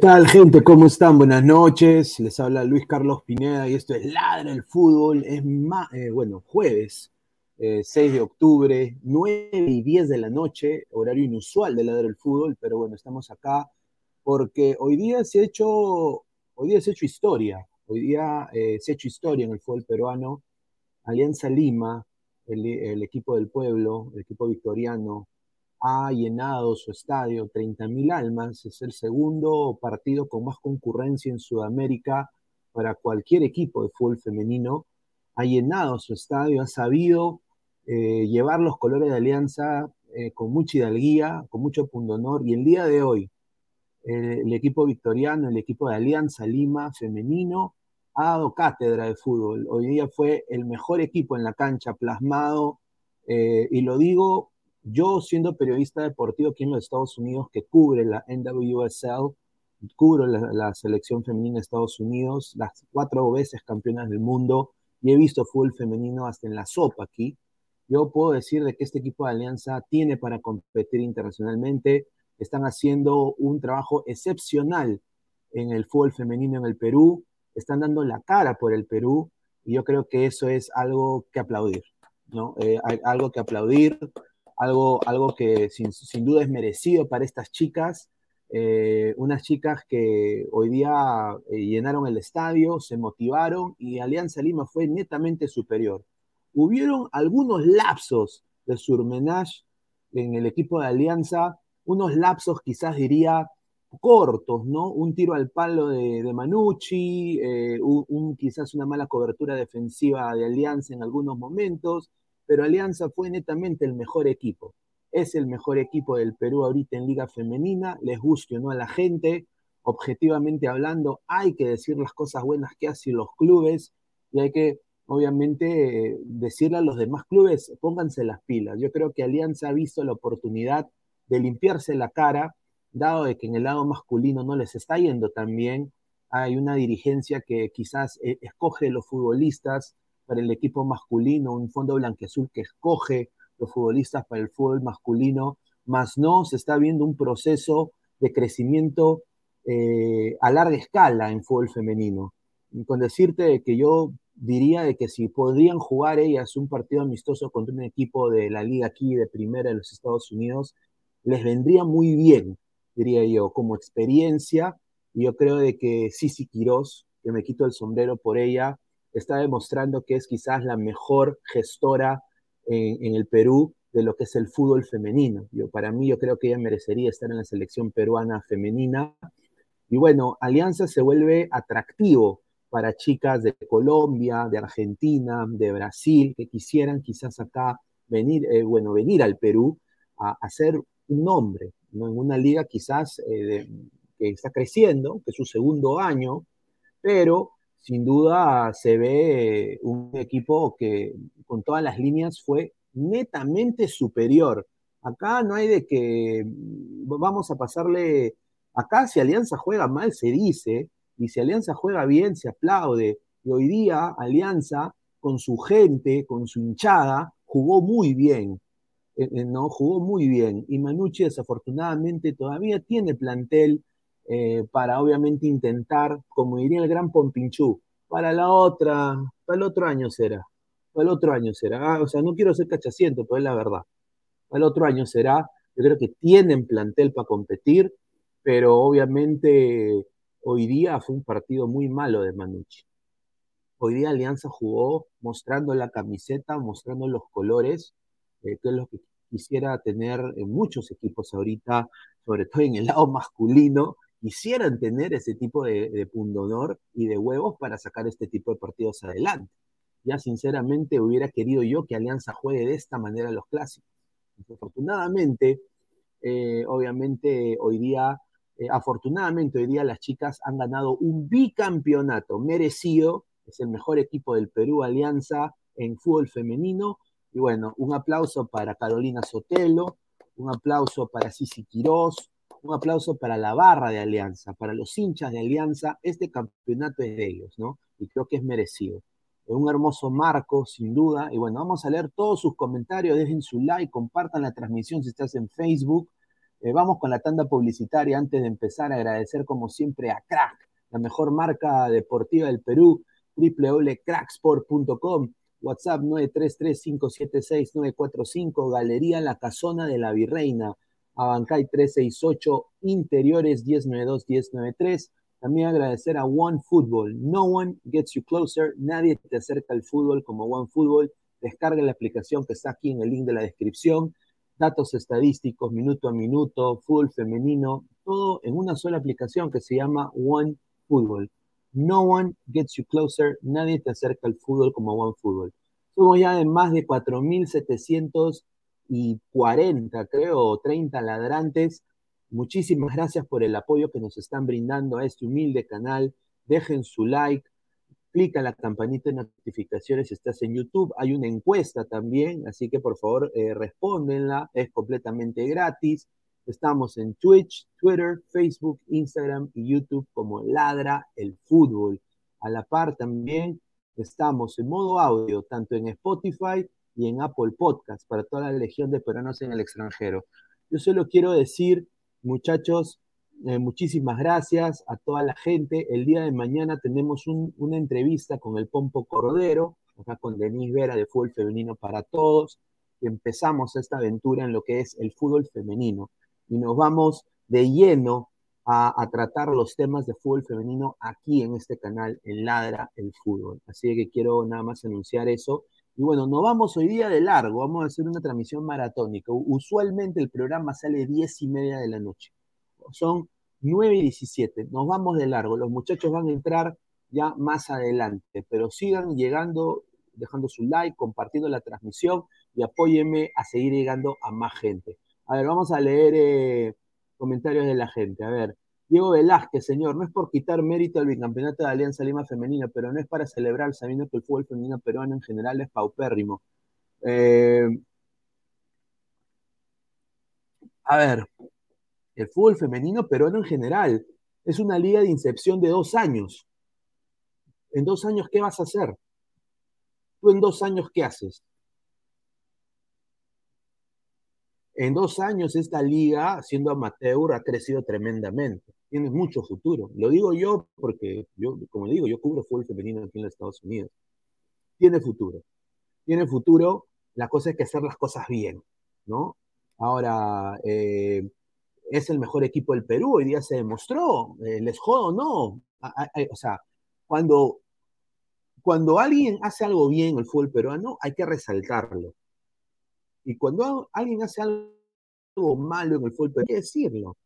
tal, gente? ¿Cómo están? Buenas noches. Les habla Luis Carlos Pineda y esto es Ladra el Fútbol. Es más, eh, bueno, jueves 6 eh, de octubre, 9 y 10 de la noche, horario inusual de Ladra el Fútbol, pero bueno, estamos acá porque hoy día se ha hecho, hoy día se ha hecho historia. Hoy día eh, se ha hecho historia en el fútbol peruano. Alianza Lima, el equipo del pueblo, el equipo victoriano, ha llenado su estadio, 30.000 almas, es el segundo partido con más concurrencia en Sudamérica para cualquier equipo de fútbol femenino, ha llenado su estadio, ha sabido eh, llevar los colores de Alianza eh, con mucha hidalguía, con mucho pundonor, y el día de hoy, el equipo victoriano, el equipo de Alianza Lima femenino, ha dado cátedra de fútbol. Hoy día fue el mejor equipo en la cancha, plasmado, eh, y lo digo yo, siendo periodista deportivo aquí en los Estados Unidos, que cubre la NWSL, cubro la, selección femenina de Estados Unidos, las cuatro veces campeonas del mundo, y he visto fútbol femenino hasta en la sopa aquí. Yo puedo decir de que este equipo de Alianza tiene para competir internacionalmente. Están haciendo un trabajo excepcional en el fútbol femenino en el Perú. Están dando la cara por el Perú y yo creo que eso es algo que aplaudir, ¿no? Eh, algo que aplaudir algo, algo que sin, duda es merecido para estas chicas, eh, unas chicas que hoy día eh, llenaron el estadio, se motivaron y Alianza Lima fue netamente superior. Hubieron algunos lapsos de surmenage en el equipo de Alianza, unos lapsos quizás diría cortos, ¿no? Un tiro al palo de, de Manucci, eh, un, quizás una mala cobertura defensiva de Alianza en algunos momentos, pero Alianza fue netamente el mejor equipo. Es el mejor equipo del Perú ahorita en Liga Femenina, les guste o no a la gente, objetivamente hablando, hay que decir las cosas buenas que hacen los clubes y hay que, obviamente, decirle a los demás clubes, pónganse las pilas. Yo creo que Alianza ha visto la oportunidad de limpiarse la cara, dado de que en el lado masculino no les está yendo tan bien, hay una dirigencia que quizás eh, escoge los futbolistas para el equipo masculino, un fondo blanqueazul que escoge los futbolistas para el fútbol masculino, más no se está viendo un proceso de crecimiento eh, a larga escala en fútbol femenino. Y con decirte que yo diría de que si podrían jugar ellas un partido amistoso contra un equipo de la liga aquí de primera de los Estados Unidos, les vendría muy bien, diría yo, como experiencia. Y yo creo de que Sisi Quirós, que me quito el sombrero por ella, está demostrando que es quizás la mejor gestora en, el Perú de lo que es el fútbol femenino. Yo, para mí, yo creo que ella merecería estar en la selección peruana femenina. Y bueno, Alianza se vuelve atractivo para chicas de Colombia, de Argentina, de Brasil, que quisieran quizás acá venir, eh, bueno, venir al Perú a, hacer un nombre, ¿no? en una liga quizás eh, que está creciendo, que es su segundo año, pero sin duda se ve un equipo que con todas las líneas fue netamente superior. Acá no hay de que vamos a pasarle, acá si Alianza juega mal se dice, y si Alianza juega bien se aplaude. Y hoy día Alianza, con su gente, con su hinchada, jugó muy bien. Eh, eh, ¿no? Jugó muy bien. Y Manucci desafortunadamente todavía tiene plantel eh, para obviamente intentar, como diría el gran Pompinchú, para la otra, para el otro año será el otro año será. Ah, o sea, no quiero ser cachaciento, pero es la verdad. el otro año será. Yo creo que tienen plantel para competir, pero obviamente hoy día fue un partido muy malo de Manucci. Hoy día Alianza jugó mostrando la camiseta, mostrando los colores, eh, que es lo que quisiera tener en muchos equipos ahorita, sobre todo en el lado masculino, quisieran tener ese tipo de, pundonor y de huevos para sacar este tipo de partidos adelante ya sinceramente hubiera querido yo que Alianza juegue de esta manera los clásicos. Afortunadamente, eh, obviamente hoy día, eh, afortunadamente hoy día las chicas han ganado un bicampeonato merecido, es el mejor equipo del Perú Alianza en fútbol femenino. Y bueno, un aplauso para Carolina Sotelo, un aplauso para Sisi Quirós, un aplauso para la barra de Alianza, para los hinchas de Alianza. Este campeonato es de ellos, ¿no? Y creo que es merecido un hermoso marco, sin duda. Y bueno, vamos a leer todos sus comentarios, dejen su like, compartan la transmisión si estás en Facebook. Eh, vamos con la tanda publicitaria antes de empezar agradecer como siempre a Crack, la mejor marca deportiva del Perú, www.cracksport.com, WhatsApp 933-576-945, Galería La Casona de la Virreina, Abancay 368, Interiores 1092-1093, también agradecer a One Football. No one gets you closer. Nadie te acerca al fútbol como One Football. Descarga la aplicación que está aquí en el link de la descripción. Datos estadísticos, minuto a minuto, fútbol femenino, todo en una sola aplicación que se llama One Football. No one gets you closer. Nadie te acerca al fútbol como One Football. Somos ya en más de 4.740, creo, 30 ladrantes Muchísimas gracias por el apoyo que nos están brindando a este humilde canal. Dejen su like, clica la campanita de notificaciones si estás en YouTube. Hay una encuesta también, así que por favor eh, respóndenla, es completamente gratis. Estamos en Twitch, Twitter, Facebook, Instagram y YouTube como Ladra el Fútbol. A la par también estamos en modo audio, tanto en Spotify y en Apple Podcast, para toda la legión de peruanos en el extranjero. Yo solo quiero decir Muchachos, eh, muchísimas gracias a toda la gente. El día de mañana tenemos una entrevista con el Pompo Cordero, acá con Denise Vera de Fútbol Femenino para Todos. Empezamos esta aventura en lo que es el fútbol femenino y nos vamos de lleno a, a, tratar los temas de fútbol femenino aquí en este canal, en Ladra el Fútbol. Así que quiero nada más anunciar eso. Y bueno, nos vamos hoy día de largo, vamos a hacer una transmisión maratónica. Usualmente el programa sale 10 y media de la noche. Son 9 y 17. Nos vamos de largo. Los muchachos van a entrar ya más adelante, pero sigan llegando, dejando su like, compartiendo la transmisión y apóyenme a seguir llegando a más gente. A ver, vamos a leer eh, comentarios de la gente. A ver, Diego Velázquez, señor, no es por quitar mérito al bicampeonato de Alianza Lima Femenina, pero no es para celebrar sabiendo que el fútbol femenino peruano en general es paupérrimo. Eh, a ver, el fútbol femenino peruano en general es una liga de incepción de dos años. En dos años, ¿qué vas a hacer? ¿Tú en dos años qué haces? En dos años esta liga, siendo amateur, ha crecido tremendamente tiene mucho futuro. Lo digo yo porque, yo, como digo, yo cubro fútbol femenino aquí en los Estados Unidos. Tiene futuro. Tiene futuro. La cosa es que hacer las cosas bien, ¿no? Ahora, eh, es el mejor equipo del Perú, hoy día se demostró, eh, les jodo, no. o sea, cuando, cuando alguien hace algo bien en el fútbol peruano, hay que resaltarlo. Y cuando alguien hace algo malo en el fútbol, hay que decirlo.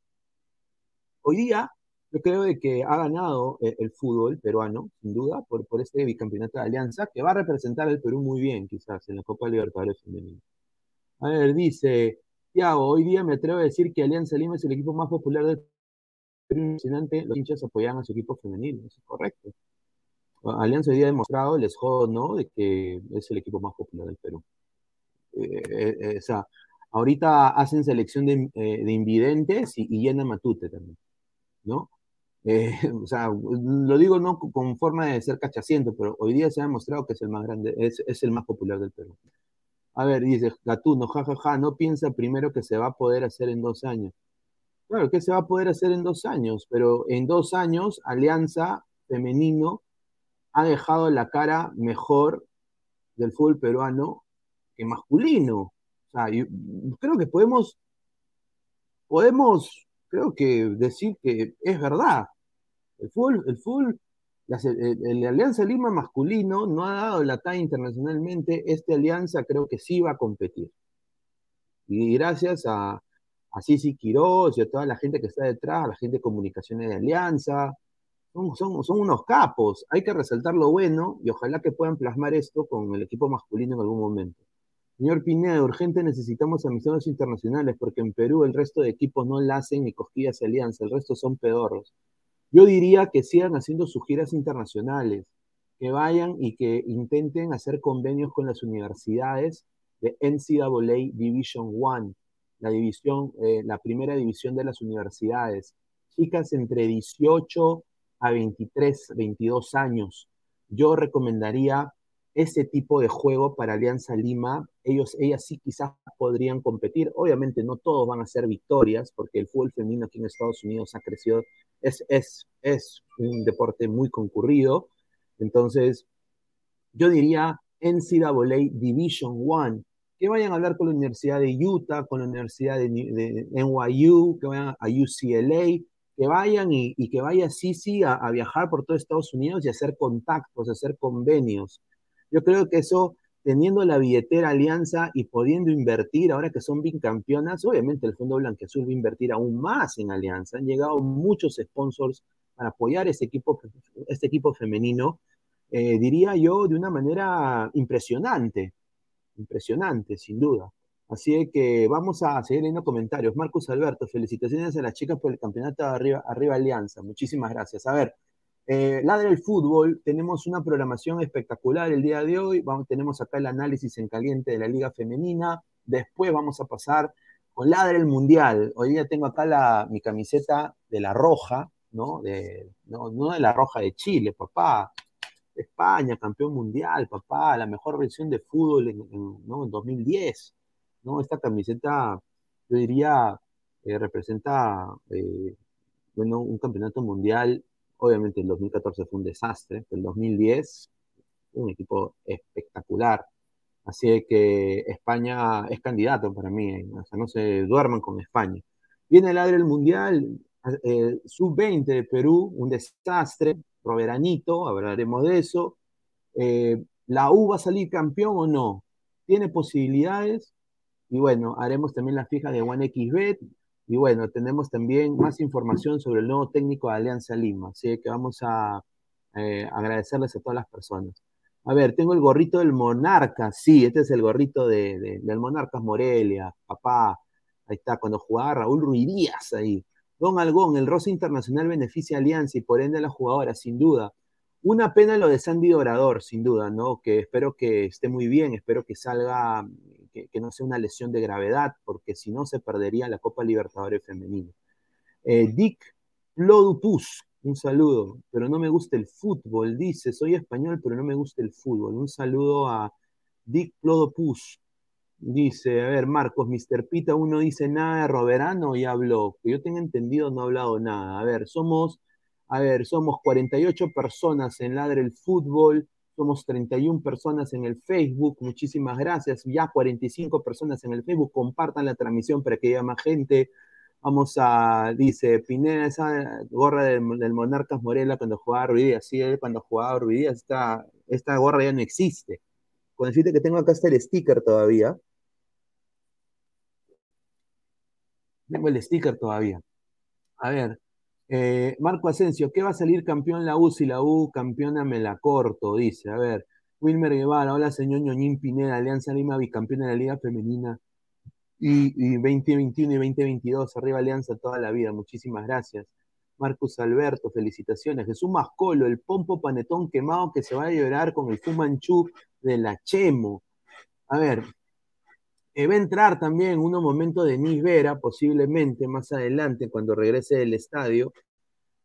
Hoy día, yo creo que ha ganado eh, el, fútbol peruano, sin duda, por, por este bicampeonato de Alianza, que va a representar al Perú muy bien, quizás, en la Copa Libertadores Femenina. A ver, dice, Tiago, hoy día me atrevo a decir que Alianza Lima es el equipo más popular del Perú. Impresionante, los hinchas apoyan a su equipo femenino, eso es correcto. Alianza hoy día ha demostrado, les jodo, ¿no?, de que es el equipo más popular del Perú. Eh, eh, o sea, ahorita hacen selección de, invidentes y, y llena Matute también. ¿no? Eh, o sea, lo digo no con forma de ser cachaciento, pero hoy día se ha demostrado que es el más grande, es, es el más popular del Perú. A ver, dice Gatuno, jajaja, no piensa primero que se va a poder hacer en dos años. Claro que se va a poder hacer en dos años, pero en dos años Alianza Femenino ha dejado la cara mejor del fútbol peruano que masculino. O sea, creo que podemos, podemos creo que decir que es verdad. El fútbol, el fútbol, la, Alianza Lima masculino no ha dado la talla internacionalmente. Esta alianza creo que sí va a competir. Y gracias a, a Sisi Quiroz y a toda la gente que está detrás, a la gente de comunicaciones de Alianza, son, son, son, unos capos. Hay que resaltar lo bueno y ojalá que puedan plasmar esto con el equipo masculino en algún momento. Señor Pineda, urgente necesitamos amistosos internacionales porque en Perú el resto de equipos no la hacen ni cosquillas alianza, el resto son pedorros. Yo diría que sigan haciendo sus giras internacionales, que vayan y que intenten hacer convenios con las universidades de NCAA Division One, la eh, la primera división de las universidades. Chicas entre 18 a 23, 22 años. Yo recomendaría ese tipo de juego para Alianza Lima, ellos, ellas sí quizás podrían competir. Obviamente no todos van a ser victorias, porque el fútbol femenino aquí en Estados Unidos ha crecido, es, es, es un deporte muy concurrido. Entonces, yo diría NCAA Division One, que vayan a hablar con la Universidad de Utah, con la Universidad de, NYU, que vayan a UCLA, que vayan y, que vaya sí a, a viajar por todo Estados Unidos y hacer contactos, hacer convenios yo creo que eso, teniendo la billetera Alianza y pudiendo invertir, ahora que son bicampeonas, obviamente el Fondo Blanqueazul va a invertir aún más en Alianza. Han llegado muchos sponsors para apoyar este equipo, este equipo femenino, eh, diría yo, de una manera impresionante. Impresionante, sin duda. Así que vamos a seguir leyendo comentarios. Marcos Alberto, felicitaciones a las chicas por el campeonato de arriba, arriba Alianza. Muchísimas gracias. A ver, eh, Ladre el Fútbol, tenemos una programación espectacular el día de hoy. Vamos, tenemos acá el análisis en caliente de la Liga Femenina. Después vamos a pasar con Ladre el Mundial. Hoy día tengo acá la, mi camiseta de la Roja, ¿no? De, no, de la Roja de Chile, papá. España, campeón mundial, papá. La mejor versión de fútbol en, ¿no? en 2010. ¿no? Esta camiseta, yo diría, eh, representa eh, bueno, un campeonato mundial Obviamente el 2014 fue un desastre, el 2010 un equipo espectacular. Así que España es candidato para mí, sea, no se duerman con España. Viene el ADRE el Mundial, eh, sub-20 de Perú, un desastre, Roberanito, hablaremos de eso. Eh, ¿La U va a salir campeón o no? ¿Tiene posibilidades? Y bueno, haremos también la fija de OneXBet, y bueno, tenemos también más información sobre el nuevo técnico de Alianza Lima, así que vamos a eh, agradecerles a todas las personas. A ver, tengo el gorrito del Monarca, sí, este es el gorrito de, del Monarcas Morelia, papá, ahí está, cuando jugaba Raúl Ruidías ahí. Don Algón, el Rosa Internacional beneficia a Alianza y por ende a la jugadora, sin duda. Una pena lo de Sandy Dorador, sin duda, ¿no? Que espero que esté muy bien, espero que salga que, no sea una lesión de gravedad, porque si no se perdería la Copa Libertadores Femenina. Eh, Dick Plodupus, un saludo, pero no me gusta el fútbol, dice, soy español, pero no me gusta el fútbol. Un saludo a Dick Plodopus. Dice, a ver, Marcos, Mr. Pita, uno dice nada de Roberano y habló. Que yo tenga entendido, no ha hablado nada. A ver, somos, a ver, somos 48 personas en Ladre el Fútbol. Somos 31 personas en el Facebook. Muchísimas gracias. Ya 45 personas en el Facebook. Compartan la transmisión para que haya más gente. Vamos a, dice Pineda, esa gorra del, Monarcas Morela cuando jugaba Ruidías. Sí, él cuando jugaba Ruidías, esta, esta gorra ya no existe. Con decirte que tengo acá está el sticker todavía. Tengo el sticker todavía. A ver, eh, Marco Asensio, ¿qué va a salir campeón la U si la U campeona me la corto? Dice, a ver, Wilmer Guevara, hola señor Ñoñín Pineda, Alianza Lima bicampeona de la Liga Femenina y, 2021 y 2022, arriba Alianza toda la vida, muchísimas gracias. Marcus Alberto, felicitaciones. Jesús Mascolo, el pompo panetón quemado que se va a llorar con el Fumanchu de la Chemo. A ver, eh, va a entrar también unos momentos de Nisbera, posiblemente más adelante, cuando regrese del estadio.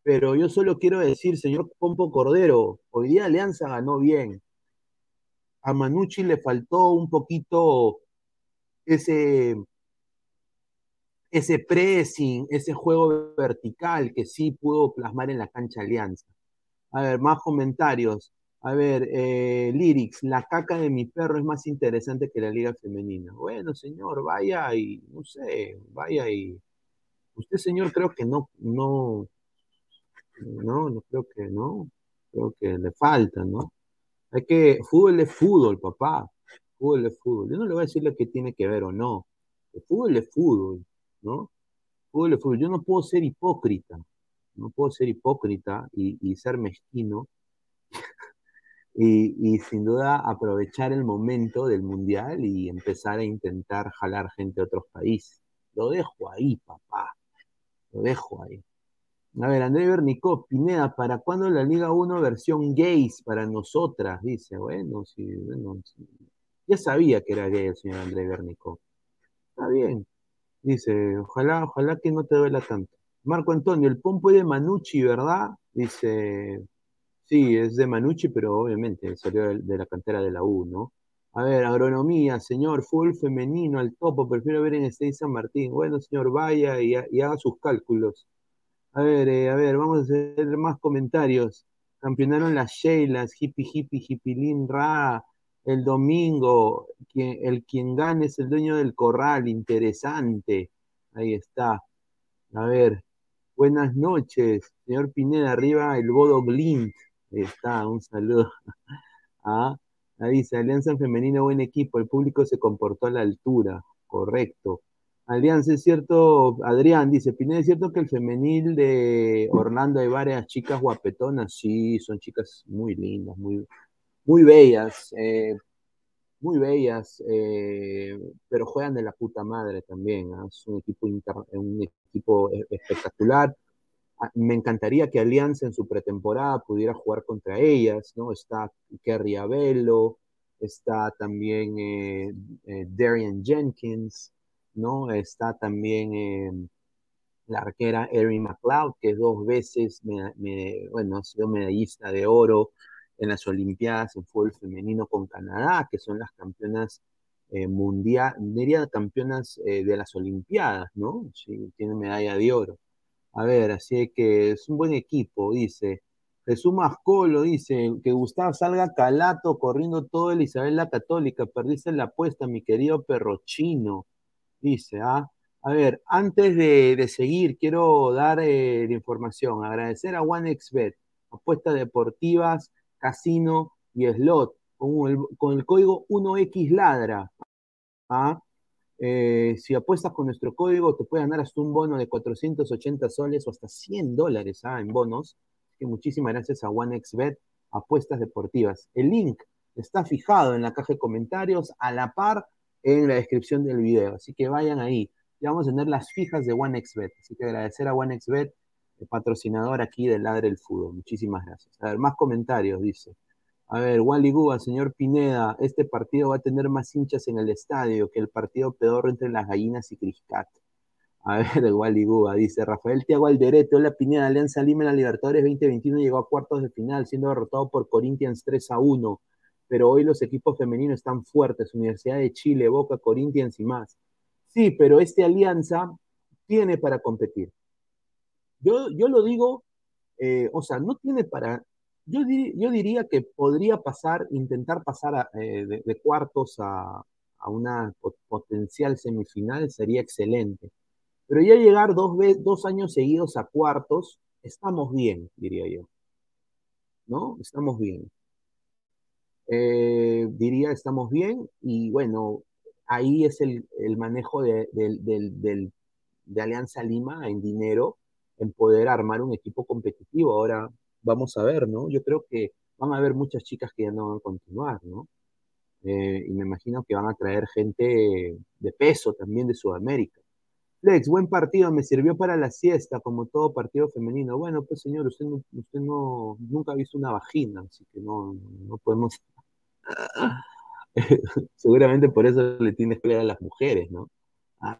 Pero yo solo quiero decir, señor Pompo Cordero, hoy día Alianza ganó bien. A Manucci le faltó un poquito ese, ese pressing, ese juego vertical que sí pudo plasmar en la cancha Alianza. A ver, más comentarios. A ver, eh, Lyrics, la caca de mi perro es más interesante que la liga femenina. Bueno, señor, vaya y, no sé, vaya y... Usted, señor, creo que no, no, no, no creo que no, creo que le falta, ¿no? Hay que, fútbol es fútbol, papá, fútbol es fútbol. Yo no le voy a decir lo que tiene que ver o no. Fútbol es fútbol, ¿no? Fútbol es fútbol. Yo no puedo ser hipócrita, no puedo ser hipócrita y ser mezquino y, sin duda aprovechar el momento del mundial y empezar a intentar jalar gente de otros países. Lo dejo ahí, papá. Lo dejo ahí. A ver, André Bernicó, Pineda, ¿para cuándo la Liga 1 versión gays para nosotras? Dice, bueno, sí, bueno, ya sabía que era gay el señor André Bernicó. Está bien. Dice, ojalá, ojalá que no te duela tanto. Marco Antonio, el pompo de Manucci, ¿verdad? Dice, Sí, es de Manucci, pero obviamente salió de, la cantera de la U, ¿no? A ver, agronomía, señor, full femenino al topo, prefiero ver en Stay San Martín. Bueno, señor, vaya y, haga sus cálculos. A ver, eh, a ver, vamos a hacer más comentarios. Campeonaron las Sheilas, hippie, hippie, hippilín, ra, el domingo, el quien gane es el dueño del corral, interesante. Ahí está. A ver, buenas noches, señor Pineda, arriba el Bodo Glint. Ahí está, un saludo. Ah, ahí dice, Alianza Femenina, buen equipo, el público se comportó a la altura, correcto. Alianza, es cierto, Adrián dice, Pineda, ¿es cierto que el femenil de Orlando hay varias chicas guapetonas? Sí, son chicas muy lindas, muy, muy bellas, eh, muy bellas, eh, pero juegan de la puta madre también. ¿ah? Es un equipo, un equipo e-, espectacular. Me encantaría que Alianza en su pretemporada pudiera jugar contra ellas, ¿no? Está Kerry Abello, está también eh, eh, Darian Jenkins, ¿no? Está también eh, la arquera Erin McLeod, que dos veces, bueno, ha sido medallista de oro en las Olimpiadas en fútbol femenino con Canadá, que son las campeonas mundial, diría campeonas de las Olimpiadas, ¿no? Sí, tienen medalla de oro. A ver, así que es un buen equipo, dice. Jesús Mascolo dice que Gustavo salga calato corriendo todo el Isabel la Católica. Perdiste la apuesta, mi querido perro chino. Dice, ¿ah? A ver, antes de, seguir, quiero dar eh, información. Agradecer a OneXBet, apuestas deportivas, casino y slot, con el, con el código 1XLadra. ¿ah? Eh, si apuestas con nuestro código, te puede ganar hasta un bono de 480 soles o hasta 100 dólares ah, en bonos. que muchísimas gracias a OneXBet, apuestas deportivas. El link está fijado en la caja de comentarios, a la par en la descripción del video. Así que vayan ahí. Ya vamos a tener las fijas de OneXBet. Así que agradecer a OneXBet, el patrocinador aquí del Ladre del Fútbol. Muchísimas gracias. A ver, más comentarios, dice. A ver, Wally Guba, señor Pineda, este partido va a tener más hinchas en el estadio que el partido pedorro entre las gallinas y Criscat. A ver, Wally Guba, dice Rafael Tiago Alderete, hola Pineda, Alianza Lima en la Libertadores 2021 llegó a cuartos de final, siendo derrotado por Corinthians 3 a 1. Pero hoy los equipos femeninos están fuertes, Universidad de Chile, Boca, Corinthians y más. Sí, pero este Alianza tiene para competir. Yo, yo lo digo, eh, o sea, no tiene para, yo, diría que podría pasar, intentar pasar eh, de, cuartos a, una potencial semifinal sería excelente. Pero ya llegar dos, dos años seguidos a cuartos, estamos bien, diría yo. ¿No? Estamos bien. Eh, diría, estamos bien, y bueno, ahí es el, manejo del, de Alianza Lima en dinero en poder armar un equipo competitivo. Ahora vamos a ver, ¿no? Yo creo que van a haber muchas chicas que ya no van a continuar, ¿no? Eh, y me imagino que van a traer gente de peso también de Sudamérica. Flex, buen partido, me sirvió para la siesta, como todo partido femenino. Bueno, pues señor, usted, no, usted no, nunca ha visto una vagina, así que no, no podemos... Seguramente por eso le tienes que a las mujeres, ¿no?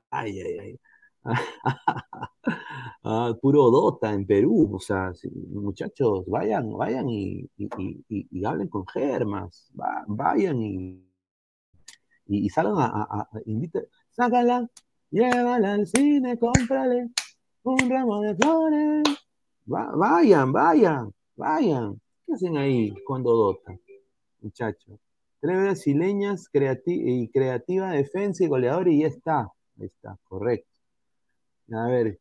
Ay, ay, ay. ah, puro Dota en Perú, o sea, muchachos, vayan, vayan y, y, hablen con Germas, vayan y, y, salgan a, a, a sácala, llévala al cine, cómprale un ramo de flores, vayan, vayan, vayan, ¿qué hacen ahí cuando Dota, muchachos? Tres brasileñas y creativa defensa y goleador y ya está. Ahí está, correcto. A ver,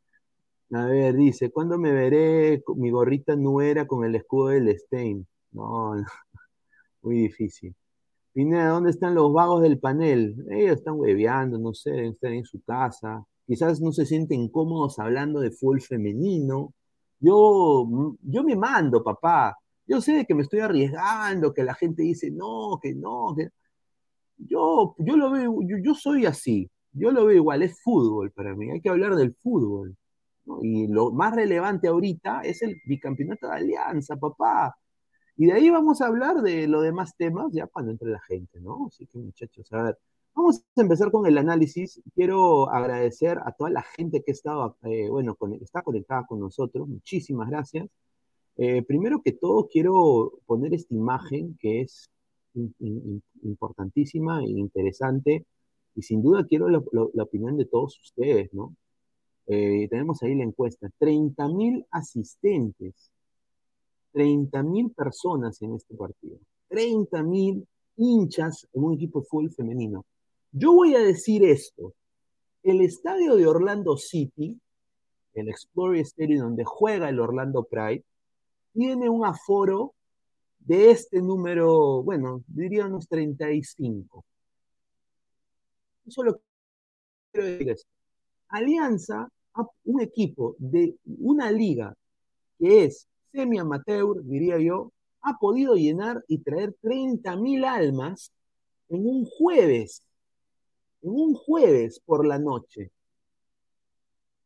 a ver, dice, ¿cuándo me veré mi gorrita nuera con el escudo del Stein? No, muy difícil. Pineda, ¿dónde están los vagos del panel? Ellos están hueveando, no sé, están en su casa. Quizás no se sienten cómodos hablando de fútbol femenino. Yo, yo me mando, papá. Yo sé que me estoy arriesgando, que la gente dice no, que no, que... Yo, yo lo veo, yo soy así yo lo veo igual, es fútbol para mí, hay que hablar del fútbol. Y lo más relevante ahorita es el bicampeonato de Alianza, papá. Y de ahí vamos a hablar de los demás temas ya cuando entre la gente, ¿no? Así que muchachos, a ver, vamos a empezar con el análisis. Quiero agradecer a toda la gente que estaba, eh, bueno, está conectada con nosotros. Muchísimas gracias. Eh, primero que todo, quiero poner esta imagen que es importantísima e interesante y sin duda quiero la, opinión de todos ustedes, ¿no? Eh, tenemos ahí la encuesta, 30.000 asistentes, 30.000 personas en este partido, 30.000 hinchas en un equipo de fútbol femenino. Yo voy a decir esto, el estadio de Orlando City, el Explorer Stadium donde juega el Orlando Pride, tiene un aforo de este número, bueno, diría unos 35. Solo quiero decir. Alianza, un equipo de una liga que es semi-amateur, diría yo, ha podido llenar y traer 30.000 almas en un jueves, en un jueves por la noche.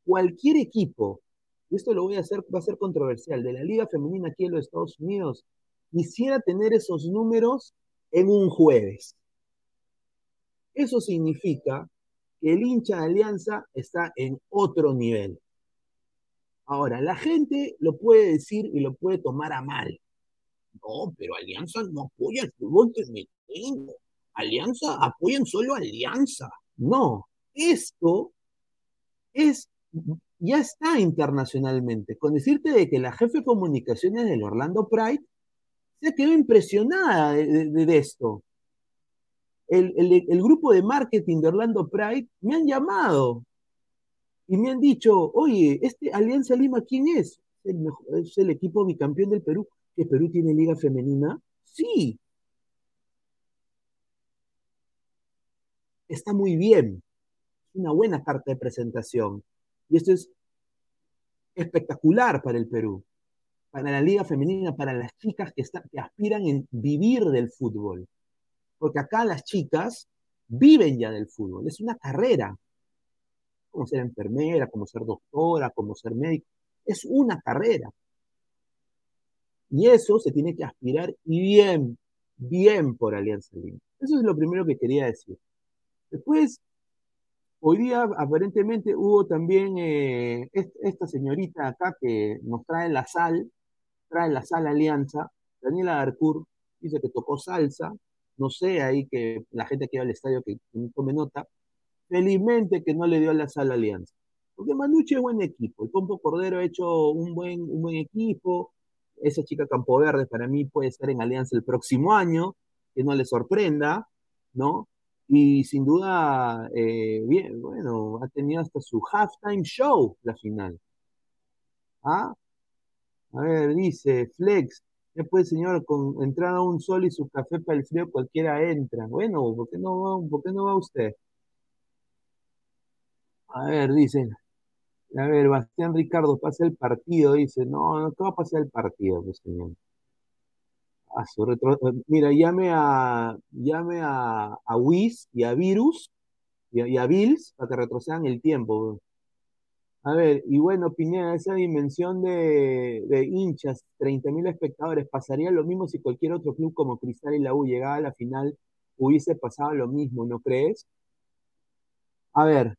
Cualquier equipo, y esto lo voy a hacer, va a ser controversial, de la liga femenina aquí en los Estados Unidos, quisiera tener esos números en un jueves. Eso significa el hincha de Alianza está en otro nivel. Ahora, la gente lo puede decir y lo puede tomar a mal. No, pero Alianza no apoya el fútbol femenino. Alianza apoyan solo Alianza. No, esto es ya está internacionalmente. Con decirte de que la jefe de comunicaciones del Orlando Pride se quedó impresionada de esto el, grupo de marketing de Orlando Pride me han llamado y me han dicho, oye, este Alianza Lima, ¿quién es? ¿Es el equipo bicampeón del Perú? ¿Que Perú tiene liga femenina? Sí. Está muy bien. Es una buena carta de presentación. Y esto es espectacular para el Perú, para la liga femenina, para las chicas que, que aspiran en vivir del fútbol porque acá las chicas viven ya del fútbol, es una carrera, como ser enfermera, como ser doctora, como ser médico, es una carrera. Y eso se tiene que aspirar bien, bien por Alianza Lima. Eso es lo primero que quería decir. Después, hoy día aparentemente hubo también eh, esta señorita acá que nos trae la sal, trae la sal Alianza, Daniela Darcourt, dice que tocó salsa, no sé, ahí que la gente que va al estadio que, tome nota, felizmente que no le dio la sala Alianza. Porque Manucci es buen equipo, el Pompo Cordero ha hecho un buen, un buen equipo, esa chica Campo Verde para mí puede estar en Alianza el próximo año, que no le sorprenda, ¿no? Y sin duda, eh, bien, bueno, ha tenido hasta su halftime show la final. ¿Ah? A ver, dice Flex, Después, señor, con entrada un sol y su café para el frío, cualquiera entra. Bueno, ¿por qué no va, por qué no va usted? A ver, dicen. A ver, Bastián Ricardo pasa el partido, dice, no, no, ¿qué va a pasar el partido, pues señor? A su retro... Mira, llame a llame a, a Wiz y a Virus y a, Bills para que retrocedan el tiempo. A ver, y bueno, Pineda, esa dimensión de, de hinchas, 30.000 espectadores, pasaría lo mismo si cualquier otro club como Cristal y la U llegaba a la final, hubiese pasado lo mismo, ¿no crees? A ver,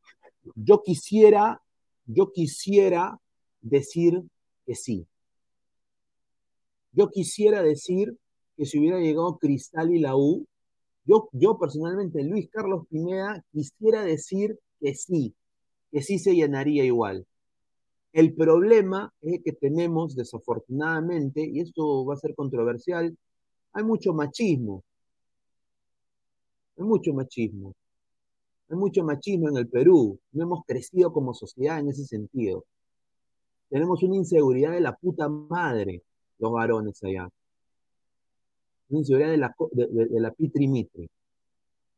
yo quisiera, yo quisiera decir que sí. Yo quisiera decir que si hubiera llegado Cristal y la U, yo, yo personalmente, Luis Carlos Pineda, quisiera decir que sí, que sí se llenaría igual. El problema es que tenemos, desafortunadamente, y esto va a ser controversial, hay mucho machismo. Hay mucho machismo. Hay mucho machismo en el Perú. No hemos crecido como sociedad en ese sentido. Tenemos una inseguridad de la puta madre, los varones allá. Una inseguridad de la, de, la pitri mitri.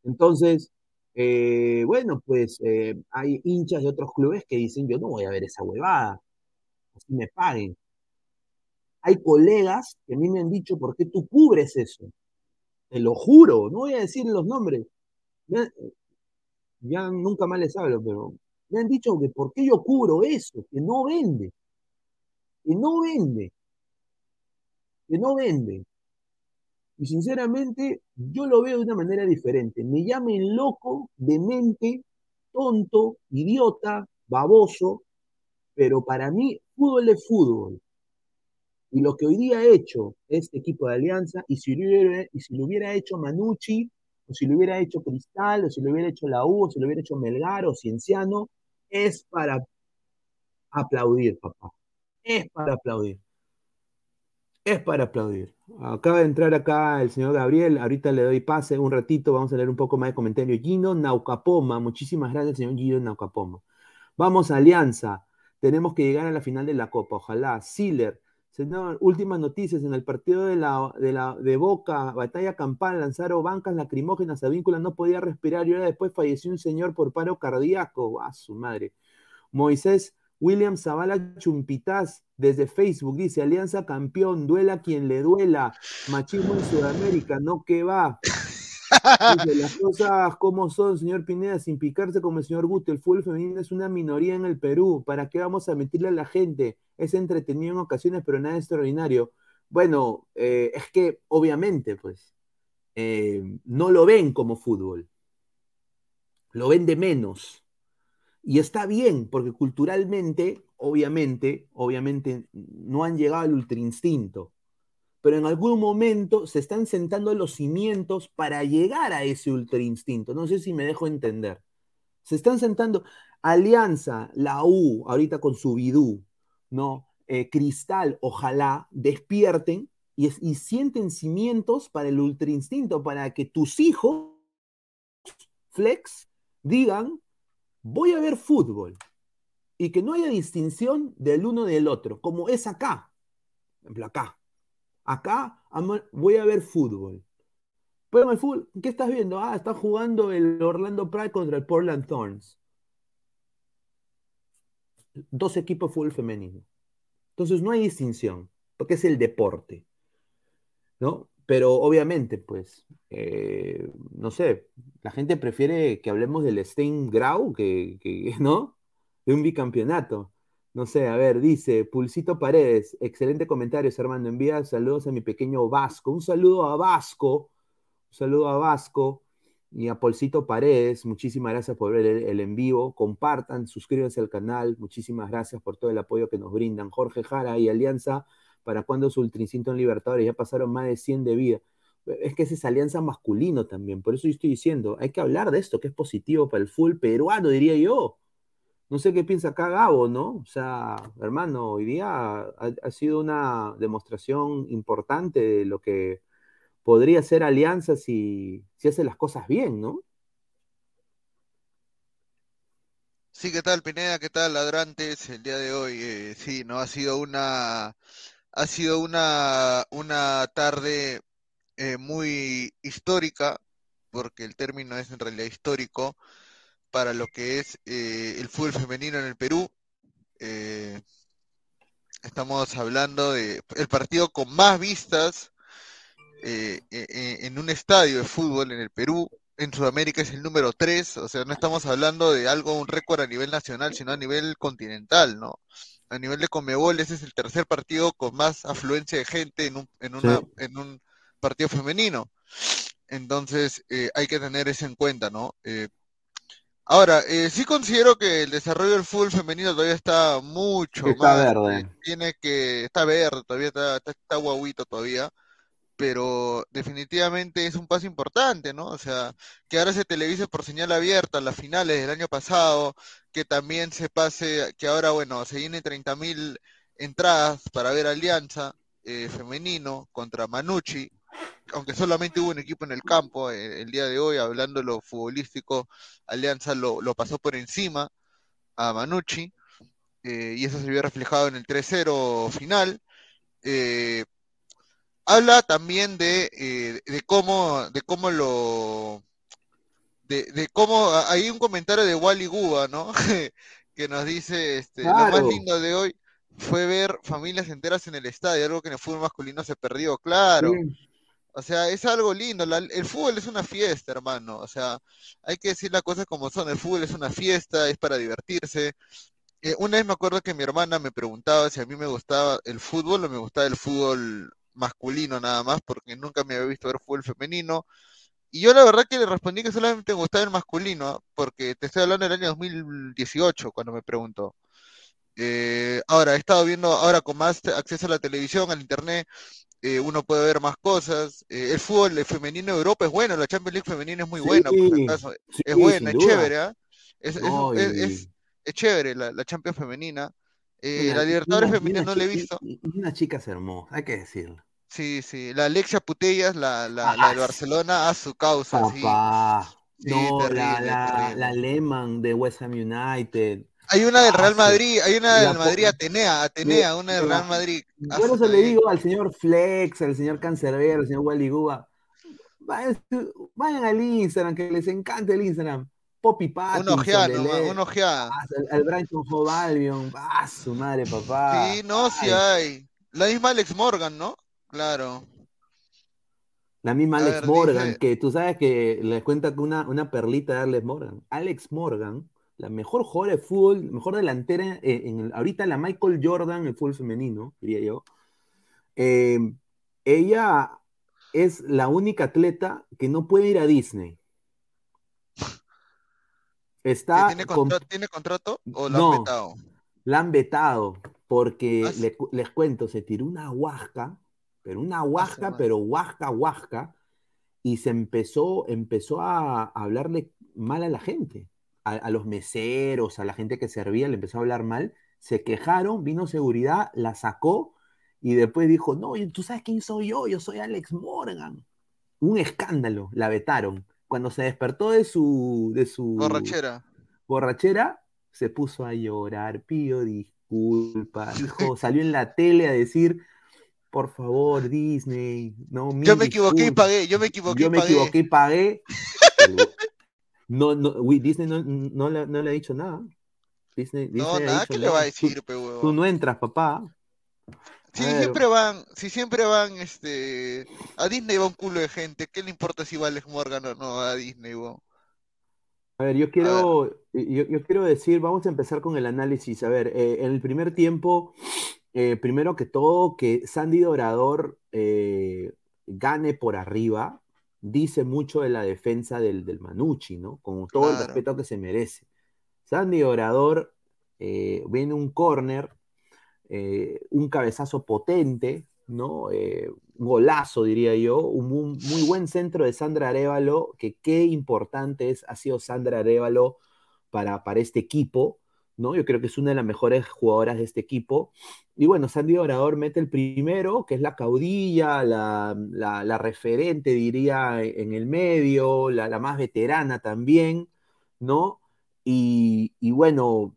Entonces, eh, bueno, pues eh, hay hinchas de otros clubes que dicen, yo no voy a ver esa huevada, así me paguen. Hay colegas que a mí me han dicho, ¿por qué tú cubres eso? Te lo juro, no voy a decir los nombres ya nunca más les hablo, pero me han dicho que por qué yo cubro eso, que no vende, que no vende, que no vende. Y sinceramente, yo lo veo de una manera diferente. Me llamen loco, demente, tonto, idiota, baboso, pero para mí, fútbol es fútbol. Y lo que hoy día ha hecho este equipo de Alianza, y si y si lo hubiera hecho Manucci, o si lo hubiera hecho Cristal, o si lo hubiera hecho la U, o si lo hubiera hecho Melgar o Cienciano, es para aplaudir, papá. Es para aplaudir. Es para aplaudir. Acaba de entrar acá el señor Gabriel, ahorita le doy pase un ratito, vamos a leer un poco más de comentario. Gino Naucapoma, muchísimas gracias, señor Gino Naucapoma. Vamos Alianza, tenemos que llegar a la final de la Copa, ojalá. Siller, Señor, últimas noticias. En el partido de, la, de, Boca, batalla campal, lanzaron bancas lacrimógenas a vínculas, no podía respirar y ahora después falleció un señor por paro cardíaco. ¡A su madre! Moisés William Zavala Chumpitaz desde Facebook dice: Alianza campeón, duela quien le duela. Machismo en Sudamérica, no que va las cosas como son, señor Pineda, sin picarse como el señor Guti, el fútbol femenino es una minoría en el Perú. ¿Para qué vamos a mentirle a la gente? Es entretenido en ocasiones, pero nada extraordinario. Bueno, eh, es que obviamente, pues, eh, no lo ven como fútbol. Lo ven de menos. Y está bien, porque culturalmente, obviamente, obviamente, no han llegado al ultrainstinto pero en algún momento se están sentando los cimientos para llegar a ese ultra instinto. No sé si me dejo entender. Se están sentando Alianza, la U, ahorita con su Bidú, ¿no? Eh, Cristal, ojalá despierten y, y, sienten cimientos para el ultra instinto, para que tus hijos, flex, digan, voy a ver fútbol y que no haya distinción del uno del otro, como es acá, por ejemplo, acá. Acá voy a ver fútbol. Pero ¿qué estás viendo? Ah, está jugando el Orlando Pride contra el Portland Thorns. Dos equipos fútbol femenino. Entonces no hay distinción, porque es el deporte. ¿No? Pero obviamente, pues, eh, no sé, la gente prefiere que hablemos del Stein Grau que, ¿no? De un bicampeonato. No sé, a ver, dice Pulsito Paredes, excelente comentario, Armando. Envía saludos a mi pequeño Vasco. Un saludo a Vasco, un saludo a Vasco y a Pulsito Paredes. Muchísimas gracias por ver el, en vivo. Compartan, suscríbanse al canal. Muchísimas gracias por todo el apoyo que nos brindan. Jorge Jara y Alianza, ¿para cuando su Ultrinstinto en Libertadores? Ya pasaron más de 100 de vida. Es que es alianza masculino también. Por eso yo estoy diciendo, hay que hablar de esto, que es positivo para el full peruano, diría yo. No sé qué piensa acá Gabo, ¿no? O sea, hermano, hoy día ha, sido una demostración importante de lo que podría ser Alianza si, si hace las cosas bien, ¿no? Sí, ¿qué tal, Pineda? ¿Qué tal, ladrantes? El día de hoy, eh, sí, ¿no? Ha sido una, ha sido una, una tarde eh, muy histórica, porque el término es en realidad histórico para lo que es eh, el fútbol femenino en el Perú. Eh, estamos hablando de el partido con más vistas eh, e, e, en un estadio de fútbol en el Perú. En Sudamérica es el número 3, o sea, no estamos hablando de algo, un récord a nivel nacional, sino a nivel continental, ¿no? A nivel de Comebol, ese es el tercer partido con más afluencia de gente en un, en una, en un partido femenino. Entonces, eh, hay que tener eso en cuenta, ¿no? Eh, ahora, eh, sí considero que el desarrollo del fútbol femenino todavía está mucho está verde. tiene que, está verde, todavía está, está, guaguito todavía, pero definitivamente es un paso importante, ¿no? O sea, que ahora se televise por señal abierta las finales del año pasado, que también se pase, que ahora, bueno, se llenen 30.000 entradas para ver Alianza femenino contra Manucci, aunque solamente hubo un equipo en el campo eh, el día de hoy, hablando de lo futbolístico, Alianza lo, pasó por encima a Manucci, eh, y eso se vio reflejado en el 3-0 final. Eh, habla también de, de cómo, de cómo lo de, cómo hay un comentario de Wally Guba, ¿no? que nos dice este, lo más lindo de hoy fue ver familias enteras en el estadio, algo que en el fútbol masculino se perdió, claro. O sea, es algo lindo. el fútbol es una fiesta, hermano. O sea, hay que decir las cosas como son. El fútbol es una fiesta, es para divertirse. Eh, una vez me acuerdo que mi hermana me preguntaba si a mí me gustaba el fútbol o me gustaba el fútbol masculino nada más, porque nunca me había visto ver fútbol femenino. Y yo la verdad que le respondí que solamente me gustaba el masculino, porque te estoy hablando del año 2018 cuando me preguntó. Eh, ahora, he estado viendo, ahora con más acceso a la televisión, al internet, eh, uno puede ver más cosas. Eh, el fútbol femenino de Europa es bueno, la Champions League femenina es muy buena, es buena, es chévere, ¿ah? es, es, chévere la, Champions femenina. Eh, la Libertadores femenina no la he visto. Y, una chica hermosa, hay que decirlo. Sí, sí, la Alexia Putellas, la, la, la de Barcelona, a su causa. Papá. no, la, la, la Lehmann de West Ham United. Hay una del Real Madrid, hay una del Madrid Atenea, Atenea, una del Real Madrid. Yo eso le digo al señor Flex, al señor Cancerbero, al señor Wally Guba, vayan, al Instagram, que les encante el Instagram. Poppy Pattinson. Un ojeada, un ojeada. Al, Brighton Hove ah, su madre, papá. Sí, no, sí hay. La misma Alex Morgan, ¿no? Claro. La misma Alex Morgan, que tú sabes que les cuenta una, una perlita de Alex Morgan. Alex Morgan la mejor jugadora de fútbol, mejor delantera, eh, en ahorita la Michael Jordan, el fútbol femenino, diría yo. Eh, ella es la única atleta que no puede ir a Disney. Está ¿Tiene, contrato, o la han vetado? La han vetado, porque ah, les cuento, se tiró una huasca, pero una huasca, pero huasca, huasca, y se empezó, empezó a hablarle mal a la gente a, los meseros, a la gente que servía, le empezó a hablar mal, se quejaron, vino seguridad, la sacó y después dijo, no, ¿tú sabes quién soy yo? Yo soy Alex Morgan. Un escándalo, la vetaron. Cuando se despertó de su... De su borrachera. Borrachera, se puso a llorar, pidió disculpas, dijo, salió en la tele a decir, por favor, Disney, no, Yo me equivoqué y pagué, yo me equivoqué Yo me equivoqué y pagué. No, no, Disney no, no, le, no, le, ha dicho nada. Disney, no, nada que le va a decir, tú, tú, no entras, papá. Si siempre van, si siempre van, este, a Disney va un culo de gente, ¿qué le importa si va Alex Morgan o no a Disney, A ver, yo quiero, Yo, yo, quiero decir, vamos a empezar con el análisis. A ver, eh, en el primer tiempo, eh, primero que todo, que Sandy Dorador eh, gane por arriba, dice mucho de la defensa del, del Manucci, ¿no? Con todo el respeto que se merece. Sandy Orador eh, viene un córner, eh, un cabezazo potente, ¿no? Un golazo, diría yo, un, muy buen centro de Sandra Arevalo, que qué importante es, ha sido Sandra Arevalo para, para este equipo, ¿no? Yo creo que es una de las mejores jugadoras de este equipo. Y bueno, Sandy Orador mete el primero, que es la caudilla, la, referente, diría, en el medio, la, más veterana también, ¿no? Y, bueno,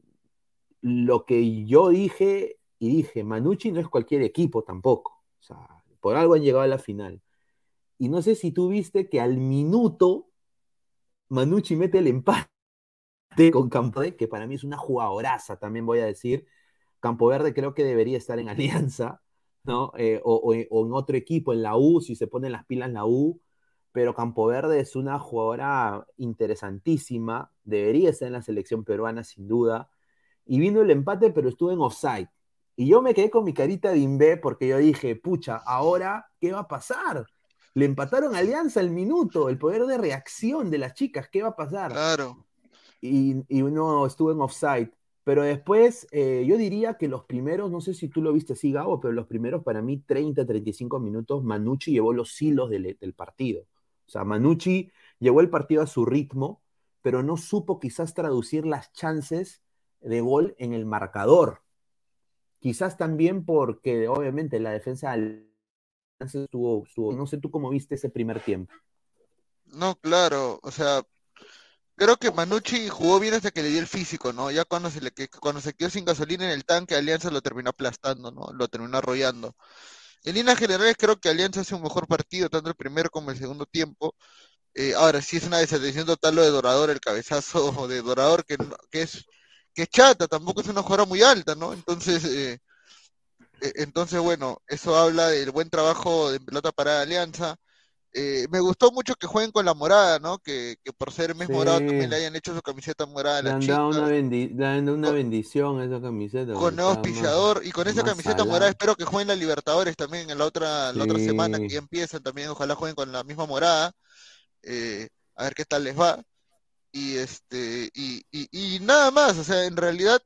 lo que yo dije, y dije, Manucci no es cualquier equipo tampoco. O sea, por algo han llegado a la final. Y no sé si tú viste que al minuto Manucci mete el empate con Campre, que para mí es una jugadoraza, también voy a decir Campo Verde creo que debería estar en Alianza, ¿no? Eh, o, en otro equipo, en la U, si se ponen las pilas en la U, pero Campo Verde es una jugadora interesantísima, debería estar en la selección peruana sin duda, y vino el empate, pero estuvo en offside. Y yo me quedé con mi carita de Invé porque yo dije, pucha, ahora, ¿qué va a pasar? Le empataron a Alianza el minuto, el poder de reacción de las chicas, ¿qué va a pasar? Claro. Y, uno estuvo en offside. Pero después, eh, yo diría que los primeros, no sé si tú lo viste así, Gabo, pero los primeros para mí 30, 35 minutos, Manucci llevó los hilos del, partido. O sea, Manucci llevó el partido a su ritmo, pero no supo quizás traducir las chances de gol en el marcador. Quizás también porque, obviamente, la defensa estuvo, no sé tú cómo viste ese primer tiempo. No, claro, o sea, creo que Manucci jugó bien hasta que le dio el físico, ¿no? Ya cuando se le cuando se quedó sin gasolina en el tanque, Alianza lo terminó aplastando, ¿no? Lo terminó arrollando. En líneas generales creo que Alianza hace un mejor partido, tanto el primero como el segundo tiempo. Eh, ahora sí es una desatención total lo de Dorador, el cabezazo de Dorador, que, que es que chata, tampoco es una jugadora muy alta, ¿no? Entonces, eh, eh, entonces bueno, eso habla del buen trabajo de pelota para Alianza. Me gustó mucho que jueguen con la morada, ¿no? Que, por ser mes morado también le hayan hecho su camiseta morada a la le han una, una bendición a esa camiseta. Con nuevo auspiciador y con esa camiseta morada espero que jueguen la Libertadores también en la otra, la otra semana que ya empiezan también, ojalá jueguen con la misma morada. a ver qué tal les va y este y, y, nada más, o sea, en realidad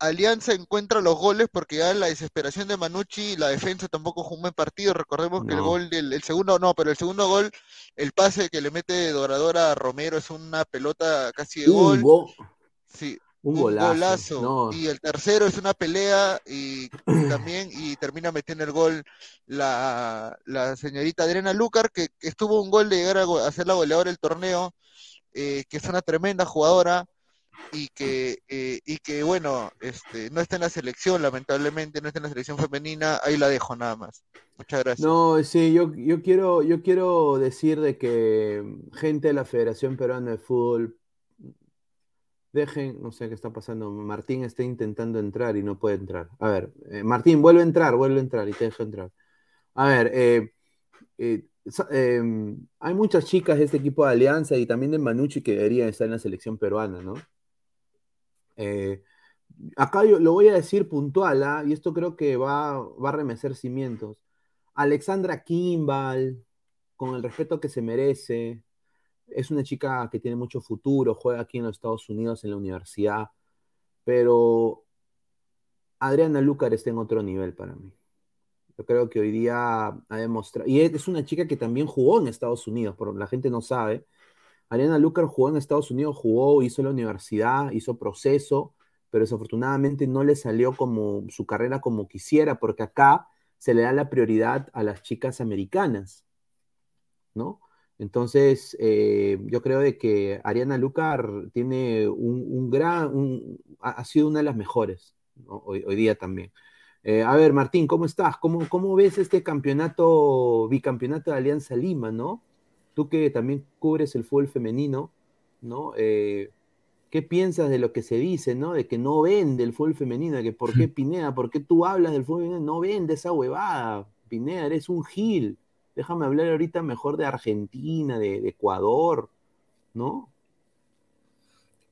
Alianza encuentra los goles porque ya la desesperación de Manucci, la defensa tampoco jugó un buen partido, recordemos que el gol del el segundo no, pero el segundo gol, el pase que le mete Doradora a Romero es una pelota casi de gol. sí, un, golazo. Y el tercero es una pelea y, también y termina metiendo el gol la, la señorita Adriana Lucar, que, estuvo un gol de llegar a, a ser la goleadora del torneo eh, que es una tremenda jugadora y que, eh, y que bueno, este, no está en la selección, lamentablemente, no está en la selección femenina, ahí la dejo nada más. Muchas gracias. No, sí, yo, yo, quiero, yo quiero decir de que gente de la Federación Peruana de Fútbol, dejen, no sé qué está pasando, Martín está intentando entrar y no puede entrar. A ver, eh, Martín, vuelve a entrar, vuelve a entrar y te dejo entrar. A ver, eh, Em, hay muchas chicas de este equipo de Alianza y también de Manucci que deberían estar en la selección peruana, ¿no? Eh, acá yo lo voy a decir puntual, ¿ah? y esto creo que va, va a remecer cimientos. Alexandra Kimball, con el respeto que se merece, es una chica que tiene mucho futuro, juega aquí en los Estados Unidos en la universidad, pero Adriana Lucar está en otro nivel para mí. Yo creo que hoy día ha demostrado, y es una chica que también jugó en Estados Unidos, pero la gente no sabe. Ariana Lucar jugó en Estados Unidos, jugó, hizo la universidad, hizo proceso, pero desafortunadamente no le salió como su carrera como quisiera, porque acá se le da la prioridad a las chicas americanas, ¿no? Entonces, eh, yo creo de que Ariana Lucar tiene un, gran, ha sido una de las mejores hoy, día también. Eh, a ver, Martín, ¿cómo estás? ¿Cómo, ¿Cómo ves este campeonato, bicampeonato de Alianza Lima, ¿no? Tú que también cubres el fútbol femenino, ¿no? Eh, ¿Qué piensas de lo que se dice, ¿no? De que no vende el fútbol femenino, que por qué Pineda, por qué tú hablas del fútbol femenino, no vende esa huevada, Pineda, eres un gil. Déjame hablar ahorita mejor de Argentina, de, de Ecuador, ¿no?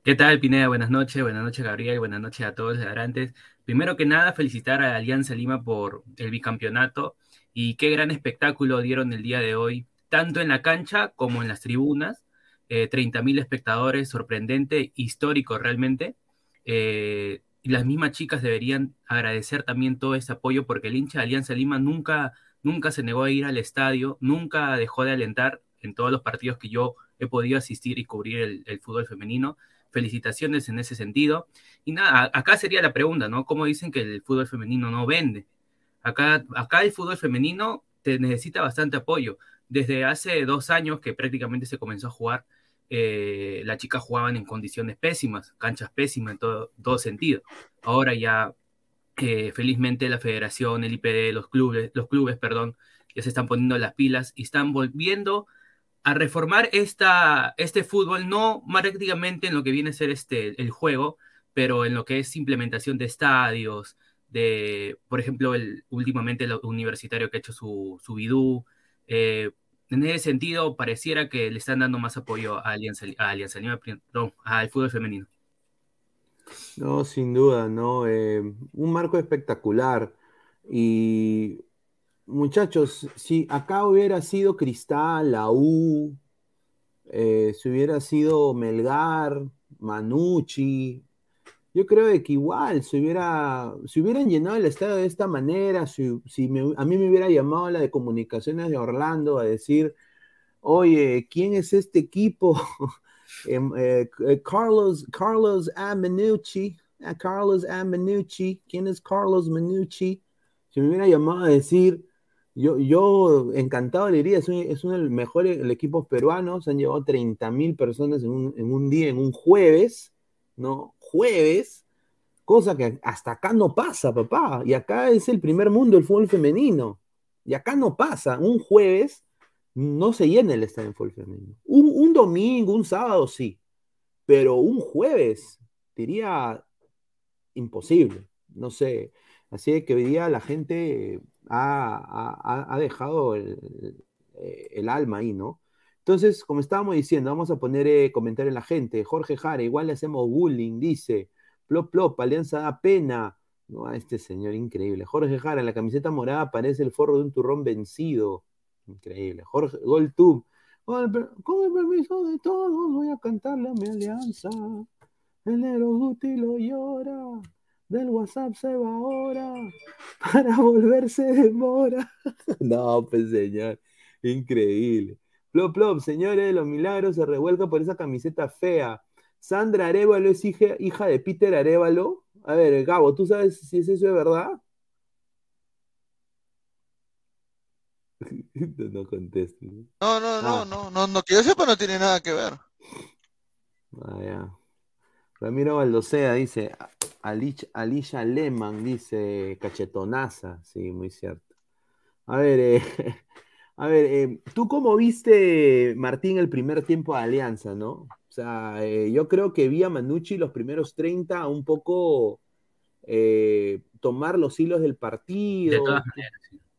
¿Qué tal, Pineda? Buenas noches, buenas noches, Gabriel, buenas noches a todos los adorantes. Primero que nada, felicitar a Alianza Lima por el bicampeonato y qué gran espectáculo dieron el día de hoy, tanto en la cancha como en las tribunas. Eh, 30.000 espectadores, sorprendente, histórico realmente. Eh, y las mismas chicas deberían agradecer también todo ese apoyo porque el hincha de Alianza Lima nunca, nunca se negó a ir al estadio, nunca dejó de alentar en todos los partidos que yo he podido asistir y cubrir el fútbol femenino felicitaciones en ese sentido. Y nada, acá sería la pregunta, ¿no? ¿Cómo dicen que el fútbol femenino no vende? Acá, acá el fútbol femenino te necesita bastante apoyo. Desde hace dos años que prácticamente se comenzó a jugar, eh, las chicas jugaban en condiciones pésimas, canchas pésimas en todo, sentido. Ahora ya, eh, felizmente, la federación, el IPD, los clubes, los clubes, perdón, ya se están poniendo las pilas y están volviendo a reformar esta, este fútbol, no prácticamente en lo que viene a ser este, el juego, pero en lo que es implementación de estadios, de, por ejemplo, el, últimamente el universitario que ha hecho su, su bidú. Eh, en ese sentido, pareciera que le están dando más apoyo a Alianza, a Alianza Lima, al fútbol femenino. No, sin duda, ¿no? Eh, un marco espectacular. Y muchachos, si acá hubiera sido Cristal, la U, eh, si hubiera sido Melgar, Manucci, yo creo que igual, si, hubiera, si hubieran llenado el estadio de esta manera, si, a mí me hubiera llamado la de comunicaciones de Orlando a decir, oye, ¿quién es este equipo? Em, eh, eh, Carlos, Carlos A. Manucci, ah, Carlos A. Manucci, ¿quién es Carlos Manucci? Si me hubiera llamado a decir, yo, yo encantado le diría, es, uno de los mejores equipos peruanos, han llevado 30 mil personas en un, en un día, en un jueves, ¿no? Jueves, cosa que hasta acá no pasa, papá. Y acá es el primer mundo el fútbol femenino. Y acá no pasa. Un jueves no se llena el estadio en fútbol femenino. Un, domingo, un sábado, sí. Pero un jueves, diría imposible. No sé. Así que hoy día la gente ha, dejado el, el, alma ahí, ¿no? Entonces, como estábamos diciendo, vamos a poner eh, comentario en la gente. Jorge Jara, igual le hacemos bullying, dice. Plop, plop, Alianza da pena. No, a este señor increíble. Jorge Jara, la camiseta morada parece el forro de un turrón vencido. Increíble. Jorge, Goltub. Con el, permiso de todos, voy a cantarle a mi alianza. El negro Guti lo llora. Del WhatsApp se va ahora. Para volverse de mora. no, pues señor. Increíble. Plop, plop, señores, los milagros se revuelca por esa camiseta fea. Sandra Arevalo es hija, de Peter Arevalo. A ver, Gabo, ¿tú sabes si es eso de verdad? no contestes. No, no, no, ah. no, no, no, que yo sepa no tiene nada que ver. Ah, Ramiro Baldosea dice, Alicia Lehmann dice, cachetonaza, sí, muy cierto. A ver, eh, A ver, eh, ¿tú cómo viste, Martín, el primer tiempo de Alianza, no? O sea, eh, yo creo que vi a Manucci los primeros 30 un poco eh, tomar los hilos del partido,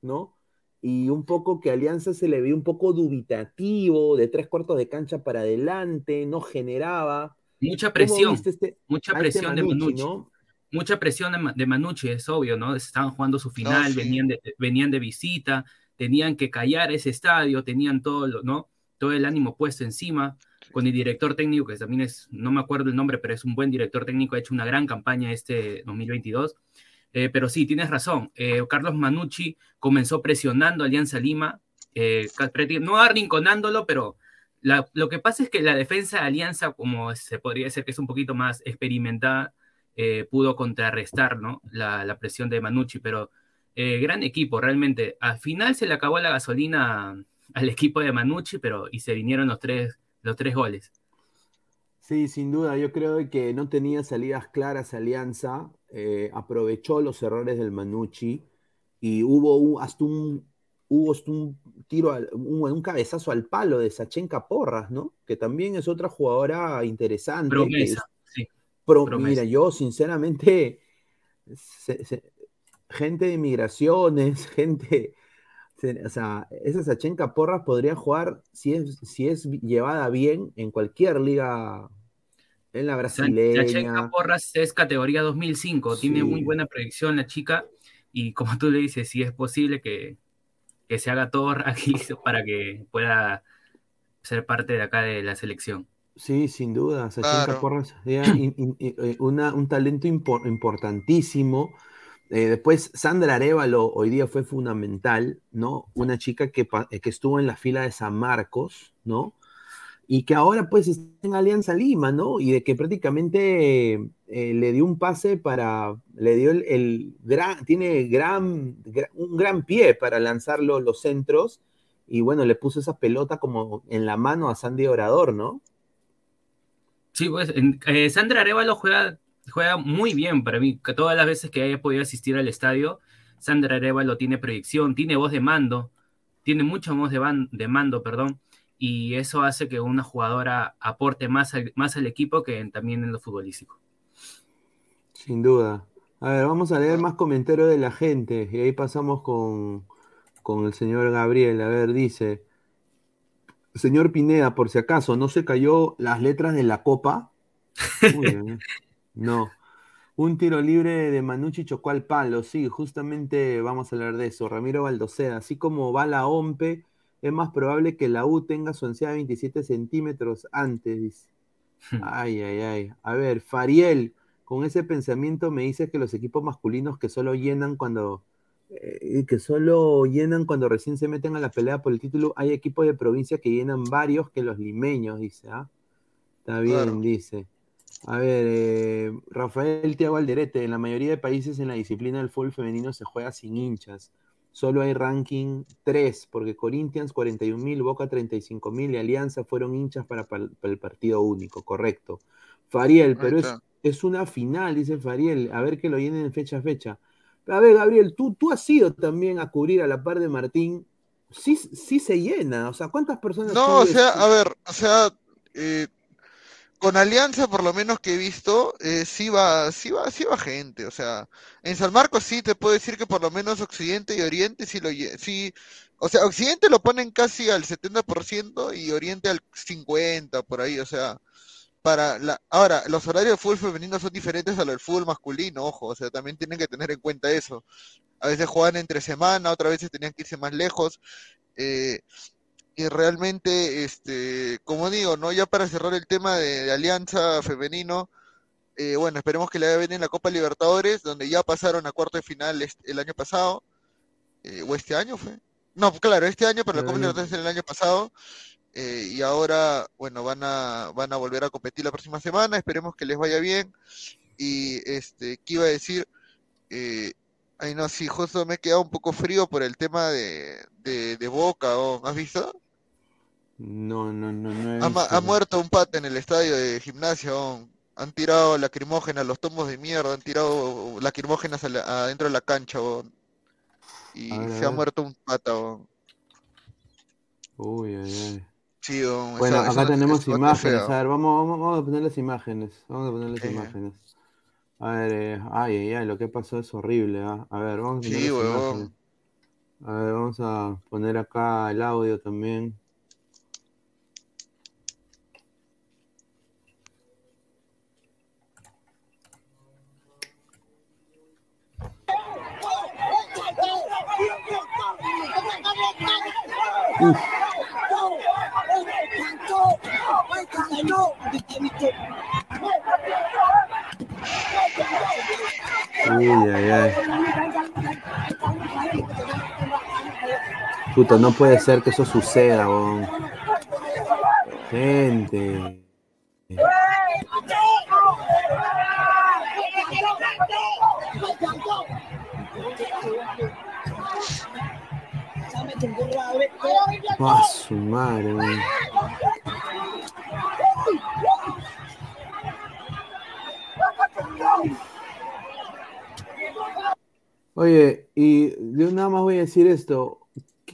¿no? Y un poco que Alianza se le veía un poco dubitativo, de tres cuartos de cancha para adelante, no generaba. Mucha presión, este, mucha este presión de Manucci, ¿no? Mucha presión de, Manucci, es obvio, ¿no? Estaban jugando su final, venían, venían de visita, tenían que callar ese estadio, tenían todo, ¿no? todo el ánimo puesto encima, con el director técnico, que también es, no me acuerdo el nombre, pero es un buen director técnico, ha hecho una gran campaña este 2022. Eh, pero sí, tienes razón, eh, Carlos Manucci comenzó presionando a Alianza Lima, eh, no arrinconándolo, pero lo que pasa es que la defensa de Alianza, como se podría decir que es un poquito más experimentada, pudo contrarrestar ¿no? la, la, presión de Manucci, pero eh, gran equipo, realmente. Al final se le acabó la gasolina al equipo de Manucci, pero y se vinieron los tres, los tres goles. Sí, sin duda, yo creo que no tenía salidas claras Alianza, eh, aprovechó los errores del Manucci y hubo hasta un hubo un tiro, un, cabezazo al palo de Sachenka Porras, ¿no? Que también es otra jugadora interesante. Promesa, sí. Mira, yo sinceramente gente de migraciones, gente. O sea, esa Sachenka Porras podría jugar, si es, si es llevada bien, en cualquier liga. En la brasileña. Sachenka Porras es categoría 2005, tiene muy buena proyección la chica. Y como tú le dices, si es posible que, se haga todo aquí para que pueda ser parte de acá de la selección. Sí, sin duda. Sachenka Porras, eh, un talento importantísimo eh, después, Sandra Arevalo hoy día fue fundamental, ¿no? Una chica que, eh, que, estuvo en la fila de San Marcos, ¿no? Y que ahora pues está en Alianza Lima, ¿no? Y de que prácticamente eh, le dio un pase para, le dio el, gran, tiene gran, un gran pie para lanzar los centros y bueno, le puso esa pelota como en la mano a Sandy Orador, ¿no? Sí, pues Sandra Arevalo juega juega muy bien para mí. Que todas las veces que haya podido asistir al estadio, Sandra lo tiene proyección, tiene voz de mando, tiene mucha voz de, de mando, perdón, y eso hace que una jugadora aporte más, más al equipo que también en lo futbolístico. Sin duda. A ver, vamos a leer más comentarios de la gente. Y ahí pasamos con, con el señor Gabriel. A ver, dice. Señor Pineda, por si acaso, ¿no se cayó las letras de la copa? ¿eh? No. Un tiro libre de Manucci chocó al palo. Sí, justamente vamos a hablar de eso. Ramiro Baldoceda, así como va la OMPE, es más probable que la U tenga su ansiedad 27 centímetros antes, dice. Ay, ay, ay. A ver, Fariel, con ese pensamiento me dice que los equipos masculinos que solo llenan cuando eh, que solo llenan cuando recién se meten a la pelea por el título, hay equipos de provincia que llenan varios que los limeños, dice, ¿ah? Está bien, dice. A ver, eh, Rafael Tiago Alderete, en la mayoría de países en la disciplina del fútbol femenino se juega sin hinchas. Solo hay ranking 3, porque Corinthians 41.000, Boca 35.000 y Alianza fueron hinchas para, para, el partido único, correcto. Fariel, pero es, es una final, dice Fariel. A ver que lo llenen en fecha a fecha. A ver, Gabriel, tú, tú has ido también a cubrir a la par de Martín. Sí, sí se llena. O sea, ¿cuántas personas? No, o sea, a ver, o sea, eh, con Alianza, por lo menos que he visto, eh, sí va, sí va, sí va gente. O sea, en San Marcos sí te puedo decir que por lo menos Occidente y Oriente sí lo sí, o sea, Occidente lo ponen casi al 70% y Oriente al 50% por ahí, o sea, para la, ahora, los horarios de fútbol femenino son diferentes a los del fútbol masculino, ojo, o sea, también tienen que tener en cuenta eso. A veces juegan entre semana, otras veces tenían que irse más lejos. Eh, y realmente, este, como digo, ¿no? Ya para cerrar el tema de, Alianza Femenino, eh, bueno, esperemos que le vaya bien en la Copa Libertadores, donde ya pasaron a cuarto de final el año pasado, eh, o este año fue. No, claro, este año, pero la Copa Libertadores el año pasado. Eh, y ahora, bueno, van a, van a volver a competir la próxima semana, esperemos que les vaya bien. Y este, ¿qué iba a decir? Eh, ay, no, sí, justo me he quedado un poco frío por el tema de, de, Boca, ¿o? ¿has visto? No, no, no, no. ha, muerto un pata en el estadio de gimnasia, han tirado lacrimógenas, los tomos de mierda, han tirado lacrimógenas adentro de la cancha, y se ha muerto un pata. Uy, ay, ay bueno, acá tenemos imágenes. A ver, vamos, vamos, a poner las imágenes. Vamos a poner las imágenes. A ver, eh, ay, ay, ay, lo que pasó es horrible. ¿ah? A ver, vamos a poner sí, las A ver, vamos a poner acá el audio también. Uf. Uy, ay, ay. Puto, no puede ser que eso suceda, bon. Gente. Ah, su madre, Oye, y yo nada más voy a decir esto.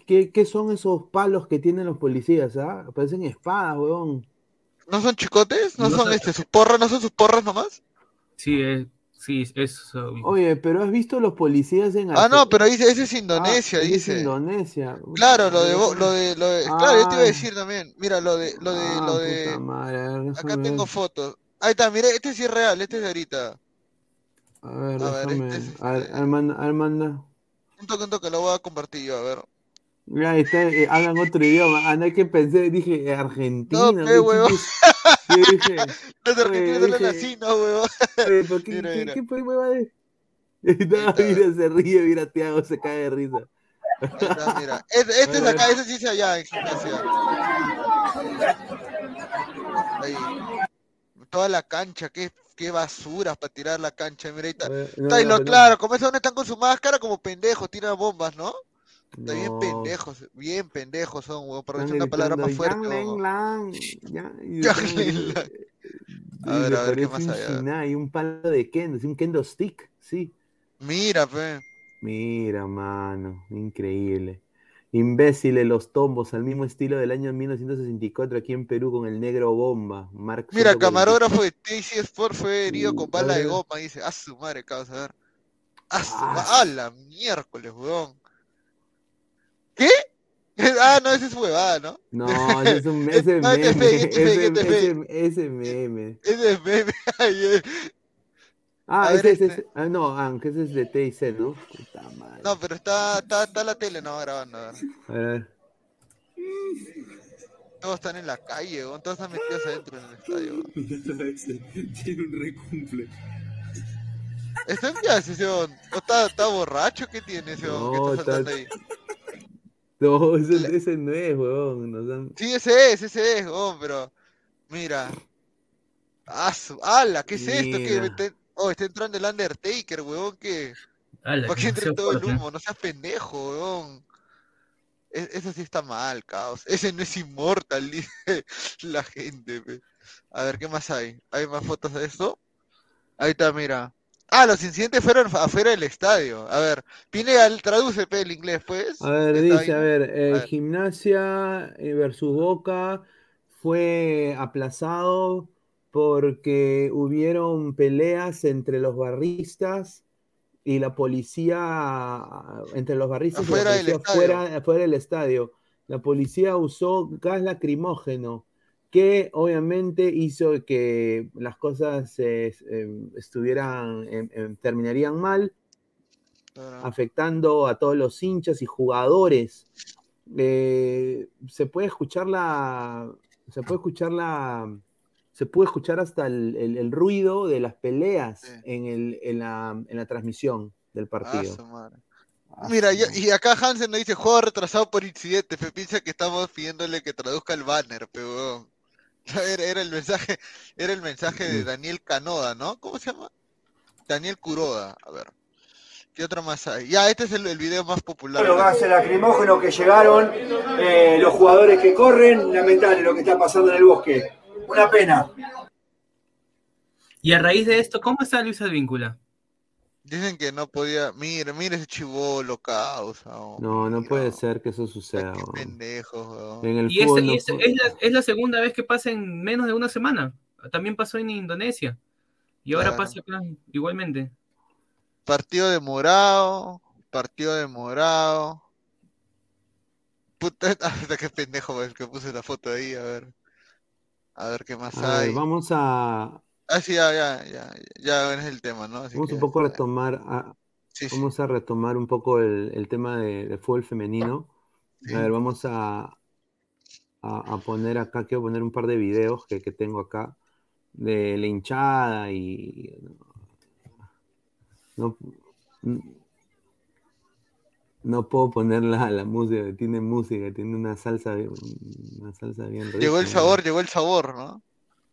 ¿Qué, qué son esos palos que tienen los policías? ¿ah? Parecen espadas, weón. ¿No son chicotes? ¿No, son este, sus porras? ¿No son sus porras nomás? Sí, es, sí, es. Oye, pero has visto los policías en. Ah, no, pero dice, ese es Indonesia, ah, dice. Es Indonesia. Claro, lo de, lo de, lo de claro, yo te iba a decir también. Mira, lo de, lo de, lo ah, de. Acá tengo fotos. Ahí está, mira, este sí es real, este es de ahorita. A ver, a déjame. Ver, este a ver, a ver, manda. Un toque, un toque, lo voy a compartir yo, a ver. Mira, ahí está, eh, hablan otro idioma. Ah, no hay que pensé, dije Argentina. No, qué dije. Los argentinos hablan así, no, huevo. ¿Por qué, mira, qué, mira. qué, qué hueva de.? No, mira, se ríe, mira, Tiago se cae de risa. Está, mira, este, este es acá, ese sí es allá en gimnasia. Ahí. Toda la cancha, qué qué basuras para tirar la cancha, mira, está, está claro, como esos están con su máscara como pendejos, tiran bombas, ¿no? Está bien pendejos, bien pendejos son, weón, por decir una palabra más fuerte. A ver, a ver, ¿qué más hay? Hay un palo de kendo, un kendo stick, sí. Mira, pe. Mira, mano, increíble. Imbéciles los tombos, al mismo estilo del año 1964 aquí en Perú con el negro bomba. Mira, camarógrafo de TC Sport fue herido con bala de goma, dice, a su madre, causa, a ver. Ah, la miércoles, weón. ¿Qué? Ah, no, ese es huevada, ¿no? No, ese es un ese No, es meme. fake, es fake, es Ese, fake. ese, ese meme. Ese es meme. Ay, eh. Ah, ese, ese, este. ese- ah, no, aunque ese es de TIC, ¿no? Puta madre. No, pero está, está, está la tele, no, grabando. a ver. A ver. Todos están en la calle, weón. Todos están metidos adentro en el estadio. Tiene un recumple. ¿Está en qué weón? ¿O está, está borracho? ¿Qué tiene ese No, está está- saltando ahí? No, ese, ese no es, weón. nos dan- Sí, ese es, ese es, weón, pero. Mira. Ah, ¡Hala! ¿Qué es esto? ¿Qué? Oh, está entrando el Undertaker, weón, que. Ala, ¿Para qué entre todo el humo? No seas pendejo, weón. E- Eso sí está mal, caos. Ese no es inmortal, dice la gente, pe. A ver, ¿qué más hay? ¿Hay más fotos de esto? Ahí está, mira. Ah, los incidentes fueron afuera del estadio. A ver, Pineda, traduce pe, el inglés, pues. A ver, dice, ahí. a ver, eh, A ver. Gimnasia eh, versus Boca fue aplazado porque hubieron peleas entre los barristas y la policía, entre los barristas y la del policía estadio. fuera, afuera del estadio. La policía usó gas lacrimógeno, que obviamente hizo que las cosas eh, eh, estuvieran, em, em, terminarían mal afectando a todos los hinchas y jugadores. Eh, se puede escuchar la. Se puede escuchar la. Se puede escuchar hasta el, el- el ruido de las peleas Sí. en, el, en, la, en la transmisión del partido. Ah, Mira, y, acá Hansen nos dice juego retrasado por incidente. Fe piensa que estamos pidiéndole que traduzca el banner, peón. Era, era el mensaje, era el mensaje de Daniel Canoda, ¿no? ¿Cómo se llama? Daniel Curoda. A ver. ¿Qué otro más hay? Ya, este es el, el video más popular. Los gases lacrimógenos que llegaron, eh, los jugadores que corren, lamentable lo que está pasando en el bosque. Una pena. Y a raíz de esto, ¿cómo está Luis Advíncula? Dicen que no podía. Mira, mira ese chivolo, causa. oh. No, no puede ser que eso suceda. Qué weón. En el Y, y no es- la, es la segunda vez que pasa en menos de una semana. También pasó en Indonesia. Y ahora Claro. pasa acá igualmente. Partido de morado. Partido de morado. Puta, hasta qué pendejo el que puse la foto ahí, a ver. A ver qué más A ver, hay. vamos a, Ah, sí, ya, ya, ya, ya es el tema, ¿no? Así vamos que, un poco a retomar, a- sí, sí. vamos a retomar un poco el, el tema de, de fútbol femenino. Sí. A ver, vamos a, a, a poner acá, quiero poner un par de videos que, que tengo acá de la hinchada y no, no puedo poner la, la música, tiene música, tiene una salsa, una salsa bien rica. Llegó el sabor, llegó el sabor, ¿no?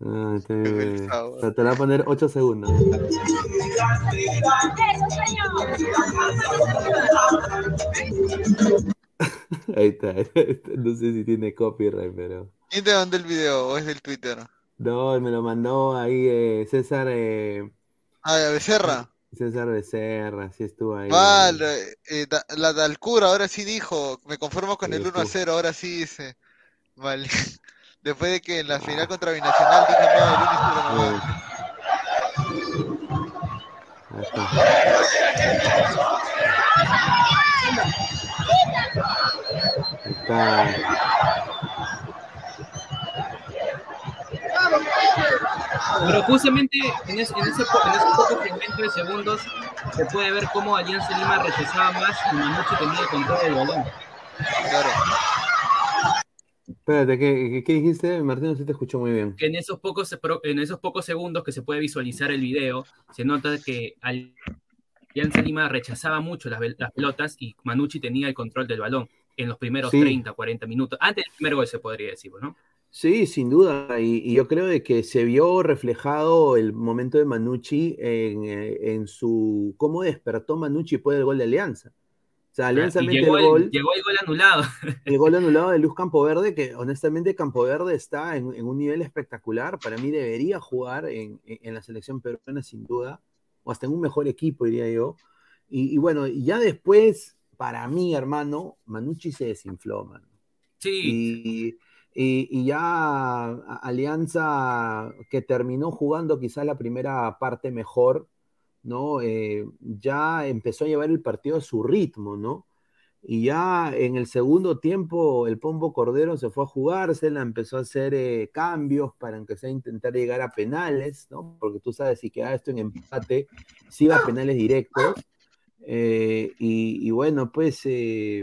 Ah, te, te- te la voy a poner 8 segundos. Ahí está, no sé si tiene copyright, pero... ¿Quién te mandó el video o es del Twitter? No, me lo mandó ahí eh, César, eh, Ah, Becerra. César Becerra, sí estuvo ahí. Vale, eh, da- la Dalcura ahora sí dijo, me conformo con Sí, el 1 a estuvo. 0, ahora sí dice. Vale. Después de que en la final contra Binacional dije, no, el está. Ahí está. Pero justamente en, es- en ese, en ese poco fragmento de segundos se puede ver cómo Alianza Lima rechazaba más y Manucci tenía el control del balón. Claro. Espérate, ¿qué, qué, dijiste? Martín, no se te escuchó muy bien. Que en esos pocos, en esos pocos segundos que se puede visualizar el video, se nota que Alianza Lima rechazaba mucho las, pelotas y Manucci tenía el control del balón en los primeros Sí. 30, 40 minutos. Antes del primer gol se podría decir, ¿no? Sí, sin duda, y, y yo creo de que se vio reflejado el momento de Manucci en, eh, en su cómo despertó Manucci después del gol de Alianza. O sea, Alianza mete llegó el el, gol, llegó el gol anulado. el gol anulado de Luz Campoverde, que honestamente Campoverde está en, en un nivel espectacular. Para mí debería jugar en, en- la selección peruana sin duda, o hasta en un mejor equipo, diría yo. Y, y bueno, ya después, para mí, hermano, Manucci se desinfló, mano. Sí, Y, y- y ya Alianza, que terminó jugando quizás la primera parte mejor, ¿no? Eh, ya empezó a llevar el partido a su ritmo, ¿no? Y ya en el segundo tiempo el Pombo Cordero se fue a jugársela, empezó a hacer eh, cambios para aunque sea intentar llegar a penales, ¿no? Porque tú sabes, si queda esto en empate, si va a penales directos. Eh, y, bueno, pues el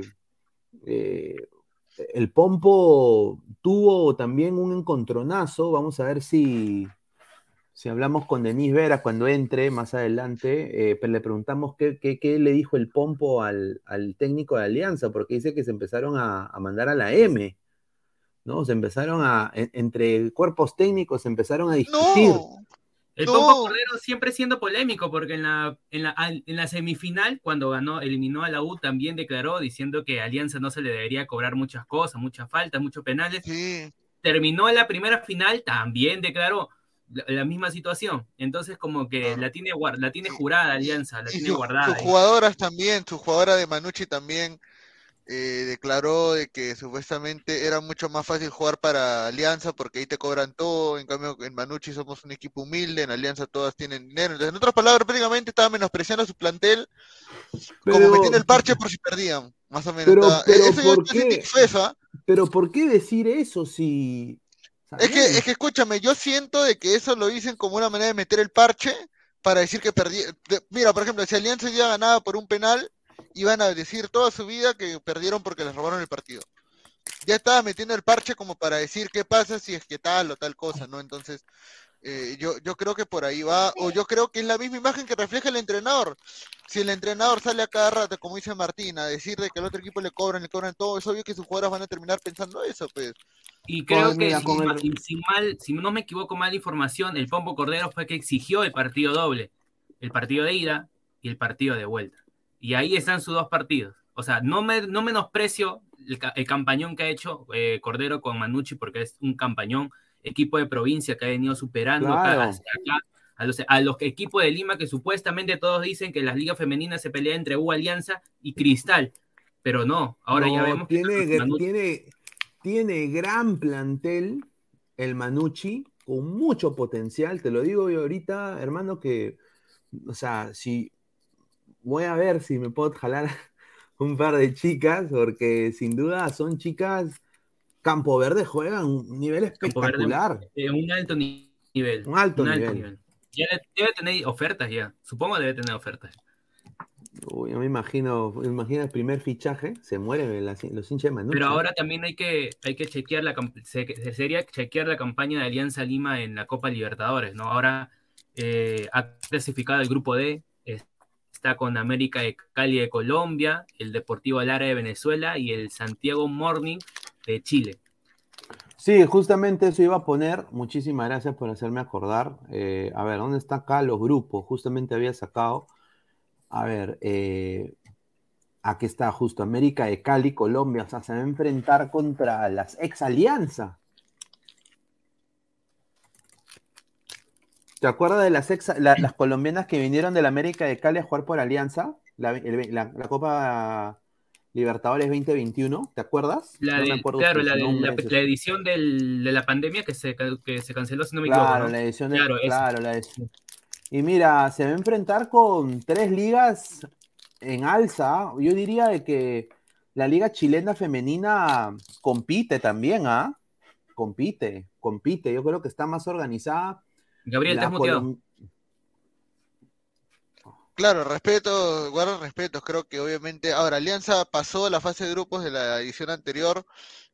Pompo tuvo también un encontronazo, vamos a ver si, si hablamos con Denis Vera cuando entre más adelante, eh, pues le preguntamos qué, le dijo el Pompo al, técnico de Alianza, porque dice que se empezaron a, mandar a la M, ¿no? Se empezaron a, entre cuerpos técnicos, se empezaron a discutir. El Pompo Cordero siempre siendo polémico, porque en la, en, la, en la semifinal, cuando ganó, eliminó a la U, también declaró diciendo que a Alianza no se le debería cobrar muchas cosas, muchas faltas, muchos penales. Terminó la primera final, también declaró la, misma situación. Entonces, como que la tiene la tiene jurada Alianza, la tiene guardada. Sus jugadoras también, su jugadora de Manucci también eh, declaró de que supuestamente era mucho más fácil jugar para Alianza porque ahí te cobran todo, en cambio en Manucci somos un equipo humilde, en Alianza todas tienen dinero. en otras palabras, prácticamente estaba menospreciando su plantel, como metiendo el parche por si perdían, más o menos. Pero, pero, ¿por qué? pero ¿por qué decir eso si es que, es que escúchame, yo siento de que eso lo dicen como una manera de meter el parche para decir que perdí. Mira, por ejemplo, si Alianza ya ganaba por un penal, iban a decir toda su vida que perdieron porque les robaron el partido. Ya estaba metiendo el parche como para decir qué pasa si es que tal o tal cosa, ¿no? Entonces, eh, yo, yo creo que por ahí va, o yo creo que es la misma imagen que refleja el entrenador. Si el entrenador sale a cada rato, como dice Martín, a decir de que al otro equipo le cobran, le cobran todo, es obvio que sus jugadores van a terminar pensando eso, pues. Y creo que, si, mal, si no me equivoco mal de información, el Pombo Cordero fue que exigió el partido doble, el partido de ida y el partido de vuelta. Y ahí están sus dos partidos. O sea, no, me, no menosprecio el, campañón que ha hecho eh, Cordero con Manucci porque es un campañón equipo de provincia que ha venido superando a, los, a, los, equipos de Lima que supuestamente todos dicen que las ligas femeninas se pelean entre U Alianza y Cristal, pero no, ahora ya vemos tiene, tiene, tiene gran plantel el Manucci con mucho potencial, te lo digo yo ahorita, hermano, que, o sea, si voy a ver si me puedo jalar un par de chicas, porque sin duda son chicas Campo Verde juega un nivel espectacular. Eh, un alto nivel. Un alto, nivel. Ya debe tener ofertas ya. Supongo que debe tener ofertas. Uy, yo me imagino, imagina el primer fichaje, se mueren los hinchas de Pero ahora también hay que, hay que chequear la sería chequear la campaña de Alianza Lima en la Copa Libertadores, ¿no? Ahora eh, ha clasificado el grupo D, está con América de Cali de Colombia, el Deportivo Lara de Venezuela y el Santiago Morning Chile. Sí, justamente eso iba a poner. Muchísimas gracias por hacerme acordar. Eh, a ver, ¿dónde están acá los grupos? Justamente había sacado. A ver, eh, aquí está justo América de Cali, Colombia. O sea, se va a enfrentar contra las ex alianza. ¿Te acuerdas de las, ex, las colombianas que vinieron de la América de Cali a jugar por Alianza? la Copa Libertadores 2021, ¿te acuerdas? La claro, la, edición de la pandemia que se, que se canceló, si no me equivoco. Claro, la edición de, claro, la edición. Y mira, se va a enfrentar con tres ligas en alza. Yo diría de que la liga chilena femenina compite también, ¿ah? Compite, compite. Yo creo que está más organizada. Gabriel, ¿te has muteado? Claro, respeto, guardo respetos. Creo que obviamente. Ahora, Alianza pasó la fase de grupos de la edición anterior,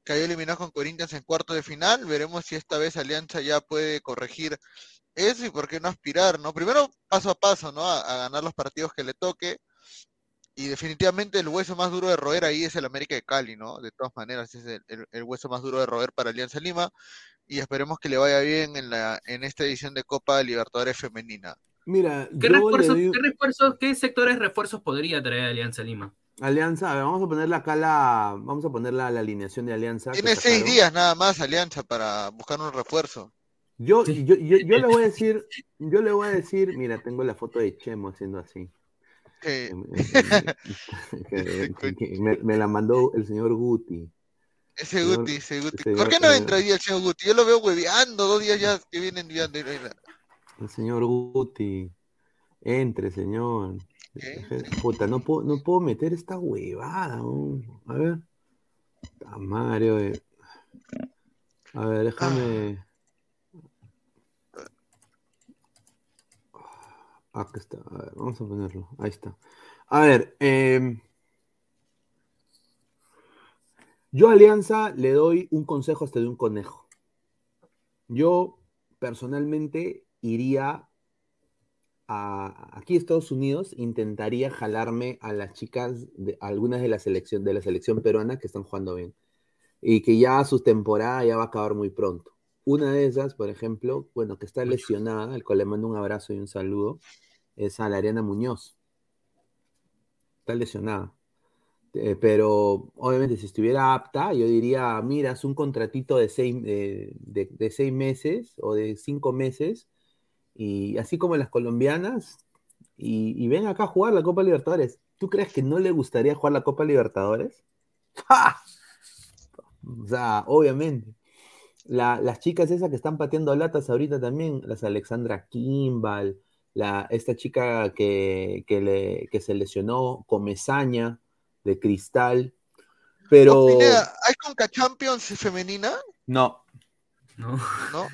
había eliminado con Corinthians en cuarto de final. Veremos si esta vez Alianza ya puede corregir eso y por qué no aspirar, ¿no? Primero, paso a paso, ¿no? A, ganar los partidos que le toque. Y definitivamente el hueso más duro de roer ahí es el América de Cali, ¿no? De todas maneras, es el, hueso más duro de roer para Alianza Lima. Y esperemos que le vaya bien en, la, en esta edición de Copa Libertadores Femenina. Mira, ¿Qué, refuerzos, ¿qué, sectores refuerzos podría traer Alianza Lima? Alianza, a ver, vamos a ponerla acá la, vamos a poner la, alineación de Alianza. Tiene seis días nada más Alianza para buscar un refuerzo. Yo, yo, yo, yo, le voy a decir, yo le voy a decir, mira, tengo la foto de Chemo haciendo así. me, la mandó el señor Guti. Ese Guti, ese Guti. ¿Por qué no entra hoy el señor Guti? Yo lo veo hueveando dos días ya que vienen enviando. El señor Guti. Entre, señor. Puta, no puedo, no puedo meter esta huevada. A ver. Mario. Eh. A ver, déjame. Acá está. A ver, vamos a ponerlo. Ahí está. A ver. Eh... Yo a Alianza le doy un consejo hasta de un conejo. Yo personalmente iría a, aquí a Estados Unidos, intentaría jalarme a las chicas, de, algunas de la, selección, de la selección peruana que están jugando bien y que ya su temporada ya va a acabar muy pronto. Una de esas, por ejemplo, bueno, que está lesionada, al cual le mando un abrazo y un saludo, es a la Ariana Muñoz. Está lesionada. Eh, pero obviamente si estuviera apta, yo diría, mira, es un contratito de seis, de, seis meses o de cinco meses, y así como las colombianas, y, ven acá a jugar la Copa Libertadores. ¿Tú crees que no le gustaría jugar la Copa Libertadores? O sea, obviamente. las chicas esas que están pateando latas ahorita también, las Alexandra Kimball, la, esta chica que, que, le, que se lesionó, Comezaña, de cristal. Pero. ¿Hay Conca Champions femenina? No. No. ¿No?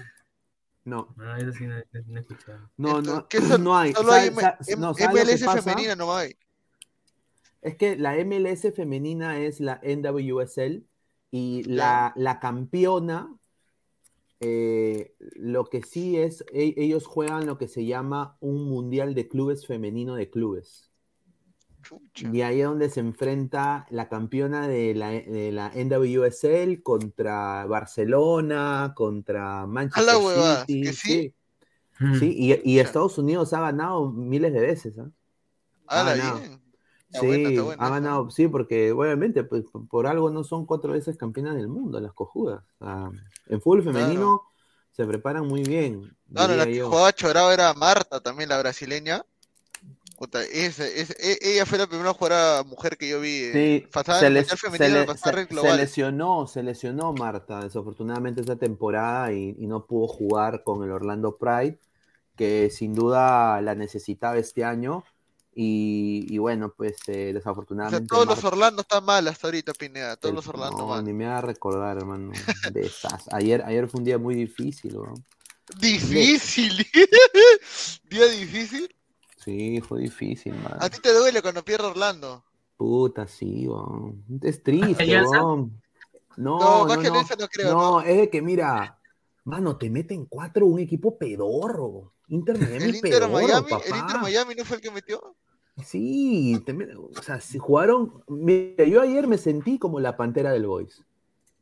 No. No, eso sí no, no he escuchado. No, no, no hay. Solo hay MLS femenina, no hay. Es que la MLS femenina es la NWSL y la, la campeona, eh, lo que sí es, e, ellos juegan lo que se llama un mundial de clubes femenino de clubes. Y ahí es donde se enfrenta la campeona de la, de la NWSL contra Barcelona, contra Manchester City. sí. sí. y, Estados Unidos ha ganado miles de veces. ¿eh? Ha ganado. sí, ha ganado, sí, porque obviamente pues, por algo no son cuatro veces campeonas del mundo las cojudas. en fútbol femenino se preparan muy bien. Claro, la que jugaba chorado era Marta también, la brasileña. E, ella fue la primera jugadora mujer que yo vi. Sí, se, lesionó, se lesionó Marta, desafortunadamente esa temporada y, no pudo jugar con el Orlando Pride, que sin duda la necesitaba este año. Y, bueno, pues eh, desafortunadamente. todos los Orlando están mal hasta ahorita, Pineda. Todos los Orlando no, mal. Ni me va a recordar, hermano. ayer, ayer fue un día muy difícil, ¿Difícil? ¿Día difícil? Sí, fue difícil, man. ¿A ti te duele cuando pierde Orlando? Puta, sí, weón. Es triste, weón. No, no, no, no, no, creo, no, es que mira, mano, te meten cuatro un equipo pedorro. Inter Miami el Inter Miami, ¿El Inter Miami no fue el que metió? Sí, o sea, si jugaron. Mira, yo ayer me sentí como la pantera del Boys.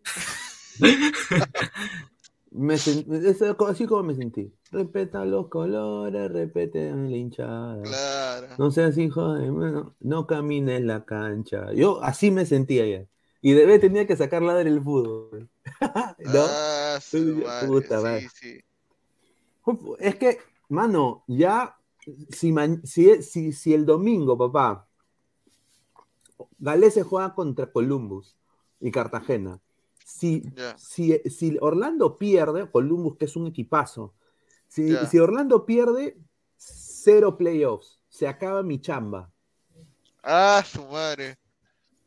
Me es así como me sentí. Respeta los colores, respete la hinchada. Claro. No seas hijo de. Bueno, no camines la cancha. Yo así me sentía ayer. Y debe tenía que sacar la del fútbol. ¿No? Ah, Puta, sí, Es que, mano, ya. Si, si, si el domingo, papá, Galés se juega contra Columbus y Cartagena si, si, Orlando pierde, Columbus, que es un equipazo, si, si, Orlando pierde, cero playoffs. Se acaba mi chamba. Ah, su madre.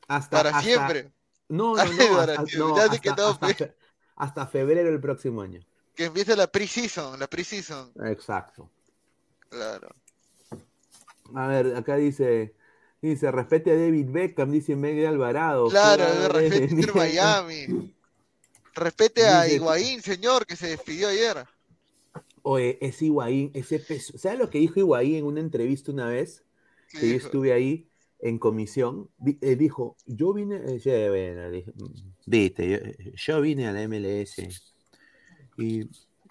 Hasta, Para siempre. No, no, no. hasta, hasta, febrero del próximo año. Que empiece la pre-season, la pre-season. Exacto. Claro. A ver, acá dice. Dice, respete a David Beckham, dice Miguel Alvarado. Claro, respete a Miami. Respete a Higuaín, señor, que se despidió ayer. Oye, ese Higuaín, ese peso. ¿Sabes lo que dijo Higuaín en una entrevista una vez? Que yo estuve ahí en comisión. Eh, dijo, yo vine, eh, viste, yo, vine a la MLS y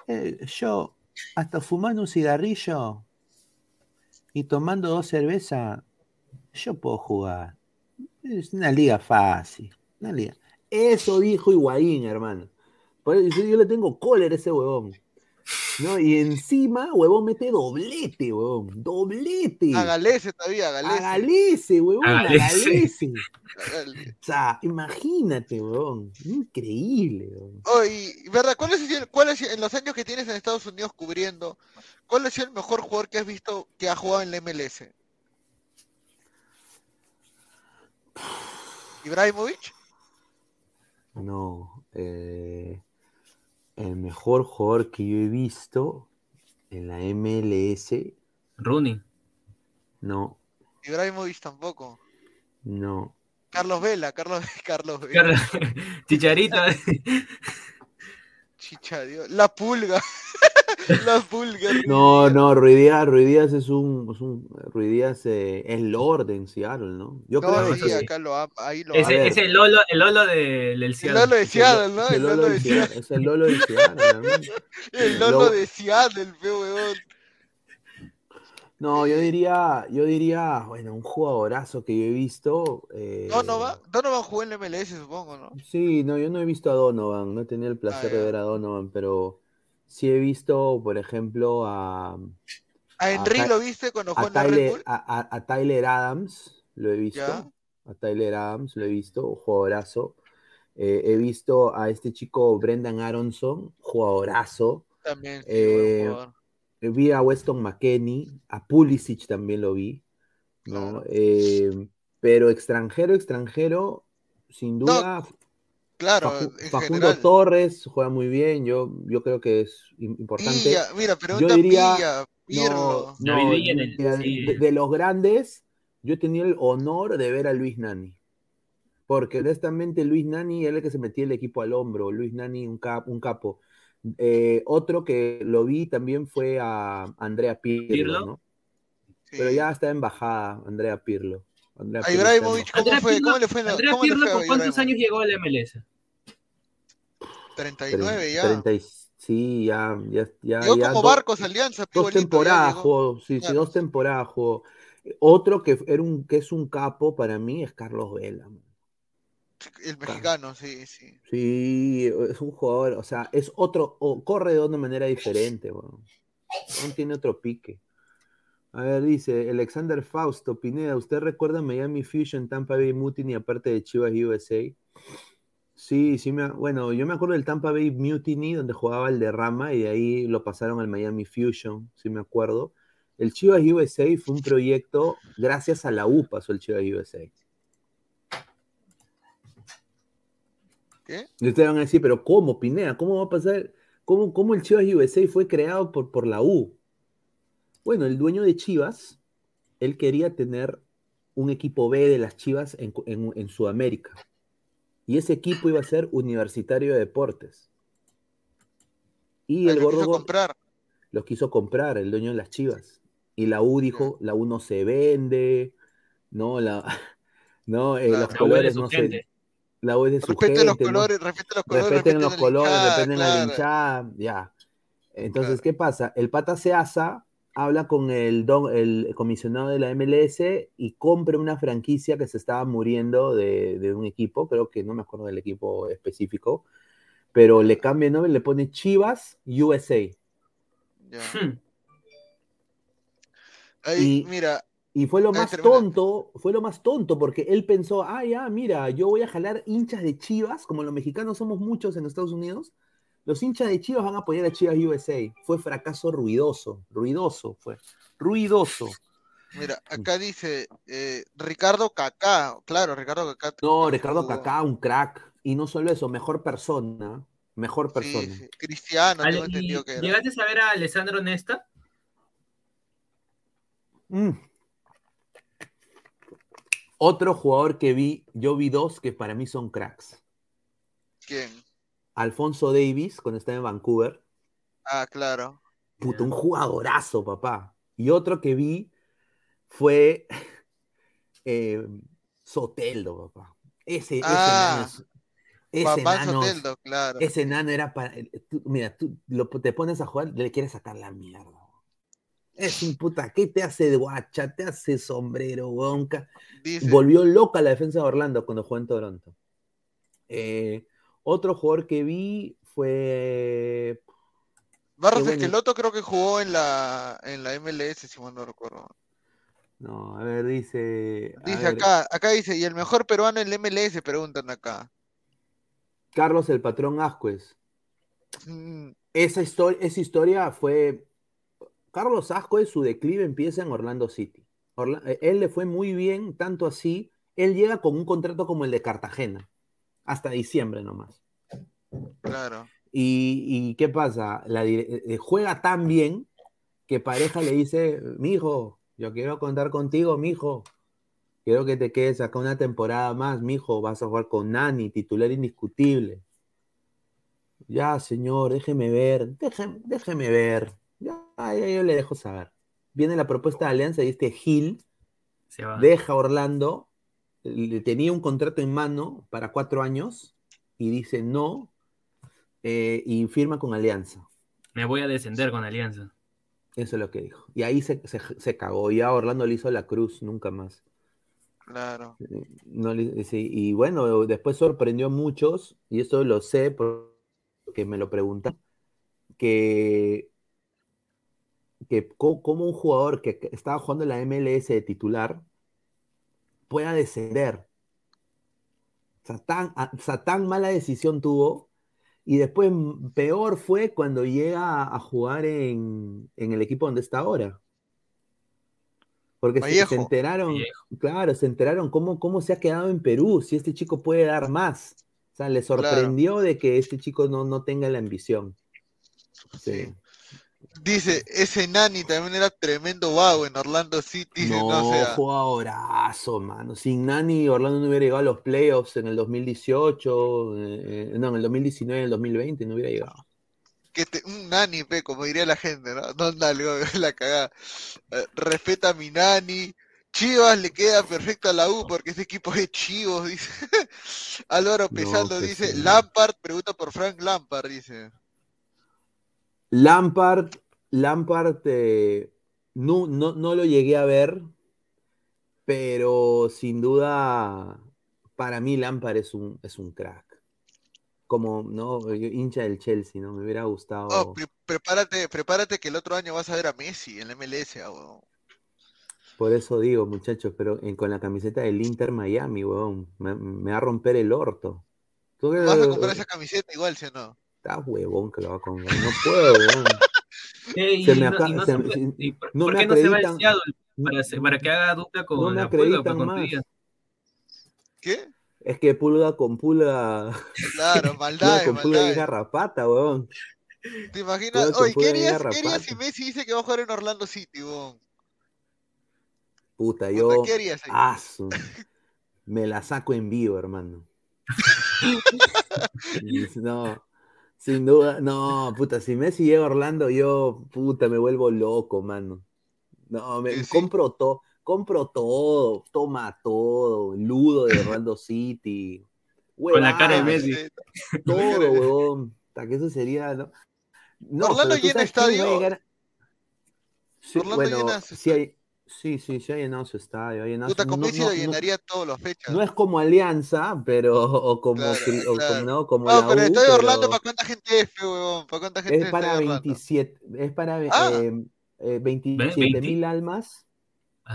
eh, yo, hasta fumando un cigarrillo y tomando dos cervezas, yo puedo jugar. Es una liga fácil. Una liga. Eso dijo Higuaín, hermano. Por eso yo le tengo cólera a ese huevón. ¿no? Y encima, huevón, mete doblete, huevón. Doblete. A Galese todavía, a Galese. A Galese, huevón, a Galese. Galese. Dale. O sea, imagínate, huevón. Increíble, huevón. Oh, y, ¿verdad? ¿Cuál es, el- cuál es, en los años que tienes en Estados Unidos cubriendo, cuál es el mejor jugador que has visto que ha jugado en la MLS? ¿Ibrahimovic? No, eh, el mejor jugador que yo he visto en la MLS, Rooney. no, Ibrahimovic tampoco. no. Carlos Vela, Carlos, Carlos Vela. Carlos- Chicharito. Chicha, Dios. La pulga. No, no, Ruidías, Ruidías es un, es un Ruidías eh, es Lord en Seattle, ¿no? Yo No, creo sí, que acá lo ahí lo Ese, ver. ese Lolo, el Lolo de- del El Seattle. Lolo de Seattle, ¿no? es el El Lolo de de Seattle, Seattle. es el Lolo de Seattle, hermano. El Lo- Lolo de Seattle, feo weón. No, yo diría, yo diría, bueno, un jugadorazo que yo he visto. eh, Donovan, Donovan jugó en la MLS, supongo, ¿no? Sí, no, yo no he visto a Donovan, no he tenido el placer Ah, de ya. ver a Donovan, pero sí he visto, por ejemplo, a, A Henry lo viste cuando jugó en Red Tyler, Bull. a, Tyler Adams, lo he visto. Ya. A Tyler Adams lo he visto, jugadorazo. Eh, he visto a este chico Brendan Aronson, jugadorazo. También, sí, Eh, jugador. Vi a Weston McKenney, a Pulisic también lo vi, ¿no? Claro. Eh, pero extranjero, extranjero, sin No, duda, Claro, Facu- en Facundo general. Torres juega muy bien, yo, yo creo que es im- importante. Mira, yo pregunta diría, Villa, Pirlo. no, de, de los grandes, yo tenía el honor de ver a Luis Nani. Porque honestamente Luis Nani era el que se metía el equipo al hombro. Luis Nani, un, cap- un capo. Eh, otro que lo vi también fue a Andrea Pirlo, ¿Pirlo? ¿no? Sí. Pero ya está en bajada, Andrea Pirlo. Andrea Pirlo. ¿cómo le fue? en la- Andrea Pirlo, ¿por cuántos años llegó a la MLS? 39 ya. 30 y- sí, ya, ya, ya, Llegó ya como dos- Barcos Alianza, dos temporadas, sí, sí, dos temporadas. Otro que era un que es un capo para mí es Carlos Vela. El mexicano, sí, sí. Sí, es un jugador, o sea, es otro, o corre de una manera diferente, weón. No tiene otro pique. A ver, dice Alexander Fausto Pineda, ¿usted recuerda Miami Fusion, Tampa Bay Mutiny, aparte de Chivas USA? Sí, sí, me, bueno, yo me acuerdo del Tampa Bay Mutiny, donde jugaba el derrama, y de ahí lo pasaron al Miami Fusion, sí me acuerdo. El Chivas USA fue un proyecto, gracias a la U pasó el Chivas USA. ¿Qué? Y ustedes van a decir, pero ¿cómo, Pineda? ¿Cómo va a pasar? ¿Cómo, cómo el Chivas USA fue creado por, por la U? Bueno, el dueño de Chivas, él quería tener un equipo B de las Chivas en, en- en Sudamérica. Y ese equipo iba a ser Universitario de Deportes. Y el lo gordo quiso Go- comprar. los quiso comprar, el dueño de las Chivas. Y la U dijo, la U no se vende, no, la, no, eh, Claro. los colores no se... gente. La U es de su Respete los gente, ¿no? colores, respete los colores, respeten los la colores, respeten la ya. Entonces, Claro. ¿qué pasa? El pata se asa, habla con el, don- el comisionado de la MLS y compra una franquicia que se estaba muriendo de, de un equipo, creo que no me acuerdo del equipo específico, pero le cambia el nombre, le pone Chivas USA. Ya. Hmm. Ahí, Y- mira, Y fue lo más termina. tonto, fue lo más tonto, porque él pensó, ah, ya, mira, yo voy a jalar hinchas de Chivas, como los mexicanos somos muchos en Estados Unidos, los hinchas de Chivas van a apoyar a Chivas USA. Fue fracaso ruidoso, ruidoso fue, ruidoso. mira, acá dice eh, Ricardo Kaká, claro, Ricardo Kaká. No, Ricardo. Kaká, un crack, y no solo eso, mejor persona, mejor Sí, persona. sí. Cristiano, Ale- tengo entendido que era. ¿Llegaste a saber a Alessandro Nesta? Mm. Otro jugador que vi, yo vi dos que para mí son cracks. ¿Quién? Alfonso Davis, cuando estaba en Vancouver. Ah, claro. Puta, un jugadorazo, papá. Y otro que vi fue eh, Soteldo, papá. Ese, ese Ah, nano es- ese nano- Soteldo, claro. ese nano era para. tú- mira, tú lo- te pones a jugar, le quieres sacar la mierda. Es un puta, ¿qué te hace de guacha? Te hace sombrero, gonca. Dice, Volvió loca la defensa de Orlando cuando jugó en Toronto. Eh, otro jugador que vi fue Barros Esqueloto creo que jugó en la, en la MLS, si mal no recuerdo. No, a ver, dice. Dice acá, acá dice, y el mejor peruano en el MLS, preguntan acá. Carlos el patrón Ascuez. Mm. Esa, historia, esa historia fue. Carlos Ascuez, su declive empieza en Orlando City. Eh, él le fue muy bien, tanto así. Él llega con un contrato como el de Cartagena, hasta diciembre nomás. Claro. ¿Y, qué pasa? La, eh, juega tan bien que pareja le dice, mijo, yo quiero contar contigo, mijo. Quiero que te quedes acá una temporada más, mijo. Vas a jugar con Nani, titular indiscutible. Ya, señor, déjeme ver, déjeme, ver. Ya, yo le dejo saber. Viene la propuesta de alianza y este Gil deja a Orlando. Le tenía un contrato en mano para cuatro años y dice no eh, y firma con Alianza. Me voy a descender con Alianza. Eso es lo que dijo. Y ahí se, se, cagó. Y a Orlando le hizo la cruz, nunca más. Claro. No, y bueno, después sorprendió a muchos, y esto lo sé porque me lo preguntan, que, que como un jugador que estaba jugando en la MLS de titular pueda descender. O sea, tan, o sea, tan mala decisión tuvo y después peor fue cuando llega a jugar en, el equipo donde está ahora. Porque se, enteraron, claro, se enteraron cómo, cómo se ha quedado en Perú, si este chico puede dar más. O sea, le sorprendió de que este chico no, no tenga la ambición. sí. Dice, ese Nani también era tremendo vago en Orlando City. No, no o sea... jugadorazo, mano. Sin Nani, Orlando no hubiera llegado a los playoffs en el 2018, eh, no, en el 2019, en el 2020, no hubiera llegado. Que un Nani, pe, como diría la gente, ¿no? No, dale, la cagada. Eh, respeta a mi Nani. Chivas le queda perfecto a la U porque ese equipo es Chivos, dice. Álvaro Pesando dice, Lampard, pregunta por Frank Lampard, dice. Lampard, Lampard eh, no, no, lo llegué a ver, pero sin duda para mí Lampard es un, es un crack. Como, ¿no? hincha del Chelsea, ¿no? Me hubiera gustado. Oh, prepárate, prepárate que el otro año vas a ver a Messi en la MLS, ah, Por eso digo, muchachos, pero con la camiseta del Inter Miami, weón, me, va a romper el orto. ¿Vas a comprar esa camiseta igual, si no? Está huevón que lo va a comprar. No puedo, huevón. se me acaba, no, se, no ¿Por qué no se va el para, para, que haga dupla con no me la pulga, más. ¿Qué? Es que pulga con pulga. Claro, maldad. con pulga y garrapata, weón. ¿Te imaginas? Oye, ¿qué harías, si Messi dice que va a jugar en Orlando City, weón? Puta, yo. ¿Qué harías ahí? me la saco en vivo, hermano. no. Sin duda, no, puta, si Messi llega a Orlando, yo, puta, me vuelvo loco, mano. No, me compro todo, compro todo, toma todo, ludo de Orlando City. Con la cara de Messi. Todo, huevón. que eso sería, ¿no? no Orlando llena estadio. Sí, Orlando bueno, llena... sí hay, Sí, sí, se ha llenado su estadio. Puta, con Messi lo llenaría todas las fechas. No es como Alianza, pero. O como. O como no, como no, pero estoy de Orlando, ¿para cuánta gente es, weón? ¿Para cuánta gente es? Para 27, es para ah. eh, eh, 27 mil almas.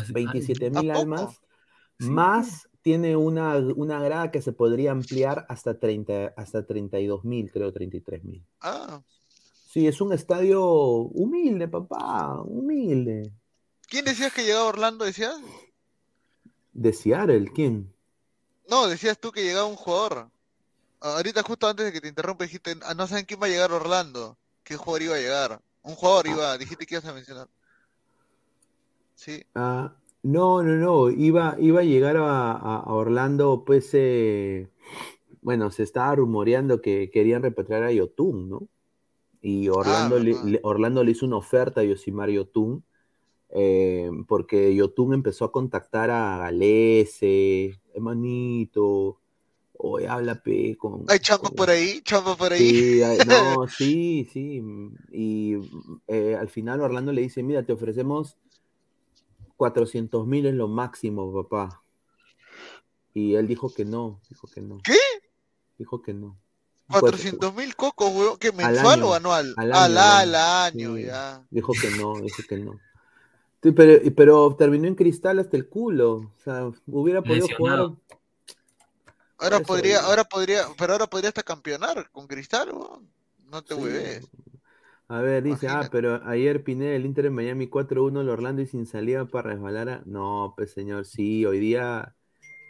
27 mil almas. Más tiene una, una grada que se podría ampliar hasta, 30, hasta 32 mil, creo, 33 mil. Ah. Sí, es un estadio humilde, papá, humilde. ¿Quién decías que llegaba Orlando, decías? De Seattle, ¿quién? No, decías tú que llegaba un jugador. Ahorita justo antes de que te interrumpa dijiste, ah, no saben quién va a llegar Orlando. ¿Qué jugador iba a llegar? Un jugador iba, dijiste que ibas a mencionar. Sí. Ah, no, no, no, iba, iba a llegar a, Orlando, pues, eh, bueno, se estaba rumoreando que querían repatriar a Yotun, ¿no? Y Orlando, ah, le, Orlando le hizo una oferta a Yosimar Yotun eh, porque Yotun empezó a contactar a Galese, hermanito, hoy habla pe con... ¿Hay chamba por ahí? ¿Chamba por ahí? Sí, no, sí, sí. Y eh, al final Orlando le dice, mira, te ofrecemos 400 mil es lo máximo, papá. Y él dijo que no, dijo que no. ¿Qué? Dijo que no. 400 mil cocos, weón. ¿Qué mensual o anual? Al año, al, año, ya. Dijo que no, dijo que no. Pero, pero terminó en cristal hasta el culo. O sea, hubiera podido jugar. Ahora podría, ahora podría, pero ahora podría hasta campeonar con cristal, weón. No te sí. A ver, dice, ah, pero ayer Pineda, el Inter en Miami 4-1, el Orlando y sin salida para resbalar a... No, pues señor, sí, hoy día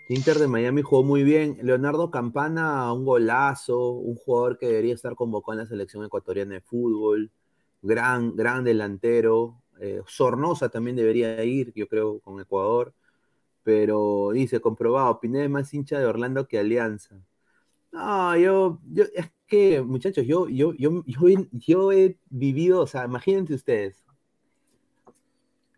Inter de Miami jugó muy bien. Leonardo Campana, un golazo, un jugador que debería estar convocado en la selección ecuatoriana de fútbol. Gran, gran delantero. Eh, Sornosa también debería ir, yo creo, con Ecuador. Pero dice, comprobado, Pineda es más hincha de Orlando que Alianza. No, yo, yo, es que, muchachos, yo, yo, yo, yo, he vivido, o sea, imagínense ustedes,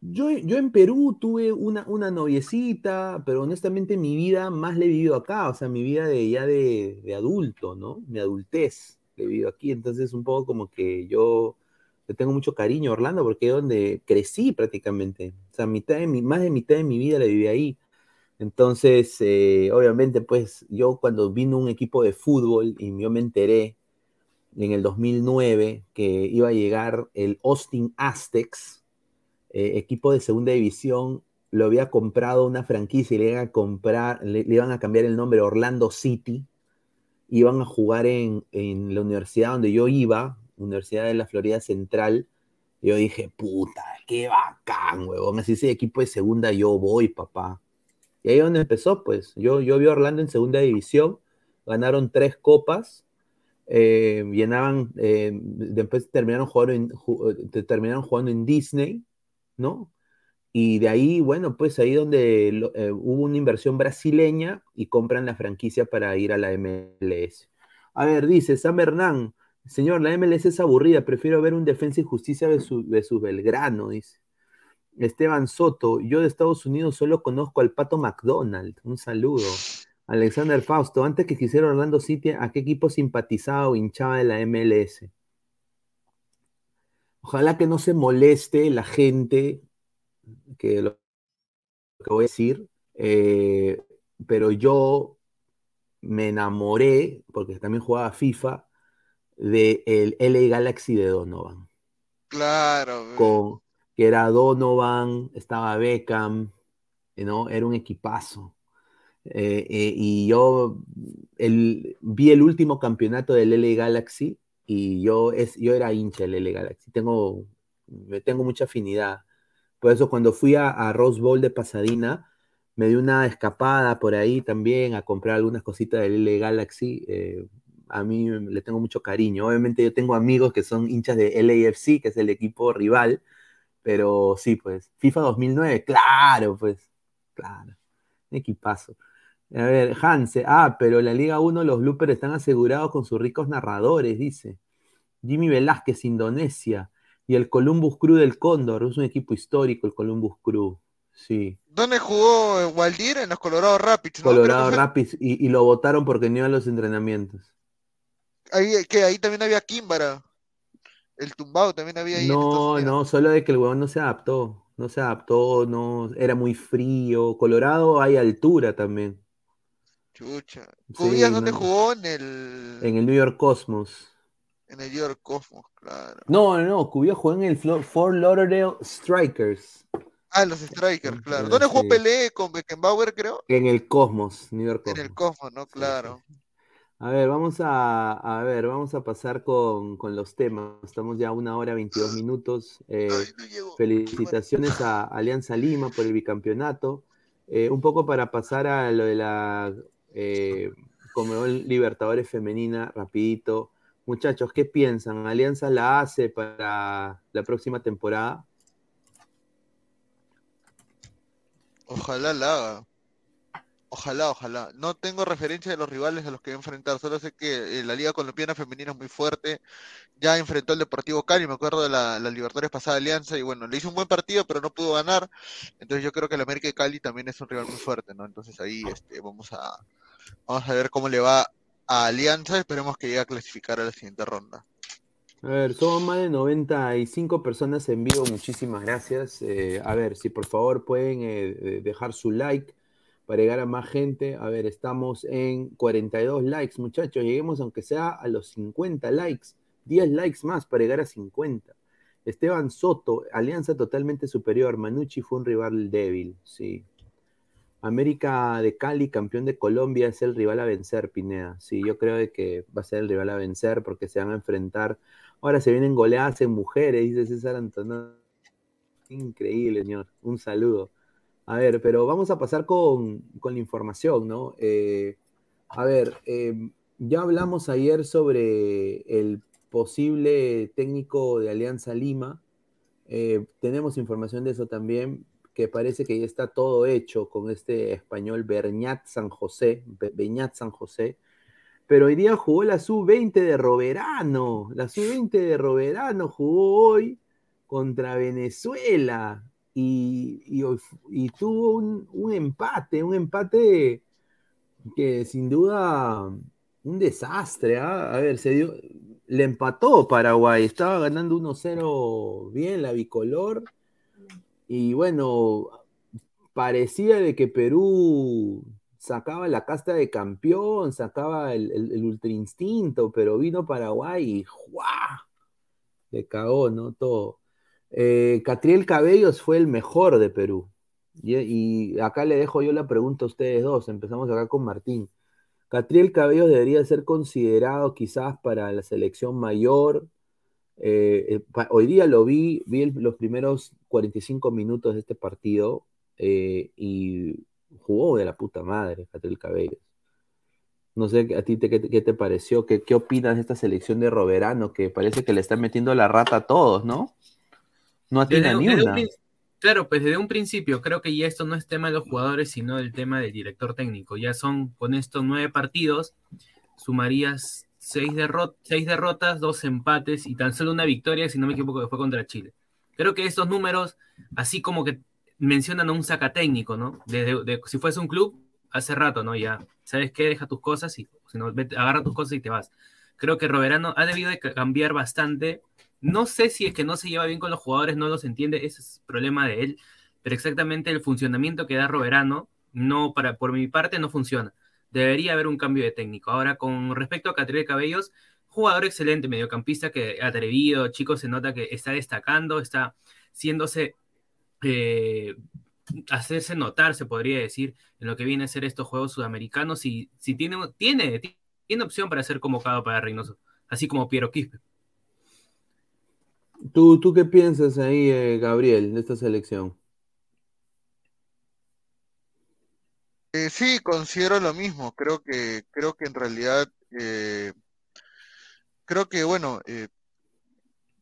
yo, yo, en Perú tuve una, una, noviecita, pero honestamente mi vida más la he vivido acá, o sea, mi vida de ya de, de, adulto, ¿no? Mi adultez la he vivido aquí, entonces un poco como que yo tengo mucho cariño a Orlando porque es donde crecí prácticamente, o sea, mi, más de mitad de mi vida la viví ahí. Entonces, eh, obviamente, pues yo cuando vino un equipo de fútbol y yo me enteré en el 2009 que iba a llegar el Austin Aztecs, eh, equipo de segunda división, lo había comprado una franquicia y le iban a comprar, le, iban a cambiar el nombre Orlando City, iban a jugar en, la universidad donde yo iba, Universidad de la Florida Central. yo dije, puta, qué bacán, huevón. Así ese equipo de segunda yo voy, papá. Y ahí es donde empezó, pues. Yo, yo vi a Orlando en segunda división, ganaron tres copas, eh, llenaban, eh, después terminaron jugando, en, eh, terminaron jugando en Disney, ¿no? Y de ahí, bueno, pues ahí donde hubo una inversión brasileña y compran la franquicia para ir a la MLS. A ver, dice Sam Hernán, señor, la MLS es aburrida, prefiero ver un Defensa y Justicia de su Belgrano, dice. Esteban Soto, yo de Estados Unidos solo conozco al Pato McDonald. Un saludo. Alexander Fausto, antes que quisiera Orlando City, ¿a qué equipo simpatizaba o hinchaba de la MLS? Ojalá que no se moleste la gente que lo que voy a decir, eh, pero yo me enamoré, porque también jugaba FIFA, del el LA Galaxy de Donovan. Claro. Con, que era Donovan, estaba Beckham, ¿no? Era un equipazo. Eh, eh, y yo vi el último campeonato del LA Galaxy y yo, es, yo era hincha del LA Galaxy. Tengo, tengo mucha afinidad. Por eso cuando fui a, Rose Bowl de Pasadena, me di una escapada por ahí también a comprar algunas cositas del LA Galaxy. Eh, a mí le tengo mucho cariño. Obviamente yo tengo amigos que son hinchas de LAFC, que es el equipo rival, pero sí, pues, FIFA 2009, claro, pues, claro, equipazo. A ver, Hanse, ah, pero en la Liga 1 los bloopers están asegurados con sus ricos narradores, dice. Jimmy Velázquez, Indonesia. Y el Columbus Crew del Cóndor, es un equipo histórico el Columbus Crew, sí. ¿Dónde jugó Waldir? En los Colorado Rapids, Colorado Rapids, y, lo votaron porque no iba a los entrenamientos. Ahí, que ahí también había Kimbara. El tumbado también había ahí. No, no, solo de que el huevón no se adaptó. No se adaptó, no, era muy frío. Colorado hay altura también. Chucha. ¿Cubías dónde jugó? En el. En el New York Cosmos. En el New York Cosmos, claro. No, no, Cubía jugó en el Fort Lauderdale Strikers. Ah, los Strikers, claro. ¿Dónde jugó Pelé con Beckenbauer, creo? En el Cosmos, New York Cosmos. En el Cosmos, ¿no? Claro. A ver, vamos a, a ver, vamos a pasar con, los temas. Estamos ya a una hora 22 minutos. Eh, felicitaciones a Alianza Lima por el bicampeonato. Eh, un poco para pasar a lo de la eh, Libertadores Femenina, rapidito. Muchachos, ¿qué piensan? ¿Alianza la hace para la próxima temporada? Ojalá la haga. Ojalá, ojalá. No tengo referencia de los rivales a los que voy a enfrentar. Solo sé que eh, la Liga Colombiana Femenina es muy fuerte. Ya enfrentó al Deportivo Cali, me acuerdo de la, la Libertadores pasada Alianza. Y bueno, le hizo un buen partido, pero no pudo ganar. Entonces yo creo que el América de Cali también es un rival muy fuerte, ¿no? Entonces ahí este, vamos, a, vamos a ver cómo le va a Alianza. Esperemos que llegue a clasificar a la siguiente ronda. A ver, somos más de 95 personas en vivo. Muchísimas gracias. Eh, a ver, si por favor pueden eh, dejar su like para llegar a más gente. A ver, estamos en 42 likes, muchachos. Lleguemos aunque sea a los 50 likes. 10 likes más para llegar a 50. Esteban Soto, alianza totalmente superior. Manucci fue un rival débil, sí. América de Cali, campeón de Colombia, es el rival a vencer, Pineda. Sí, yo creo que va a ser el rival a vencer porque se van a enfrentar. Ahora se vienen goleadas en mujeres, dice César Antonio. Increíble, señor. Un saludo. A ver, pero vamos a pasar con, la información, ¿no? Eh, a ver, em, ya hablamos ayer sobre el posible técnico de Alianza Lima. Eh, tenemos información de eso también, que parece que ya está todo hecho con este español Berñat San José, Beñat San José. Pero hoy día jugó la sub-20 de Roberano. La sub-20 de Roberano jugó hoy contra Venezuela y, tuvo un, empate, un empate que sin duda un desastre. ¿ah? A ver, se dio, le empató Paraguay, estaba ganando 1-0 bien la bicolor. Y bueno, parecía de que Perú sacaba la casta de campeón, sacaba el, el, ultra instinto, pero vino Paraguay y ¡juá! Le cagó, ¿no? Todo. Eh, Catriel Cabellos fue el mejor de Perú. Y, acá le dejo yo la pregunta a ustedes dos. Empezamos acá con Martín. Catriel Cabellos debería ser considerado quizás para la selección mayor. Eh, eh, hoy día lo vi, vi los primeros 45 minutos de este partido y jugó de la puta madre Catriel Cabellos. No sé a ti te, qué, te pareció, ¿Qué, qué opinas de esta selección de Roberano que parece que le están metiendo la rata a todos, ¿no? No atiende ni una. claro, pues desde un principio creo que ya esto no es tema de los jugadores, sino el tema del director técnico. Ya son con estos nueve partidos, sumarías seis, seis derrotas, dos empates y tan solo una victoria, si no me equivoco, que fue contra Chile. Creo que estos números, así como que mencionan a un saca técnico, ¿no? Desde, si fuese un club, hace rato, ¿no? Ya, ¿sabes qué? Deja tus cosas y si no, agarra tus cosas y te vas. Creo que Roberano ha debido de cambiar bastante no sé si es que no se lleva bien con los jugadores, no los entiende, ese es problema de él, pero exactamente el funcionamiento que da Roberano, no para, por mi parte, no funciona. Debería haber un cambio de técnico. Ahora, con respecto a Catriel Cabellos, jugador excelente, mediocampista que atrevido, chico, se nota que está destacando, está siéndose, eh, hacerse notar, se podría decir, en lo que viene a ser estos juegos sudamericanos, si tiene, tiene, tiene opción para ser convocado para Reynoso, así como Piero Quispe. ¿Tú, ¿Tú qué piensas ahí, eh, Gabriel, de esta selección? Eh, sí, considero lo mismo. Creo que, creo que en realidad, eh, creo que bueno,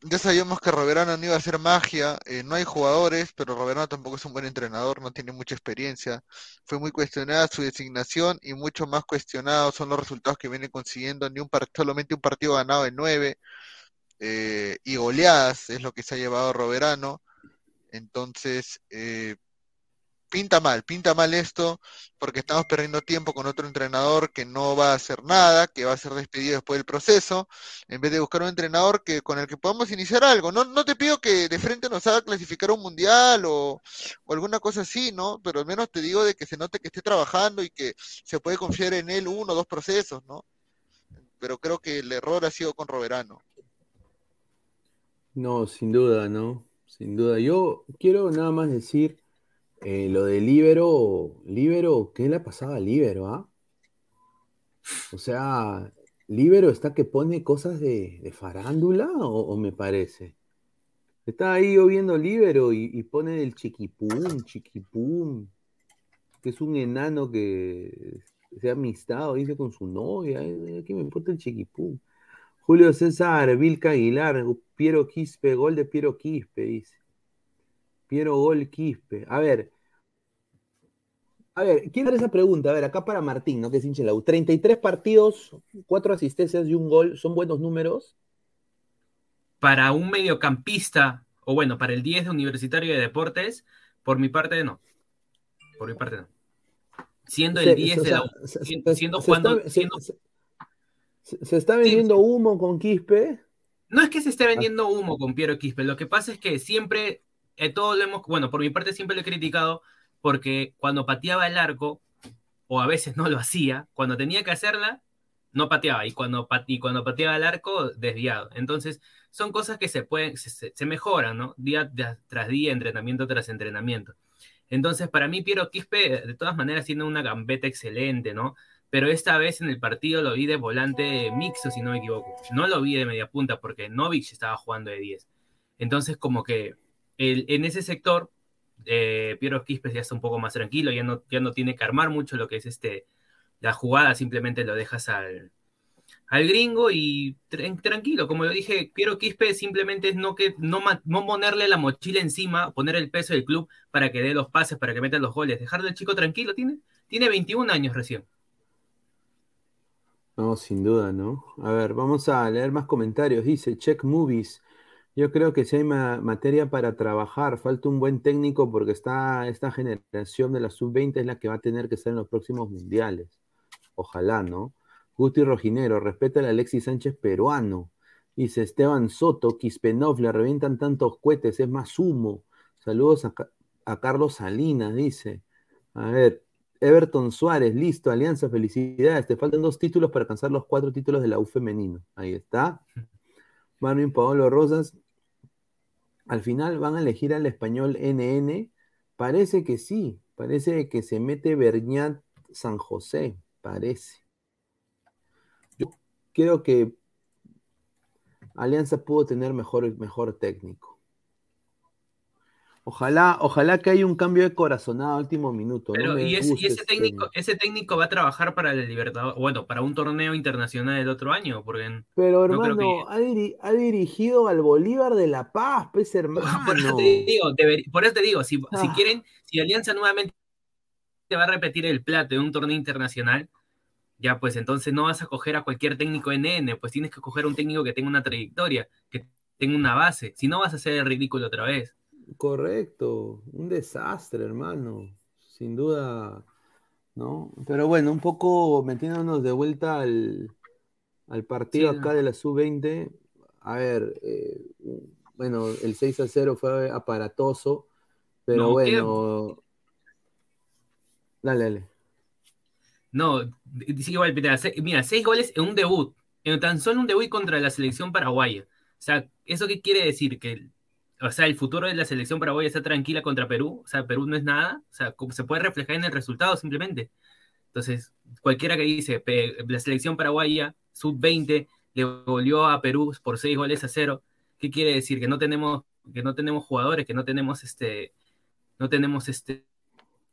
ya sabíamos que Roberano no iba a hacer magia. no hay jugadores, pero Roberano tampoco es un buen entrenador, no tiene mucha experiencia. Fue muy cuestionada su designación y mucho más cuestionados son los resultados que viene consiguiendo. Ni un solamente un partido ganado en nueve. Eh, y goleadas es lo que se ha llevado Roberano. Entonces, eh, pinta mal, pinta mal esto, porque estamos perdiendo tiempo con otro entrenador que no va a hacer nada, que va a ser despedido después del proceso, en vez de buscar un entrenador que con el que podamos iniciar algo. No, no te pido que de frente nos haga clasificar un mundial o, alguna cosa así, ¿no? Pero al menos te digo de que se note que esté trabajando y que se puede confiar en él uno o dos procesos, ¿no? Pero creo que el error ha sido con Roberano. No, sin duda, ¿no? Sin duda. Yo quiero nada más decir eh, lo de Libero. Libero, ¿qué le ha pasado a Libero, ah? O sea, Libero está que pone cosas de, farándula o, me parece. Está ahí yo viendo Libero y, pone el chiquipum, chiquipum, que es un enano que se ha amistado, dice con su novia. ¿Qué me importa el chiquipum? Julio César, Vilca Aguilar, Piero Quispe, gol de Piero Quispe, dice. Piero Gol Quispe. A ver. A ver, ¿quién hace esa pregunta? A ver, acá para Martín, ¿no? Que es hincha la U. 33 partidos, 4 asistencias y un gol, ¿son buenos números? Para un mediocampista, o bueno, para el 10 de Universitario de Deportes, por mi parte no. Por mi parte no. Siendo el 10 de la U. Siendo, jugando. ¿Se está vendiendo humo con Quispe? No es que se esté ah. vendiendo humo con Piero Quispe, lo que pasa es que siempre, eh, todos lo hemos, bueno, por mi parte siempre lo he criticado porque cuando pateaba el arco, o a veces no lo hacía, cuando tenía que hacerla, no pateaba y cuando, y cuando pateaba el arco, desviado. Entonces, son cosas que se pueden, se, mejoran, ¿no? Día tras día, entrenamiento tras entrenamiento. Entonces, para mí, Piero Quispe, de todas maneras, tiene una gambeta excelente, ¿no? Pero esta vez en el partido lo vi de volante mixto, si no me equivoco. No lo vi de media punta porque Novich estaba jugando de 10. Entonces, como que el, en ese sector, eh, Piero Quispe ya está un poco más tranquilo, ya no, ya no tiene que armar mucho lo que es este, la jugada, simplemente lo dejas al, al gringo y tranquilo, como lo dije, Piero Quispe simplemente es no, que, no, no ponerle la mochila encima, poner el peso del club para que dé los pases, para que meta los goles, dejarle al chico tranquilo, tiene, tiene 21 años recién. No, sin duda, ¿no? A ver, vamos a leer más comentarios. Dice Check Movies. Yo creo que si hay materia para trabajar, falta un buen técnico porque esta generación de la sub-20 es la que va a tener que estar en los próximos mundiales. Ojalá, ¿no? Guti Rojinero, respeta al Alexis Sánchez peruano. Dice Esteban Soto, Kispenov, le revientan tantos cohetes, es más humo. Saludos a, a Carlos Salinas, dice. A ver, Everton Suárez, listo, Alianza, felicidades. Te faltan dos títulos para alcanzar los cuatro títulos de la U femenino. Ahí está. Marvin Paolo Rosas. Al final van a elegir al español NN. Parece que sí. Parece que se mete Berñat San José. Parece. Yo creo que Alianza pudo tener mejor, mejor técnico. Ojalá, ojalá que haya un cambio de corazonada a último minuto. y, ese, técnico, ese técnico va a trabajar para el Libertador, bueno, para un torneo internacional del otro año, porque Pero hermano, ha, dirigido al Bolívar de La Paz, pues hermano. Por eso te digo, por eso te digo si, si ah. quieren, si Alianza nuevamente va a repetir el plato de un torneo internacional, ya pues entonces no vas a coger a cualquier técnico NN, pues tienes que coger a un técnico que tenga una trayectoria, que tenga una base, si no vas a hacer el ridículo otra vez. Correcto, un desastre, hermano, sin duda, ¿no? Pero bueno, un poco metiéndonos de vuelta al, partido acá de la sub-20, a ver, eh, bueno, el 6 a 0 fue aparatoso, pero bueno, dale, dale. No, igual, mira, seis goles en un debut, en tan solo un debut contra la selección paraguaya. O sea, ¿eso qué quiere decir? Que o sea, el futuro de la selección paraguaya está tranquila contra Perú, o sea, Perú no es nada, o sea, se puede reflejar en el resultado simplemente. Entonces, cualquiera que dice, la selección paraguaya, sub-20, le volvió a Perú por seis goles a cero, ¿qué quiere decir? Que no tenemos, que no tenemos jugadores, que no tenemos este, no tenemos este,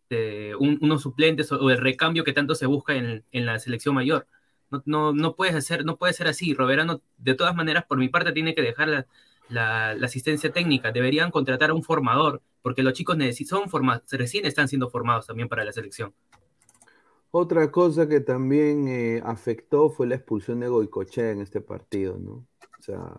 este unos suplentes o, el recambio que tanto se busca en, en la selección mayor. No, no, no, puedes hacer, no puede ser así. Roberano, de todas maneras, por mi parte, tiene que dejar la, la, asistencia técnica, deberían contratar a un formador, porque los chicos son formados, recién están siendo formados también para la selección. Otra cosa que también eh, afectó fue la expulsión de Goicochea en este partido, ¿no? O sea,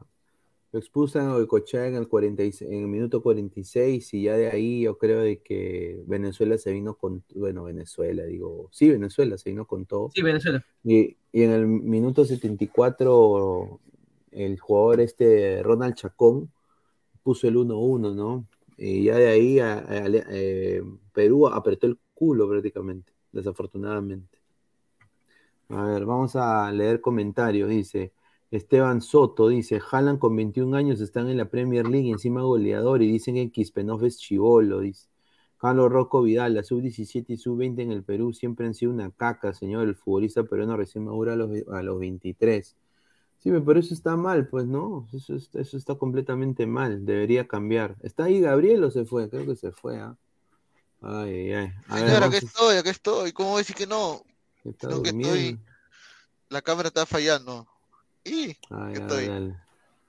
lo expulsan a Goicochea en el, 46, en el minuto 46 y ya de ahí yo creo de que Venezuela se vino con, bueno, Venezuela, digo, sí, Venezuela se vino con todo. Sí, Venezuela. Y, y en el minuto 74 el jugador este Ronald Chacón puso el 1-1, ¿no? Y ya de ahí eh, Perú apretó el culo prácticamente, desafortunadamente. A ver, vamos a leer comentarios. Dice Esteban Soto, dice, Jalan con 21 años están en la Premier League, encima goleador, y dicen que Kispenov es chivolo, dice. Carlos Rocco Vidal, la sub-17 y sub-20 en el Perú siempre han sido una caca, señor. El futbolista peruano recién madura a los, a los 23. Sí, pero eso está mal, pues no, eso, eso está completamente mal, debería cambiar. ¿Está ahí Gabriel o se fue? Creo que se fue, ¿ah? Ay, ay, ay. Señor, acá estoy, acá estoy. ¿Cómo decir que no? Creo que estoy. La cámara está fallando. Y ay, estoy.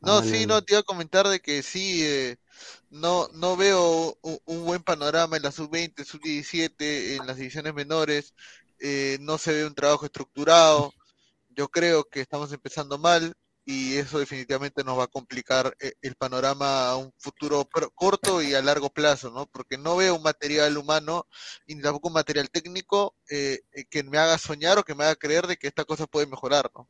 No, sí, no, te iba a comentar de que sí, eh, no, no veo un, buen panorama en la sub-20, sub-17, en las divisiones menores. Eh, no se ve un trabajo estructurado yo creo que estamos empezando mal y eso definitivamente nos va a complicar eh, el panorama a un futuro corto y a largo plazo, ¿no? Porque no veo un material humano y tampoco un material técnico eh, eh, que me haga soñar o que me haga creer de que esta cosa puede mejorar, ¿no?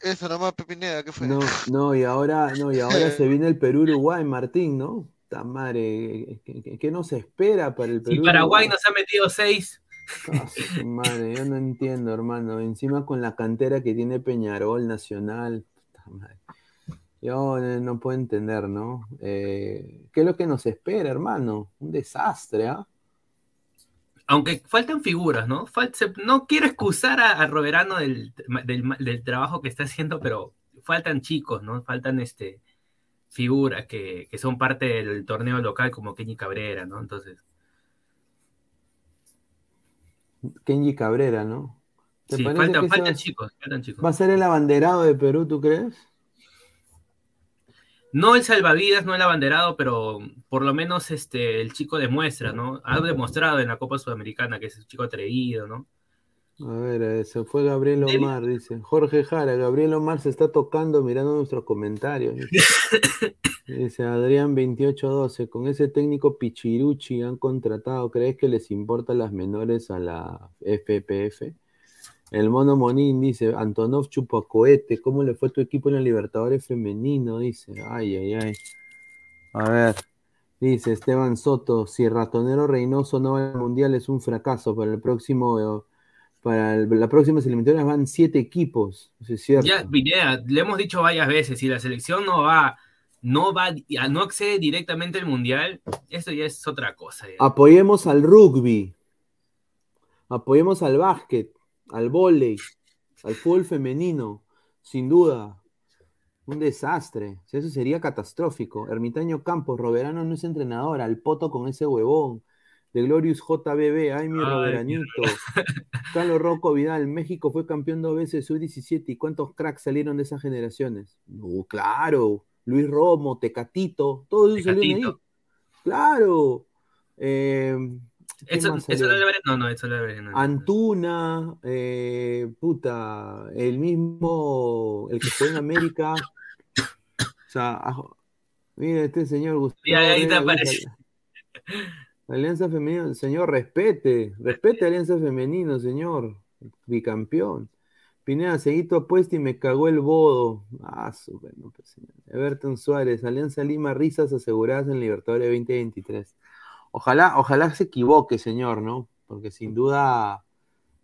Eso nomás, Pepineda, ¿qué fue? No, no, y ahora, no, y ahora se viene el Perú-Uruguay, Martín, ¿no? Tamare, ¿qué, qué nos espera para el Perú? Si Paraguay nos ha metido seis. Ah, madre, yo no entiendo, hermano. Encima con la cantera que tiene Peñarol Nacional. Yo no puedo entender, ¿no? Eh, ¿Qué es lo que nos espera, hermano? Un desastre, ¿ah? Aunque faltan figuras, ¿no? no quiero excusar a, Roberano del, del, trabajo que está haciendo, pero faltan chicos, ¿no? Faltan este figuras que, que son parte del torneo local como Kenny Cabrera, ¿no? Entonces. Kenji Cabrera, ¿no? Sí, faltan, faltan chicos, faltan chicos. ¿Va a ser el abanderado de Perú, tú crees? No el salvavidas, no el abanderado, pero por lo menos este, el chico demuestra, ¿no? Ha demostrado en la Copa Sudamericana que es un chico atrevido, ¿no? A ver, eh, se fue Gabriel Omar, dice. Jorge Jara, Gabriel Omar se está tocando mirando nuestros comentarios. Dice, Adrián 2812, con ese técnico Pichiruchi han contratado, ¿crees que les importan las menores a la FPF? El mono Monín dice, Antonov Chupacoete, ¿cómo le fue tu equipo en la Libertadores femenino? Dice, ay, ay, ay. A ver, dice Esteban Soto, si Ratonero Reynoso no va al Mundial es un fracaso. Para el próximo, para la próxima eliminatorias van siete equipos. es cierto. Ya, le hemos dicho varias veces, si la selección no va, no va, no accede directamente al Mundial, eso ya es otra cosa. Apoyemos al rugby. Apoyemos al básquet al vóley, al fútbol femenino, sin duda. Un desastre. Eso sería catastrófico. Ermitaño Campos, Roberano no es entrenador, al poto con ese huevón. De Glorious JBB, ay mi Roberanito. Carlos Rocco Vidal, México fue campeón dos veces, sub-17. ¿Y cuántos cracks salieron de esas generaciones? No, claro. Luis Romo, Tecatito, todos ellos salieron ahí. Claro. Eh, eso, eso no, no, eso lo no. Antuna, eh, puta, el mismo, el que fue en América. o sea, mira este señor Gustavo. ahí te aparece. Alianza Femenina, señor, respete, respete Alianza Femenino, señor, bicampeón. Pineda, seguí tu apuesta y me cagó el bodo. Ah, su bueno, pues, Everton Suárez, Alianza Lima, risas aseguradas en Libertadores 2023. Ojalá, ojalá se equivoque, señor, ¿no? Porque sin duda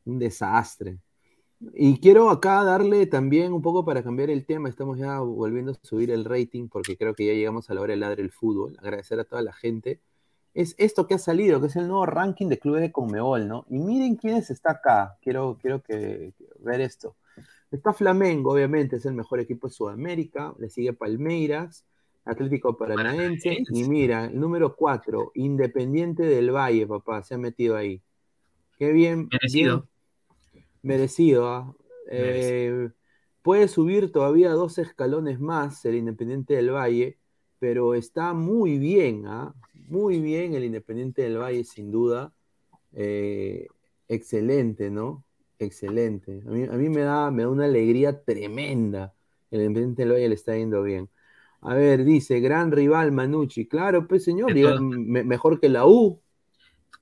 un desastre. Y quiero acá darle también un poco para cambiar el tema, estamos ya volviendo a subir el rating porque creo que ya llegamos a la hora de ladre el fútbol, agradecer a toda la gente. Es esto que ha salido, que es el nuevo ranking de clubes de Conmebol, ¿no? Y miren quiénes está acá, quiero, quiero que, ver esto. Está Flamengo, obviamente, es el mejor equipo de Sudamérica, le sigue Palmeiras, Atlético Paranaense. Y mira, el número 4, Independiente del Valle, papá, se ha metido ahí. Qué bien. Merecido. merecido, ¿ah? eh, puede subir todavía dos escalones más el Independiente del Valle, pero está muy bien, ¿ah? Muy bien el Independiente del Valle, sin duda. Eh, excelente, ¿no? Excelente. A mí, a mí me, da, me da una alegría tremenda. El Independiente del Valle le está yendo bien. A ver, dice, gran rival Manucci. Claro, pues señor, mejor que la U.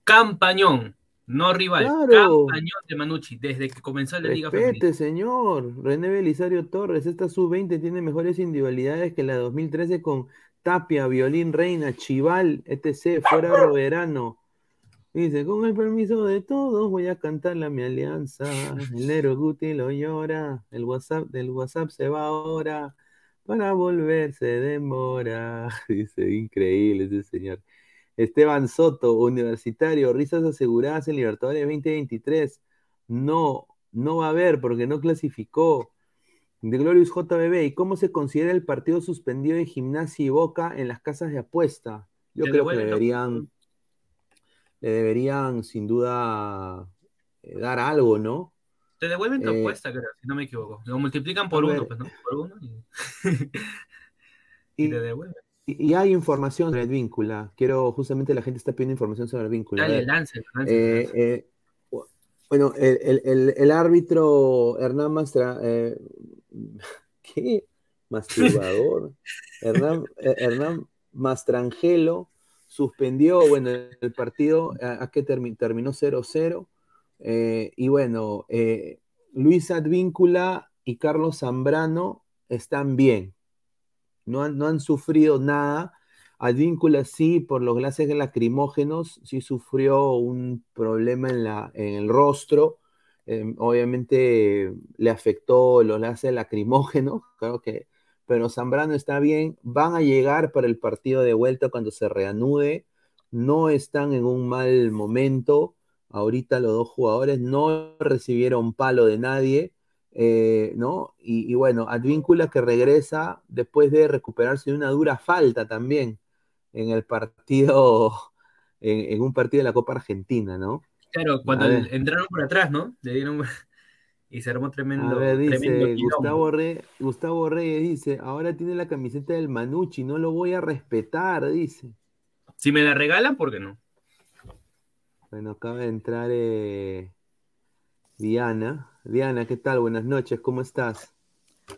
Campañón, no rival. Campañón de Manucci, desde que comenzó la Liga Femenina. señor. René Belisario Torres, esta sub-20 tiene mejores individualidades que la 2013 con Tapia, Violín Reina, Chival, etc. Fuera Roberano. Dice, con el permiso de todos voy a cantarle a mi alianza. El Nero Guti lo llora. El WhatsApp del WhatsApp se va ahora para volverse demora. Dice, increíble ese señor. Esteban Soto, universitario, risas aseguradas en Libertadores 2023. No, no va a haber porque no clasificó. De Glorious JBB, ¿y cómo se considera el partido suspendido de Gimnasia y Boca en las casas de apuesta? Yo creo que deberían, le deberían sin duda eh, dar algo, ¿no? Te devuelven tu eh, apuesta, creo, si no me equivoco. Lo multiplican por uno, pues, ¿no? Por uno y, y, te devuelven. Y, hay información sobre el vínculo. Quiero, justamente la gente está pidiendo información sobre el vínculo. Dale, lance, eh, eh, bueno, el, el, el, árbitro Hernán Mastra. ¿Qué? Masturbador. Hernán, Hernán Mastrangelo suspendió, bueno, el partido a, que terminó 0-0 eh, y bueno, eh, Luis Advíncula y Carlos Zambrano están bien. No han, no han sufrido nada. Advíncula sí, por los gases lacrimógenos, sí sufrió un problema en, la, en el rostro. Em, obviamente le afectó los gases lacrimógenos, claro que, pero Zambrano está bien. Van a llegar para el partido de vuelta cuando se reanude. No están en un mal momento. Ahorita los dos jugadores no recibieron palo de nadie eh, ¿no? Y, bueno, Advíncula que regresa después de recuperarse de una dura falta también en el partido, en, un partido de la Copa Argentina, ¿no? Claro, cuando entraron por atrás, ¿no? Le dieron y se armó tremendo. A ver, dice Gustavo, Gustavo Reyes dice, ahora tiene la camiseta del Manucci, no lo voy a respetar, dice. Si me la regalan, ¿por qué no? Bueno, acaba de entrar eh, Diana. Diana, ¿qué tal? Buenas noches, ¿cómo estás?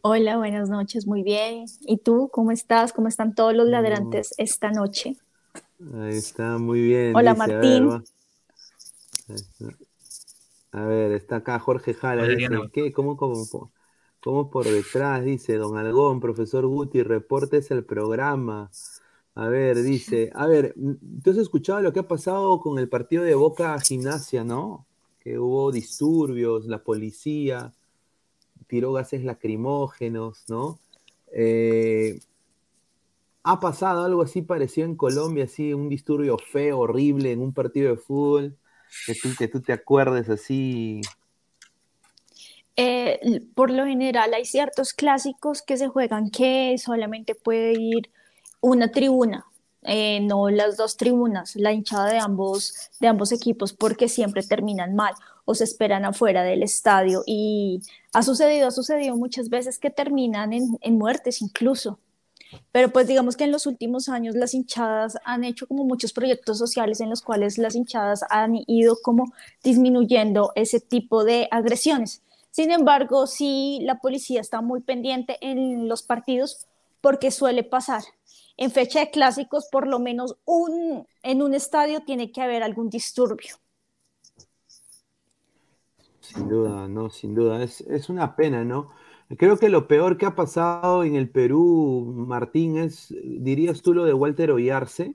Hola, buenas noches, muy bien. ¿Y tú cómo estás? ¿Cómo están todos los ladrantes esta noche? Ahí está, muy bien. Hola, Martín. A ver, está acá Jorge Jala. Dice, ¿qué? ¿Cómo, cómo, por detrás? Dice Don Algón, profesor Guti, reportes el programa. A ver, dice, a ver, ¿tú has escuchado lo que ha pasado con el partido de Boca Gimnasia, no? que hubo disturbios, la policía tiró gases lacrimógenos, ¿no? Eh, ha pasado algo así parecido en Colombia, así un disturbio feo, horrible en un partido de fútbol, que tú, que tú te acuerdes así. Eh, por lo general hay ciertos clásicos que se juegan que solamente puede ir una tribuna, eh, no las dos tribunas, la hinchada de ambos, de ambos equipos, porque siempre terminan mal o se esperan afuera del estadio. Y ha sucedido, ha sucedido muchas veces que terminan en, en muertes incluso. Pero pues digamos que en los últimos años las hinchadas han hecho como muchos proyectos sociales en los cuales las hinchadas han ido como disminuyendo ese tipo de agresiones. Sin embargo, sí, la policía está muy pendiente en los partidos porque suele pasar en fecha de clásicos, por lo menos un, en un estadio tiene que haber algún disturbio. Sin duda, no, sin duda. Es, una pena, ¿no? Creo que lo peor que ha pasado en el Perú, Martín, es, dirías tú, lo de Walter Oyarce.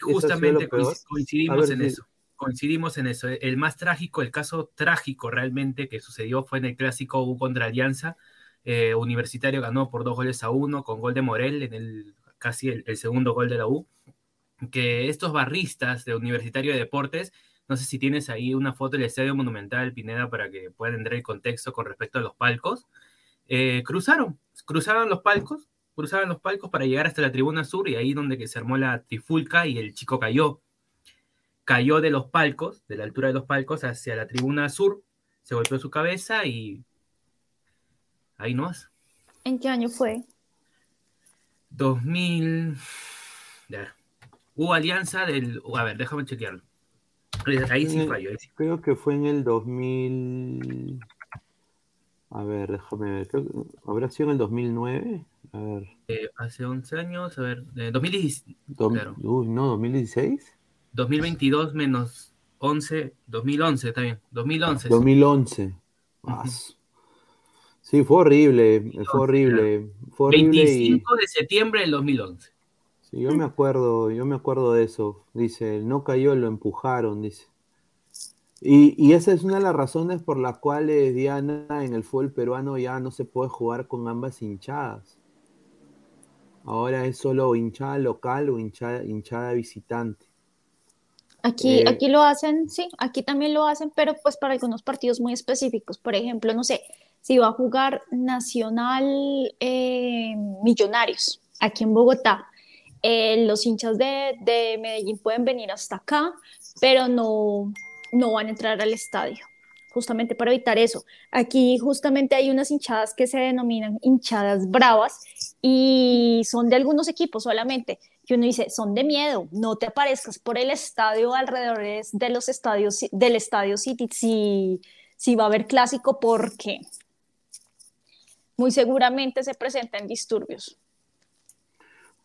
Justamente coincidimos en eso. Coincidimos en eso. El más trágico, el caso trágico realmente que sucedió fue en el clásico U contra Alianza. Eh, Universitario ganó por dos goles a uno con gol de Morel en el casi el, segundo gol de la U, que estos barristas de Universitario de Deportes, no sé si tienes ahí una foto del Estadio Monumental, Pineda, para que puedan entender el contexto con respecto a los palcos, eh, cruzaron, cruzaron los palcos, cruzaron los palcos para llegar hasta la tribuna sur y ahí donde que se armó la trifulca y el chico cayó. Cayó de los palcos, de la altura de los palcos hacia la tribuna sur, se golpeó su cabeza y ahí no es. ¿En qué año fue? 2000. Hubo alianza del. A ver, déjame chequearlo. Ahí sí falló. Creo que fue en el 2000. A ver, déjame ver. ¿Habrá sido en el 2009? A ver. Eh, hace 11 años, a ver. 2016. Uy, no, 2016. 2022 menos 11. 2011, está bien. 2011. 2011. Sí, fue horrible, fue horrible. Fue horrible 25 de septiembre del 2011. Sí, yo me acuerdo, yo me acuerdo de eso. Dice, no cayó, lo empujaron, dice. Y, y, esa es una de las razones por las cuales, Diana, en el fútbol peruano ya no se puede jugar con ambas hinchadas. Ahora es solo hinchada local o hinchada, hinchada visitante. Aquí, eh, aquí lo hacen, sí, aquí también lo hacen, pero pues para algunos partidos muy específicos. Por ejemplo, no sé, si va a jugar Nacional eh, Millonarios aquí en Bogotá. Eh, los hinchas de, de, Medellín pueden venir hasta acá, pero no, no van a entrar al estadio, justamente para evitar eso. Aquí justamente hay unas hinchadas que se denominan hinchadas bravas y son de algunos equipos solamente, que uno dice, son de miedo, no te aparezcas por el estadio alrededor de los estadios, del estadio City si, si va a haber clásico, porque muy seguramente se presentan disturbios.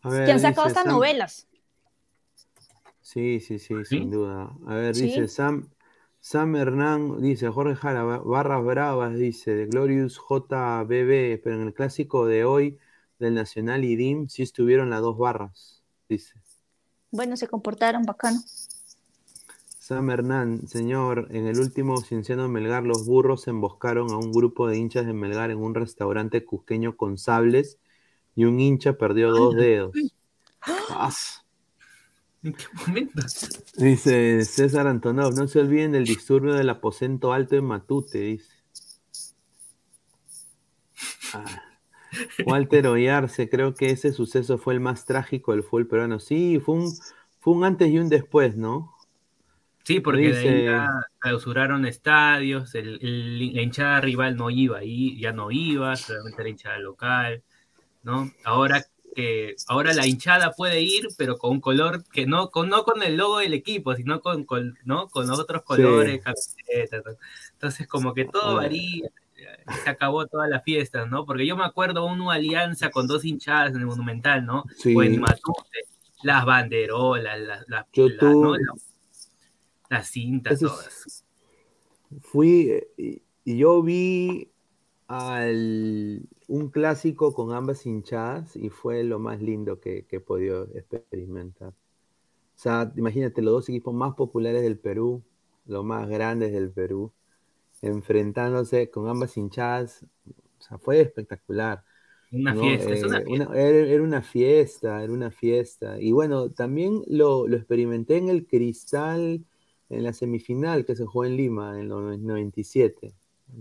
que han sacado estas novelas. Sí, sí, sí, sin duda. A ver, dice Sam, Sam Hernán dice, Jorge Jara, barras bravas, dice, de Glorious JBB, pero en el clásico de hoy del Nacional y DIM sí estuvieron las dos barras, dice. Bueno, se comportaron bacano. Sam Hernán, señor, en el último Cienciano Melgar, los burros emboscaron a un grupo de hinchas de Melgar en un restaurante cusqueño con sables y un hincha perdió dos dedos. ¿En qué momento? Dice César Antonov, no se olviden del disturbio del aposento alto en Matute, dice. Ah. Walter Oyarse, creo que ese suceso fue el más trágico del fútbol peruano. Sí, fue un, fue un antes y un después, ¿no? Sí, porque de ahí clausuraron estadios, el, la hinchada rival no iba ahí, ya no iba, solamente la hinchada local, ¿no? Ahora que ahora la hinchada puede ir, pero con un color que no con, no con el logo del equipo, sino con, ¿no? con otros colores, Entonces, como que todo varía, se acabó toda la fiesta, ¿no? Porque yo me acuerdo una alianza con dos hinchadas en el Monumental, ¿no? O en Matute, las banderolas, las, las, las cintas, todas. Fui y, y yo vi al un clásico con ambas hinchadas y fue lo más lindo que, he podido experimentar. O sea, imagínate los dos equipos más populares del Perú, los más grandes del Perú, enfrentándose con ambas hinchadas. O sea, fue espectacular. Una fiesta, eh, era, una fiesta, era una fiesta. Y bueno, también lo, lo, experimenté en el Cristal, en la semifinal que se jugó en Lima en el 97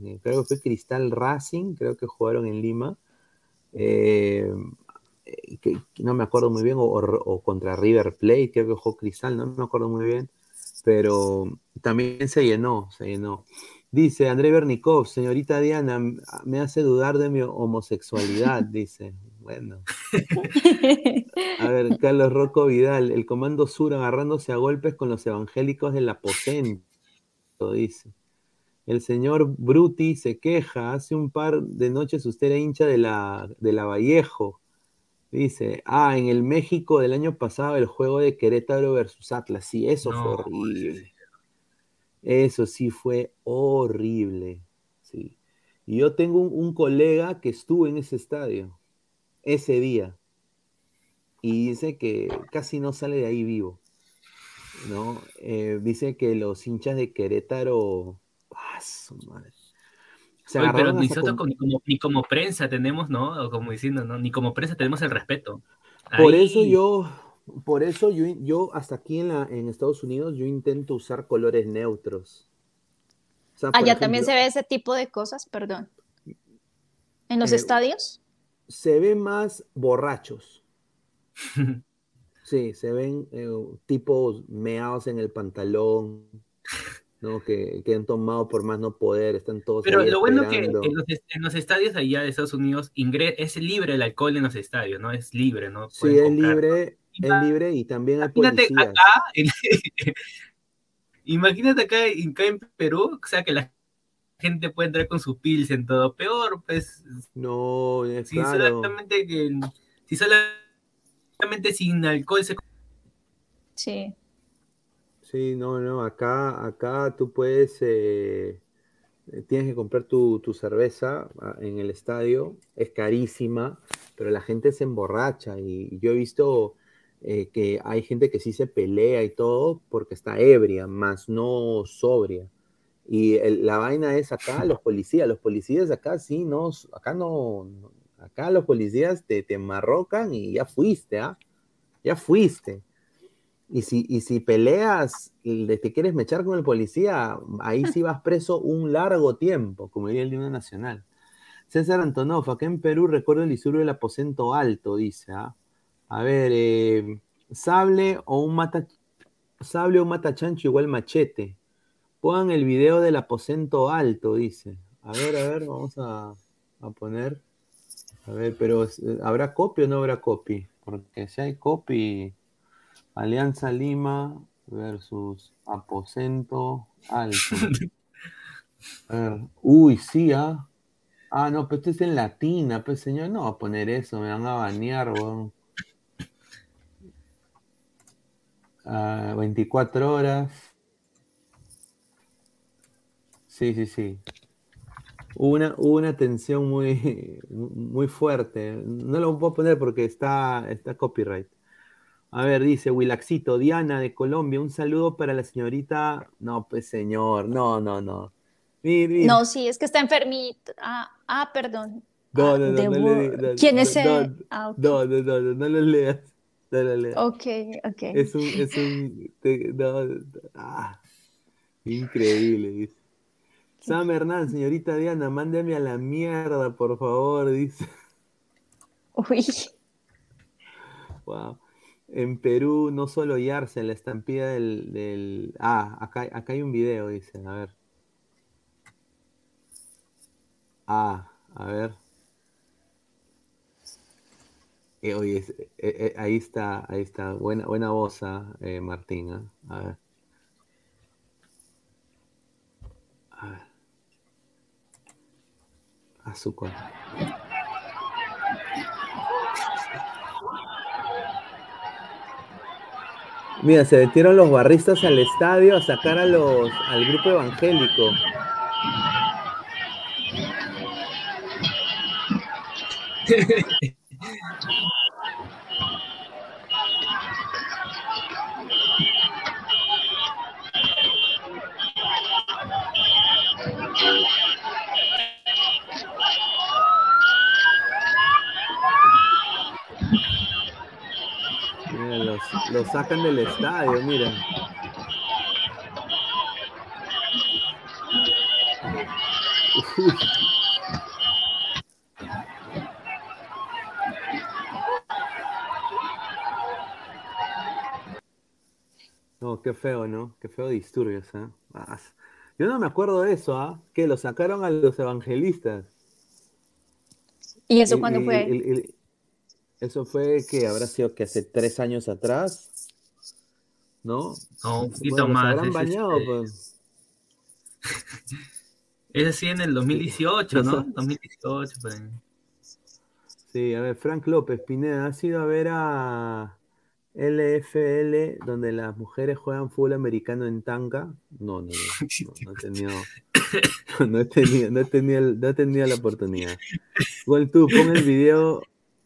eh, creo que fue Cristal Racing, creo que jugaron en Lima, eh, que, no me acuerdo muy bien, o, contra River Plate, creo que jugó Cristal, no me acuerdo muy bien, pero también se llenó, se llenó. Dice André Bernikov, señorita Diana, me hace dudar de mi homosexualidad, dice. Bueno. A ver, Carlos Rocco Vidal, el Comando Sur agarrándose a golpes con los evangélicos del aposento, dice. El señor Bruti se queja, hace un par de noches usted era hincha de la, de la Vallejo. Dice, ah, en el México del año pasado el juego de Querétaro versus Atlas. Sí, eso fue horrible. Eso sí fue horrible. Sí. Y yo tengo un, colega que estuvo en ese estadio ese día. Y dice que casi no sale de ahí vivo. ¿no? Eh, dice que los hinchas de Querétaro pero nosotros ni, como, prensa tenemos, ¿no? O como diciendo, ¿no? Ni como prensa tenemos el respeto. Por eso yo, por eso yo, yo hasta aquí en, la, en Estados Unidos, yo intento usar colores neutros. Allá también se ve ese tipo de cosas, perdón. ¿En los eh, estadios? Se ve más borrachos. sí, se ven eh, tipos meados en el pantalón. ¿No? Que, que, han tomado por más no poder, están todos. Pero lo bueno que en los, estadios allá de Estados Unidos es libre el alcohol en los estadios, ¿no? Es libre, ¿no? sí, es libre, es libre y también hay Imagínate acá, imagínate acá, en Perú, o sea que la gente puede entrar con sus pills en todo, peor, pues. No, es si solamente que si solamente sin alcohol se Sí. Sí, no, no, acá, acá tú puedes, eh, tienes que comprar tu, cerveza ah, en el estadio, es carísima, pero la gente se emborracha y, yo he visto eh, que hay gente que sí se pelea y todo porque está ebria, más no sobria. Y la vaina es acá, los policías, los policías acá sí, no, acá no, acá los policías te, te marrocan y ya fuiste, ¿ah? Ya fuiste. Y si, y si peleas y te quieres mechar con el policía, ahí sí vas preso un largo tiempo, como diría el himno nacional. César Antonov, acá en Perú recuerdo el isuro del aposento alto, dice. ¿ah? A ver, eh, sable o un mata sable o mata chancho igual machete. Pongan el video del aposento alto, dice. A ver, a ver, vamos a, a poner. A ver, pero ¿habrá copy o no habrá copy? Porque si hay copy, Alianza Lima versus Aposento Alto. A ver. Uy, sí, ¿ah? Ah, no, pero este es en latina, pues señor, no va a poner eso, me van a banear, weón. 24 horas. Sí, sí, sí. Hubo una, una tensión muy, muy fuerte. No lo puedo poner porque está, está copyright. A ver, dice Wilaxito, Diana de Colombia, un saludo para la señorita. No, pues señor, no, no, no. No, sí, es que está enfermito. Ah, ah perdón. No, no, no, no, ¿Quién es él? No, no, no, no, no, lo leas. No lo leas. Ok, ok. Es un, es un, no, ah, increíble, dice. Sam Hernán, señorita Diana, mándeme a la mierda, por favor, dice. Uy. Wow. En Perú, no solo Yarse, la estampida del, del... Ah, acá, acá hay un video, dice, a ver. Ah, a ver. Eh, oye, eh, eh, ahí está, ahí está. Buena, buena voz, ah, Martín. Ah, a ver. A ver. Azúcar. Mira, se metieron los barristas al estadio a sacar a los, al grupo evangélico. Lo sacan del estadio, mira. No, qué feo, ¿no? Qué feo disturbios, ¿eh? Yo no me acuerdo de eso, ¿ah? Que lo sacaron a los evangelistas. ¿Y eso cuándo fue? Eso fue que habrá sido que hace tres años atrás, ¿no? No, un poquito más. Se bañado, este pues. es así en el 2018, ¿no? 2018, pues. Sí, a ver, Frank López Pineda, ¿has ido a ver a LFL donde las mujeres juegan fútbol americano en tanga? No, no, no, no, he tenido, no he tenido, no he tenido, no he tenido la oportunidad. Igual tú, pon el video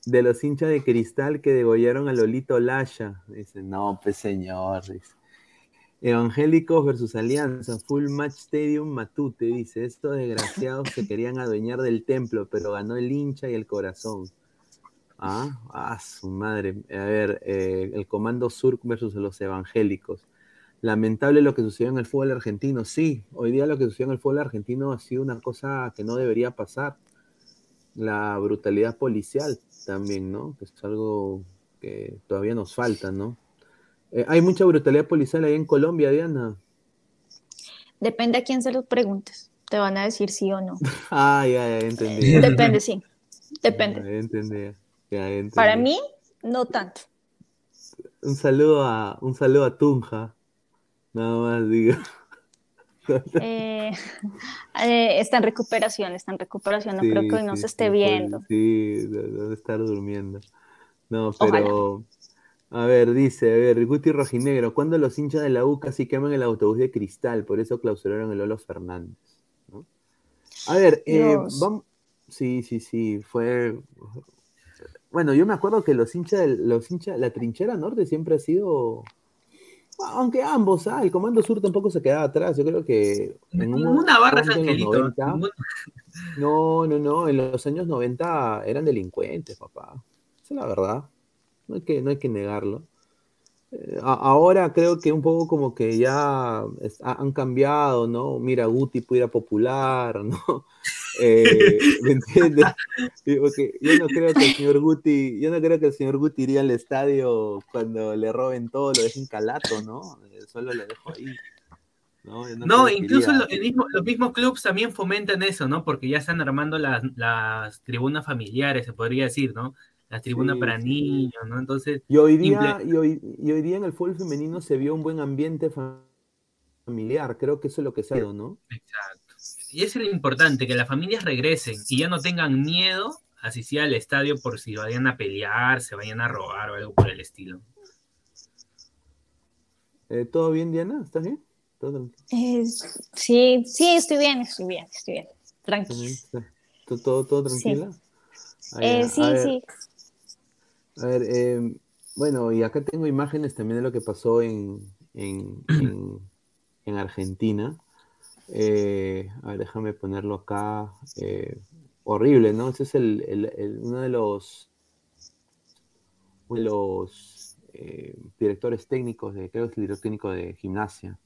de los hinchas de cristal que degollaron a Lolito Lasha. Dice, no, pues señor. Evangélicos versus Alianza, Full Match Stadium Matute, dice, estos desgraciados se querían adueñar del templo, pero ganó el hincha y el corazón. Ah, ah su madre. A ver, eh, el Comando Sur versus los evangélicos. Lamentable lo que sucedió en el fútbol argentino. Sí, hoy día lo que sucedió en el fútbol argentino ha sido una cosa que no debería pasar. La brutalidad policial también, ¿no? Que es algo que todavía nos falta, ¿no? Eh, ¿Hay mucha brutalidad policial ahí en Colombia, Diana? Depende a quién se lo preguntes. Te van a decir sí o no. ah, ya, ya, entendí. Depende, sí. Depende. Ya, entendí. Ya, entendí. Para mí, no tanto. Un saludo a, un saludo a Tunja. Nada más digo. Eh, eh, está en recuperación, está en recuperación, no creo que hoy no se esté viendo. Sí, debe estar durmiendo. No, pero... A ver, dice, a ver, Guti Rojinegro, ¿cuándo los hinchas de la U casi queman el autobús de cristal? Por eso clausuraron el Lolo Fernández. A ver, eh, vamos... Sí, sí, sí, fue... Bueno, yo me acuerdo que los hinchas, los hinchas, la trinchera norte siempre ha sido aunque ambos, ah, el Comando Sur tampoco se quedaba atrás. Yo creo que. En una barra es Angelito. no, no, no. En los años 90 eran delincuentes, papá. Esa es la verdad. No hay que, no hay que negarlo. Eh, ahora creo que un poco como que ya han cambiado, ¿no? Mira, Guti pudiera popular, ¿no? Eh, ¿Me entiendes? yo no creo que el señor Guti, yo no creo que el señor Guti iría al estadio cuando le roben todo, lo dejen calato, ¿no? Eh, solo lo dejo ahí. No, incluso los mismos clubes también fomentan eso, ¿no? Porque ya están armando las, las tribunas familiares, se podría decir, ¿no? Las tribunas para niños, ¿no? Entonces. Y hoy, día, y, hoy, y hoy día en el fútbol femenino se vio un buen ambiente familiar, creo que eso es lo que se ha ¿no? Exacto y es lo importante, que las familias regresen y ya no tengan miedo a asistir al estadio por si vayan a pelear, se vayan a robar o algo por el estilo. Eh, ¿Todo bien, Diana? ¿Estás bien? ¿Todo sí, sí, estoy bien, estoy bien, estoy bien. Tranquilo. ¿Todo, todo, tranquila? Sí, eh, sí, sí. A ver, eh, bueno, y acá tengo imágenes también de lo que pasó en, en, en, Argentina. Eh, a ver, déjame ponerlo acá. Eh, horrible, ¿no? Ese es el, el, uno de los, de los eh, directores técnicos de, creo que es el director técnico de gimnasia.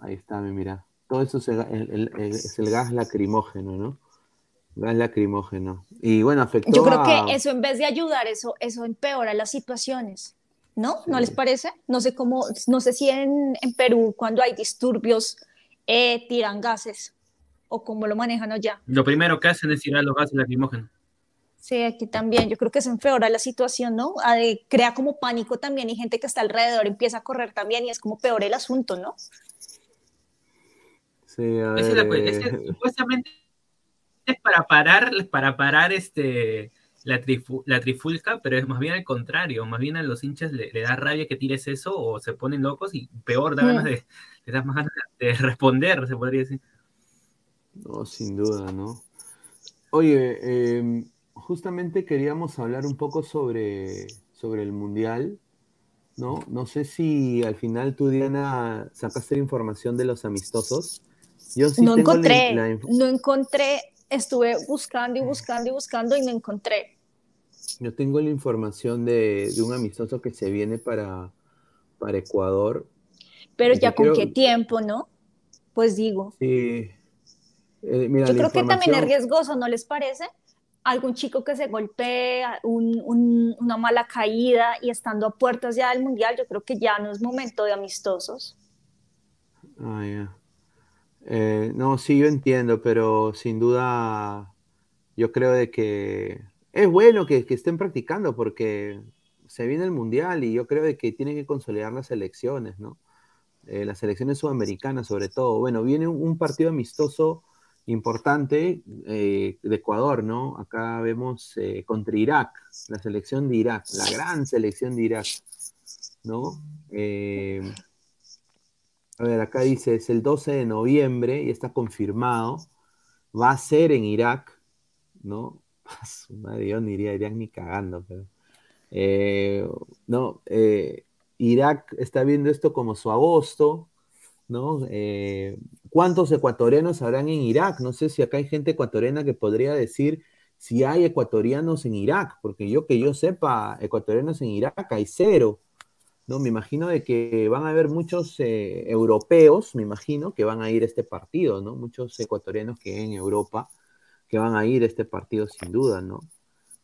Ahí está, mira. Todo eso es el, es el gas lacrimógeno, ¿no? Gas lacrimógeno. Y bueno, afectó Yo creo que eso en vez de ayudar, eso, eso empeora las situaciones. ¿No? ¿No les parece? No sé cómo, no sé si en, en Perú cuando hay disturbios eh, tiran gases o cómo lo manejan allá. Lo primero que hacen es tirar los gases lacrimógenos. Sí, aquí también. Yo creo que eso empeora la situación, ¿no? crea como pánico también y gente que está alrededor empieza a correr también y es como peor el asunto, ¿no? Sí, a ver, supuestamente es para parar, para parar este, la, la trifulca, pero es más bien al contrario, más bien a los hinchas le, da rabia que tires eso o se ponen locos y peor, da ganas de, le das más ganas de responder, se podría decir. No, sin duda, ¿no? Oye, em, justamente queríamos hablar un poco sobre, sobre el Mundial, ¿no? No sé si al final tú, Diana, sacaste la información de los amistosos. Yo sí no encontré, no encontré estuve buscando y buscando y buscando y no encontré. Yo tengo la información de, un amistoso que se viene para, para Ecuador. Pero ya con qué tiempo, ¿no? Pues digo. Sí. Eh, Yo creo que también es riesgoso, ¿no les parece? Algún chico que se golpee, una mala caída y estando a puertas ya del mundial, yo creo que ya no es momento de amistosos. Ah, ya. Eh, no, sí, yo entiendo, pero sin duda yo creo de que es bueno que, estén practicando porque se viene el Mundial y yo creo de que tienen que consolidar las elecciones, ¿no? Eh, las elecciones sudamericanas sobre todo. Bueno, viene un, partido amistoso importante eh, de Ecuador, ¿no? Acá vemos contra Irak, la selección de Irak, la gran selección de Irak, ¿no? A ver, acá dice, es el 12 de noviembre y está confirmado. Va a ser en Irak, ¿no? Madre, yo ni iría a Irak ni cagando, pero... Eh, no, eh, Irak está viendo esto como su agosto, ¿no? Eh, ¿Cuántos ecuatorianos habrán en Irak? No sé si acá hay gente ecuatoriana que podría decir si hay ecuatorianos en Irak, porque yo que yo sepa, ecuatorianos en Irak hay cero. ¿No? Me imagino de que van a haber muchos eh, europeos, me imagino, que van a ir a este partido, ¿no? Muchos ecuatorianos que en Europa que van a ir a este partido sin duda, ¿no?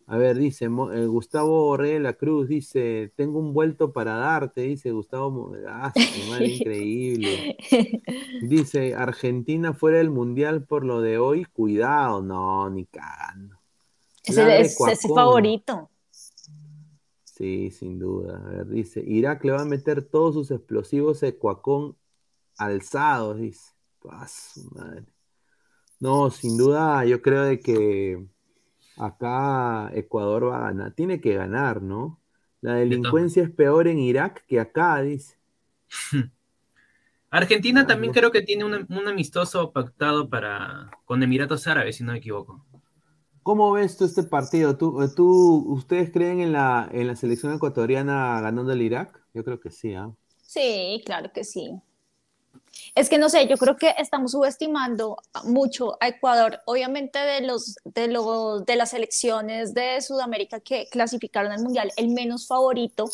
A ver, dice eh, Gustavo Rey de la Cruz, dice, tengo un vuelto para darte, dice Gustavo, ah, madre, increíble. Dice, Argentina fuera del Mundial por lo de hoy, cuidado, no, ni cagando. Ese es ese favorito. Sí, sin duda. A ver, dice, Irak le va a meter todos sus explosivos Ecuacón alzados, dice. madre. No, sin duda, yo creo de que acá Ecuador va a ganar. Tiene que ganar, ¿no? La delincuencia es peor en Irak que acá, dice. Argentina también creo que tiene un, un, amistoso pactado para con Emiratos Árabes, si no me equivoco. ¿Cómo ves tú este partido? ¿Tú, eh, tú, ¿Ustedes creen en la, en la selección ecuatoriana ganando el Irak? Yo creo que sí, ¿ah? Sí, claro que sí. Es que no sé, yo creo que estamos subestimando mucho a Ecuador. Obviamente de los de los de las selecciones de Sudamérica que clasificaron al mundial, el menos favorito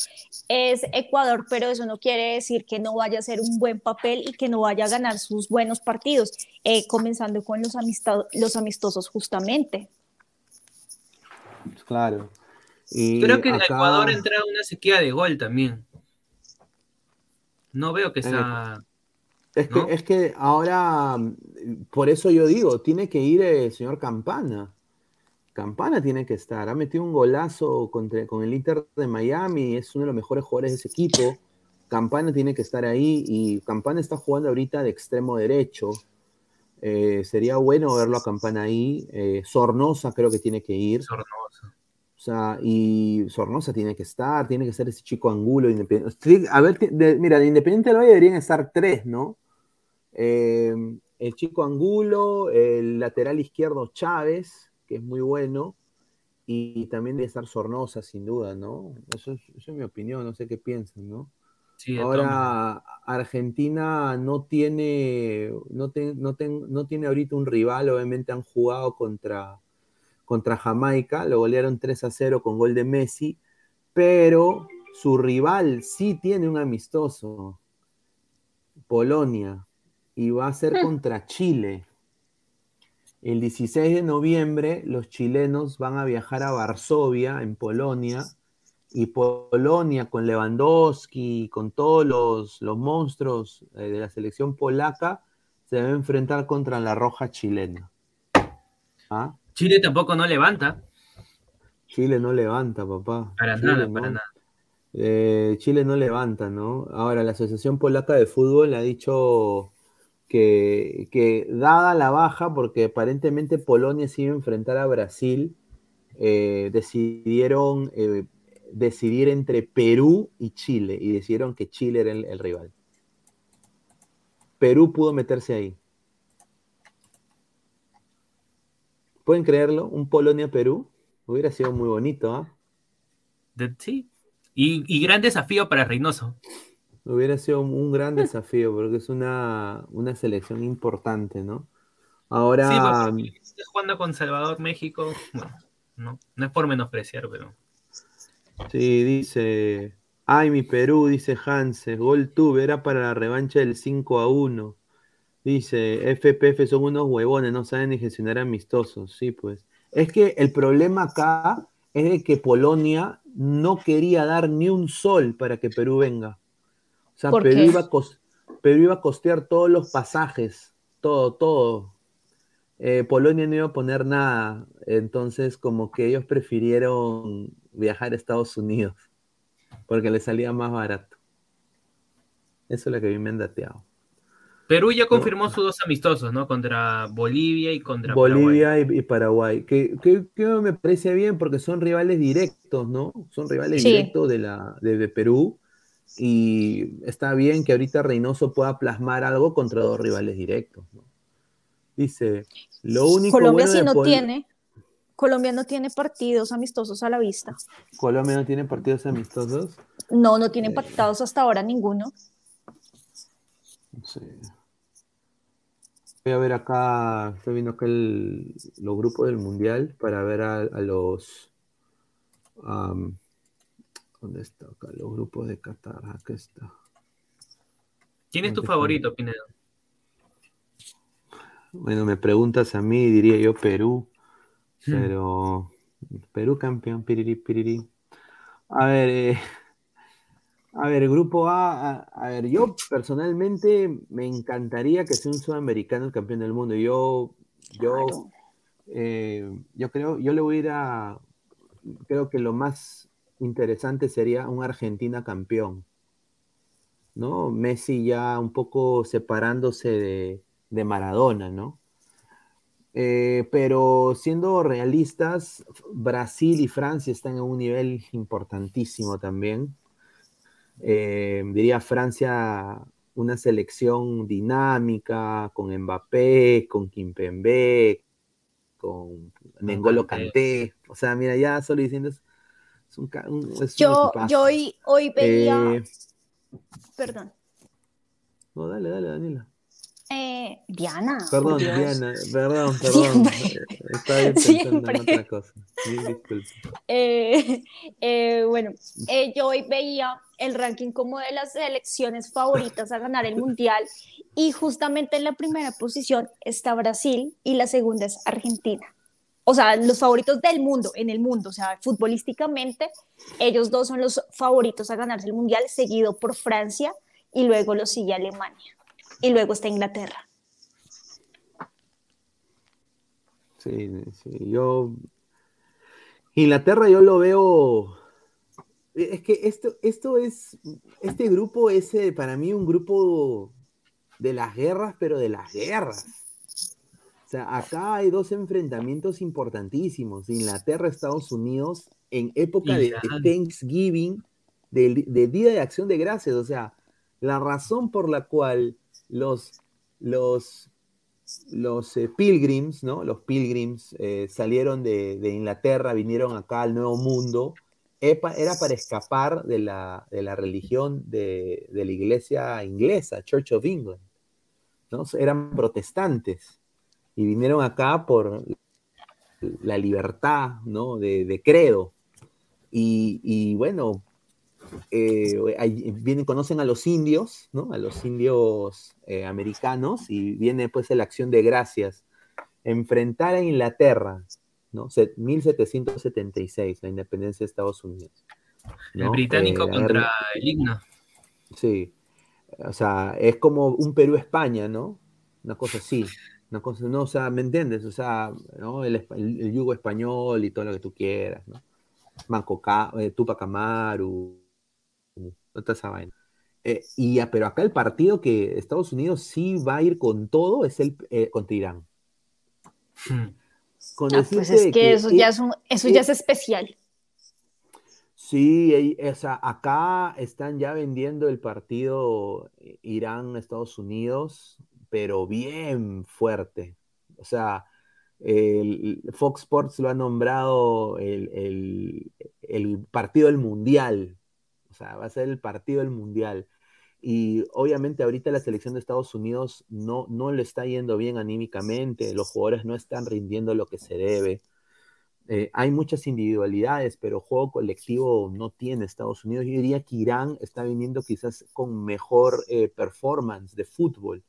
es Ecuador, pero eso no quiere decir que no vaya a ser un buen papel y que no vaya a ganar sus buenos partidos, eh, comenzando con los, los amistosos justamente. Claro. Creo que en Ecuador entra una sequía de gol también. No veo que sea. Es, que, es que ahora, por eso yo digo, tiene que ir el señor Campana. Campana tiene que estar. Ha metido un golazo contra, con el Inter de Miami, es uno de los mejores jugadores de ese equipo. Campana tiene que estar ahí y Campana está jugando ahorita de extremo derecho. Eh, sería bueno verlo a Campana ahí. Eh, Sornosa creo que tiene que ir. Sornosa. sea, y Sornosa tiene que estar, tiene que ser ese chico Angulo independiente. A ver, mira, de Independiente del Valle deberían estar tres, ¿no? Eh, el chico Angulo, el lateral izquierdo Chávez, que es muy bueno, y también debe estar Sornosa, sin duda, ¿no? Eso es, mi opinión, no sé qué piensan, ¿no? Ahora, Argentina no tiene, no, no, tiene ahorita un rival, obviamente han jugado contra, contra Jamaica, lo golearon 3 a 0 con gol de Messi, pero su rival sí tiene un amistoso, Polonia, y va a ser hmm. contra Chile. El 16 de noviembre los chilenos van a viajar a Varsovia, en Polonia, y Polonia con Lewandowski, con todos los, los monstruos eh, de la selección polaca, se a enfrentar contra la roja chilena. ¿Ah? Chile tampoco no levanta. Chile no levanta, papá. Para nada, para nada. Eh, Chile no levanta, ¿no? Ahora, la Asociación Polaca de Fútbol ha dicho que, dada la baja, porque aparentemente Polonia se iba a enfrentar a Brasil, eh, decidieron decidir entre Perú y Chile y decidieron que Chile era el, rival. Perú pudo meterse ahí. ¿Pueden creerlo? Un Polonia-Perú hubiera sido muy bonito, ¿ah? Sí. Y, y, gran desafío para Reynoso. Hubiera sido un gran desafío porque es una, selección importante, ¿no? Ahora. Sí, jugando con Salvador, México. no, no es por menospreciar, pero. Sí, dice. Ay, mi Perú, dice Hanse. Gol tuve, era para la revancha del 5 a 1. Dice, FPF son unos huevones, no saben ni gestionar amistosos. Sí, pues. Es que el problema acá es de que Polonia no quería dar ni un sol para que Perú venga. O sea, Perú iba, a iba, a costear todos los pasajes, todo, todo. Eh, Polonia no iba a poner nada, entonces como que ellos prefirieron viajar a Estados Unidos, porque les salía más barato. Eso es lo que a mí me han dateado. Perú ya confirmó sus dos amistosos, ¿no? Contra Bolivia y contra Bolivia Y, Paraguay. Que, me parece bien porque son rivales directos, ¿no? Son rivales directos de, la, de Perú y está bien que ahorita Reynoso pueda plasmar algo contra dos rivales directos. Dice, lo único Colombia si no tiene, Colombia no tiene partidos amistosos a la vista. Colombia no tiene partidos amistosos. No, no tiene pactados hasta ahora ninguno. Sí. Voy a ver acá, estoy viendo acá los grupos del Mundial para ver a, los ¿Dónde está acá? Los grupos de Qatar. Acá está. ¿Quién es tu favorito, Pinedo? Bueno, me preguntas a mí, diría yo Perú. Hmm. Pero. Perú campeón, piriri, piriri. A ver, eh, a ver, grupo A, a, ver, yo personalmente me encantaría que sea un sudamericano el campeón del mundo. Yo, yo, eh, yo creo, yo le voy a ir a, creo que lo más interesante sería un Argentina campeón. ¿No? Messi ya un poco separándose de, Maradona, ¿no? Eh, pero siendo realistas, Brasil y Francia están en un nivel importantísimo también. Eh, diría Francia una selección dinámica, con Mbappé, con Kimpembe, con Nengolo Kanté. O sea, mira, ya solo diciendo yo, yo hoy, hoy veía. Eh, perdón. No, dale, dale, Daniela. Eh, Diana. Perdón, Diana, perdón, perdón. Estaba pensando en otra cosa. Eh, eh, bueno, yo hoy veía el ranking como de las selecciones favoritas a ganar el mundial y justamente en la primera posición está Brasil y la segunda es Argentina. O sea, los favoritos del mundo, en el mundo, o sea, futbolísticamente, ellos dos son los favoritos a ganarse el Mundial, seguido por Francia y luego lo sigue Alemania y luego está Inglaterra. Sí, sí, yo... Inglaterra yo lo veo... Es que esto, esto es, este grupo es eh, para mí un grupo de las guerras, pero de las guerras sea, acá hay dos enfrentamientos importantísimos, Inglaterra, Estados Unidos, en época de, Thanksgiving, del de Día de Acción de Gracias. O sea, la razón por la cual los, los, los eh, pilgrims, ¿no? Los pilgrims eh, salieron de, Inglaterra, vinieron acá al Nuevo Mundo, era para escapar de la, de la religión de, de, la iglesia inglesa, Church of England. ¿no? Eran protestantes y vinieron acá por la libertad ¿no? de, credo. Y, bueno, eh, vienen, conocen a los indios, ¿no? a los indios eh, americanos, y viene pues la acción de gracias. Enfrentar a Inglaterra, ¿no? 1776, la independencia de Estados Unidos. El británico eh, contra el himno. Sí, o sea, es como un Perú-España, ¿no? Una cosa así. Una cosa, no, o sea, ¿me entiendes? O sea, ¿no? el, yugo español y todo lo que tú quieras, ¿no? Manco Tupac Amaru, toda esa vaina. Eh, y, pero acá el partido que Estados Unidos sí va a ir con todo es el eh, contra Irán. Hmm. Ah, pues es que, eso, ya es, eso ya es especial. Sí, o sea, acá están ya vendiendo el partido Irán-Estados Unidos pero bien fuerte. O sea, el, Fox Sports lo ha nombrado el, partido del mundial. O sea, va a ser el partido del mundial. Y obviamente ahorita la selección de Estados Unidos no, no le está yendo bien anímicamente, los jugadores no están rindiendo lo que se debe. Eh, hay muchas individualidades, pero juego colectivo no tiene Estados Unidos. Yo diría que Irán está viniendo quizás con mejor eh, performance de fútbol.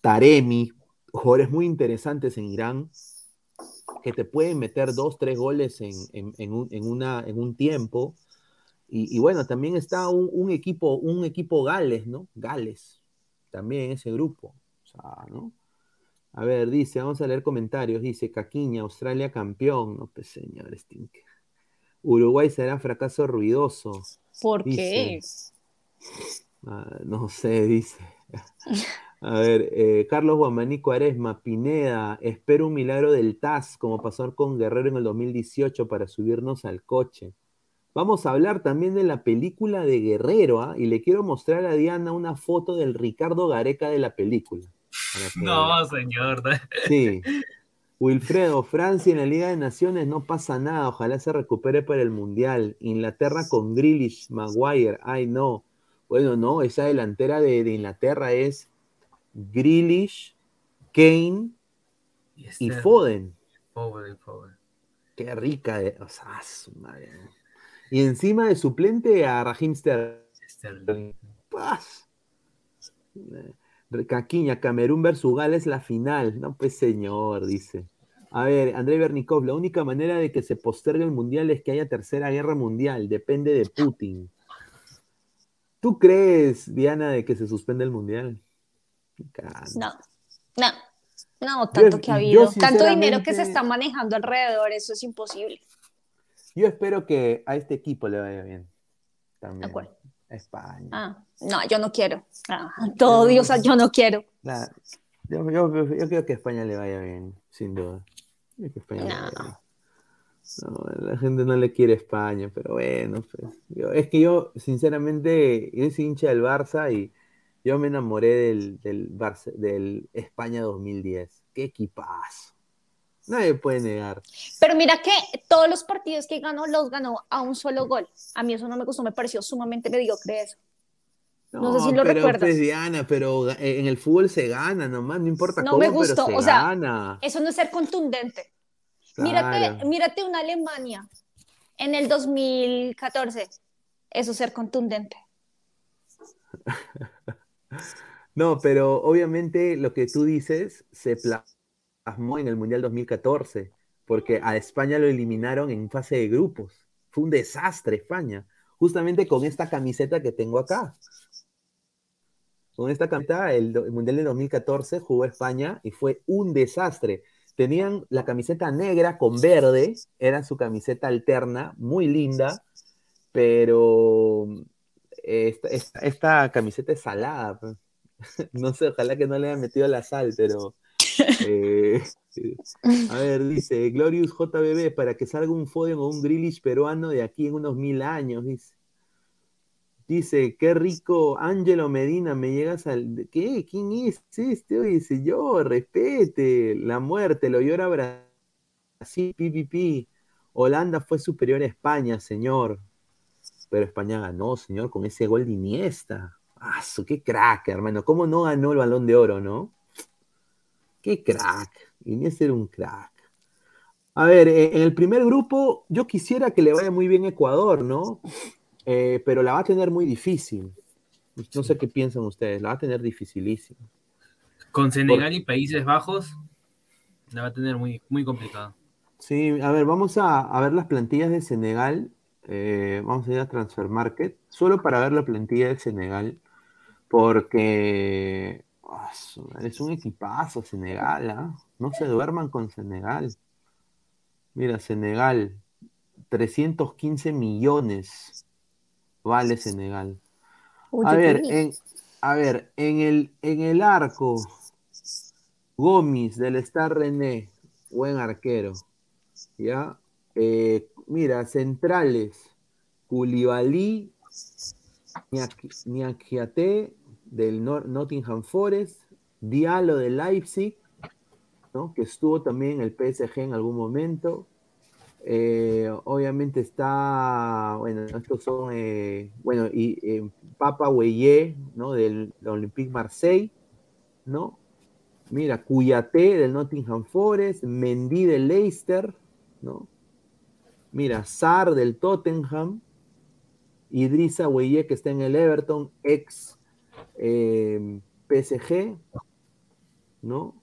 Taremi, jugadores muy interesantes en Irán, que te pueden meter dos, tres goles en, un, tiempo. Y, bueno, también está un, equipo, un equipo Gales, ¿no? Gales, también ese grupo. A ver, dice, vamos a leer comentarios. Dice, Caquiña, Australia campeón. No, pues señor Stinker. Uruguay será fracaso ruidoso. ¿Por qué? Ah, no sé, dice. A ver, eh, Carlos Guamaní Cuaresma, Pineda, espero un milagro del TAS, como pasó con Guerrero en el 2018 para subirnos al coche. Vamos a hablar también de la película de Guerrero, ¿ah? y le quiero mostrar a Diana una foto del Ricardo Gareca de la película. No, señor. Sí. Wilfredo, Francia en la Liga de Naciones no pasa nada, ojalá se recupere para el Mundial. Inglaterra con Grealish, Maguire, ay no. Bueno, no, esa delantera de Inglaterra es Grealish, Kane y, Foden. Qué rica de. O sea, madre. Y encima de suplente a Raheem Sterling. Caquiña, Camerún versus Gales la final. No, pues señor, dice. A ver, André Bernikov, la única manera de que se postergue el mundial es que haya tercera guerra mundial. Depende de Putin. ¿Tú crees, Diana, de que se suspende el mundial? No, no, no, tanto que ha habido, tanto dinero que se está manejando alrededor, eso es imposible. Yo espero que a este equipo le vaya bien. También. España. Ah, no, yo no quiero. Ah, todo Dios, yo no quiero. yo, yo, yo, creo que a España le vaya bien, sin duda. no. la gente no le quiere España, pero bueno, pues, es que yo, sinceramente, yo soy hincha del Barça y yo me enamoré del, del, España 2010. Qué equipazo. Nadie puede negar. Pero mira que todos los partidos que ganó los ganó a un solo gol. A mí eso no me gustó, me pareció sumamente mediocre eso. No, sé si lo pero, recuerdas. Pues, Diana, pero en el fútbol se gana nomás, no importa no me gustó. o sea, Eso no es ser contundente. Mírate, mírate una Alemania en el 2014. Eso es ser contundente. No, pero obviamente lo que tú dices se plasmó en el Mundial 2014, porque a España lo eliminaron en fase de grupos. Fue un desastre España, justamente con esta camiseta que tengo acá. Con esta camiseta, el, Mundial de 2014 jugó España y fue un desastre. Tenían la camiseta negra con verde, era su camiseta alterna, muy linda, pero esta, esta, camiseta es salada. Pues. no sé, ojalá que no le haya metido la sal, pero Eh, a ver, dice Glorious JBB, para que salga un Foden o un Grillish peruano de aquí en unos mil años, dice. Dice, qué rico, Ángelo Medina, me llegas al... ¿Qué? ¿Quién es este? Oye, señor, respete, la muerte, lo llora Brasil, pipipi. Holanda fue superior a España, señor. Pero España ganó, señor, con ese gol de Iniesta. ¡Ah, qué crack, hermano! ¿Cómo no ganó el balón de oro, no? ¡Qué crack! Iniesta era un crack. A ver, eh, en el primer grupo, yo quisiera que le vaya muy bien Ecuador, ¿no? Eh, pero la va a tener muy difícil. No sé qué piensan ustedes, la va a tener dificilísimo. Con Senegal y Países Bajos, la va a tener muy, muy complicado. Sí, a ver, vamos a, ver las plantillas de Senegal. Eh, vamos a ir a Transfer Market, solo para ver la plantilla de Senegal, porque es un equipazo Senegal, ¿ah? no se duerman con Senegal. Mira, Senegal, 315 millones vale Senegal. a ver, en, a ver, en el, en el arco, Gómez del Star René, buen arquero. ¿Ya? Eh, mira, centrales, Koulibaly, Niakiate del Nottingham Forest, Diallo de Leipzig, ¿no? que estuvo también en el PSG en algún momento, eh, obviamente está, bueno, estos son, eh, bueno, y eh, Papa Weye, ¿no? Del, Olympique Marseille, ¿no? Mira, Cuyate del Nottingham Forest, Mendy del Leicester, ¿no? Mira, Sar del Tottenham, Idrissa Weye que está en el Everton, ex PSG, ¿no?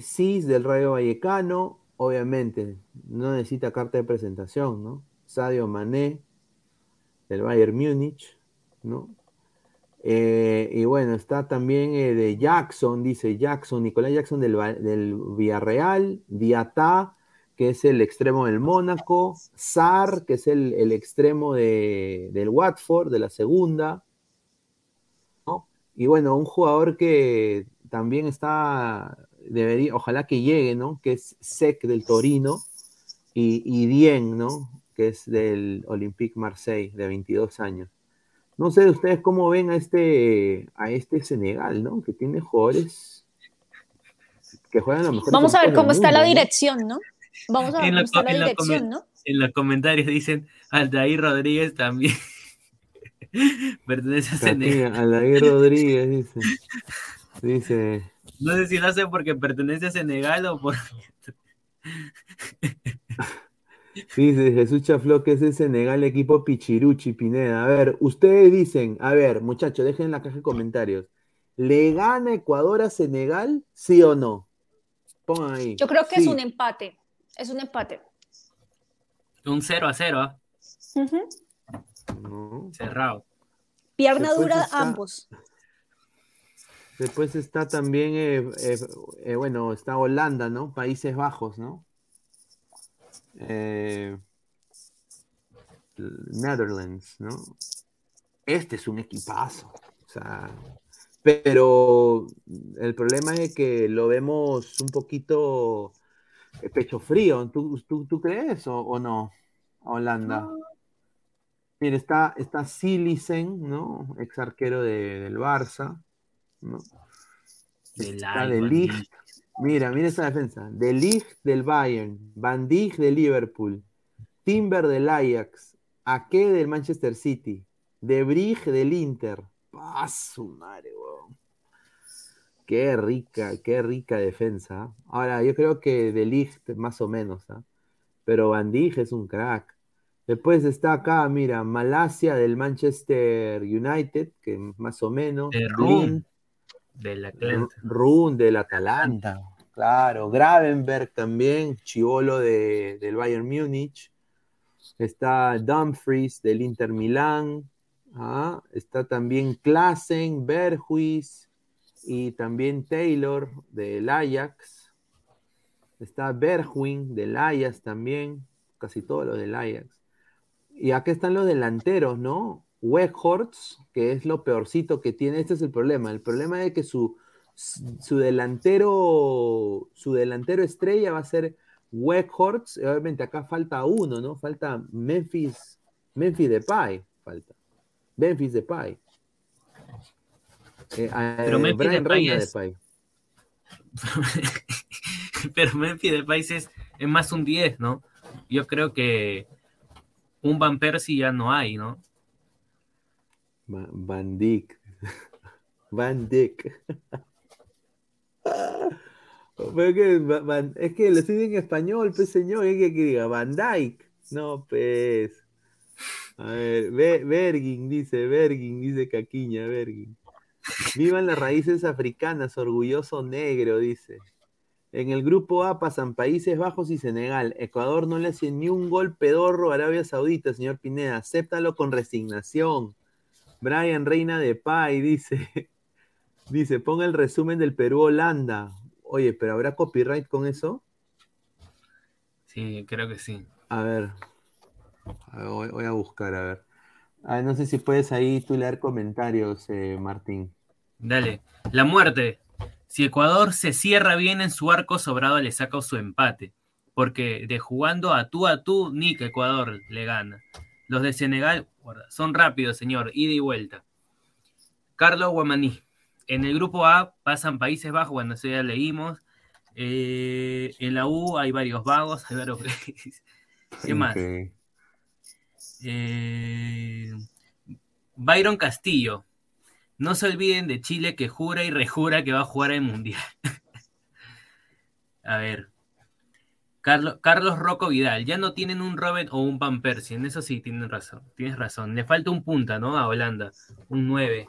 Cis del Rayo Vallecano, obviamente, no necesita carta de presentación, ¿no? Sadio Mané, del Bayern Múnich, ¿no? Eh, y bueno, está también eh, de Jackson, dice Jackson, Nicolás Jackson del, del Villarreal, Diatá, que es el extremo del Mónaco, Sar, que es el, extremo del Watford, de la segunda. Y bueno, un jugador que también está debería, ojalá que llegue, ¿no? Que es Sec del Torino y, y Dien, ¿no? Que es del Olympique Marseille, de 22 años. No sé ustedes cómo ven a este, a este Senegal, ¿no? Que tiene jugadores que juegan a lo mejor. Vamos a ver cómo está la dirección, ¿no? Vamos a ver cómo está la dirección, ¿no? En los comentarios dicen Aldair Rodríguez también. Pertenece a Senegal. Aldair Rodríguez dice. Dice, no sé si lo hace porque pertenece a Senegal o por. Dice Jesús Chafló que es el Senegal equipo Pichiruchi, Pineda. A ver, ustedes dicen, a ver, muchachos, dejen en la caja de comentarios. ¿Le gana Ecuador a Senegal? ¿Sí o no? Pongan ahí. Yo creo que es un empate. Es un empate. Un 0 a 0. Cerrado. Pierna dura ambos. Después está también, eh, eh, eh, bueno, está Holanda, ¿no? Países Bajos, ¿no? Netherlands, ¿no? Este es un equipazo. O sea, pero el problema es que lo vemos un poquito pecho frío. ¿Tú, tú, crees o, no? Holanda. Mira, está, está Silicen, ¿no? Ex arquero del Barça. ¿no? de Ligt. Mira, mira esa defensa. De Ligt del Bayern, Van Dijk del Liverpool, Timber del Ajax, Ake del Manchester City, De Brig del Inter. Paso, madre, Qué rica, qué rica defensa. ¿ah? Ahora, yo creo que De Ligt más o menos, ¿ah? pero Van Dijk es un crack. Después está acá, mira, Malasia del Manchester United, que más o menos. Del Atlanta. Run del Atalanta, claro. Gravenberg también, Chivolo de, del Bayern Múnich. Está Dumfries del Inter Milán. Ah, está también Klassen, Berhuis y también Taylor del Ajax. Está Bergwin del Ajax también, casi todos los del Ajax. Y acá están los delanteros, ¿no? Weghorst, que es lo peorcito que tiene, este es el problema. El problema es que su, su delantero, su delantero estrella va a ser Weghorst. Obviamente acá falta uno, ¿no? Falta Memphis, Memphis Depay, falta. Memphis Depay. Eh, Pero Memphis Depay es... Pero Memphis Depay es, es más un 10, ¿no? Yo creo que un Van Persie ya no hay, ¿no? Van Dyck. Van Dyck. es que lo estoy en español, pues señor, es que, diga Van Dyke. No, pues. A ver, Bergin dice, Bergin dice Caquiña, Bergin. Vivan las raíces africanas, orgulloso negro, dice. En el grupo A pasan Países Bajos y Senegal. Ecuador no le hace ni un gol pedorro a Arabia Saudita, señor Pineda. Acéptalo con resignación. Brian Reina de Pai dice. Dice, ponga el resumen del Perú-Holanda. Oye, ¿pero habrá copyright con eso? Sí, creo que sí. A ver. voy, a buscar, a ver. Ah, no sé si puedes ahí tú leer comentarios, eh, Martín. Dale. La muerte. Si Ecuador se cierra bien en su arco, Sobrado le saca su empate. Porque de jugando a tú a tú, ni que Ecuador le gana. Los de Senegal son rápidos, señor, ida y vuelta. Carlos Guamaní. En el grupo A pasan Países Bajos, bueno, eso ya leímos. Eh, en la U hay varios vagos, hay varios... ¿Qué más? Eh, Byron Castillo. No se olviden de Chile que jura y rejura que va a jugar el Mundial. a ver. Carlos, Carlos Rocco Vidal. Ya no tienen un Robert o un Van Persie. En eso sí tienen razón. Tienes razón. Le falta un punta, ¿no? A Holanda. Un 9.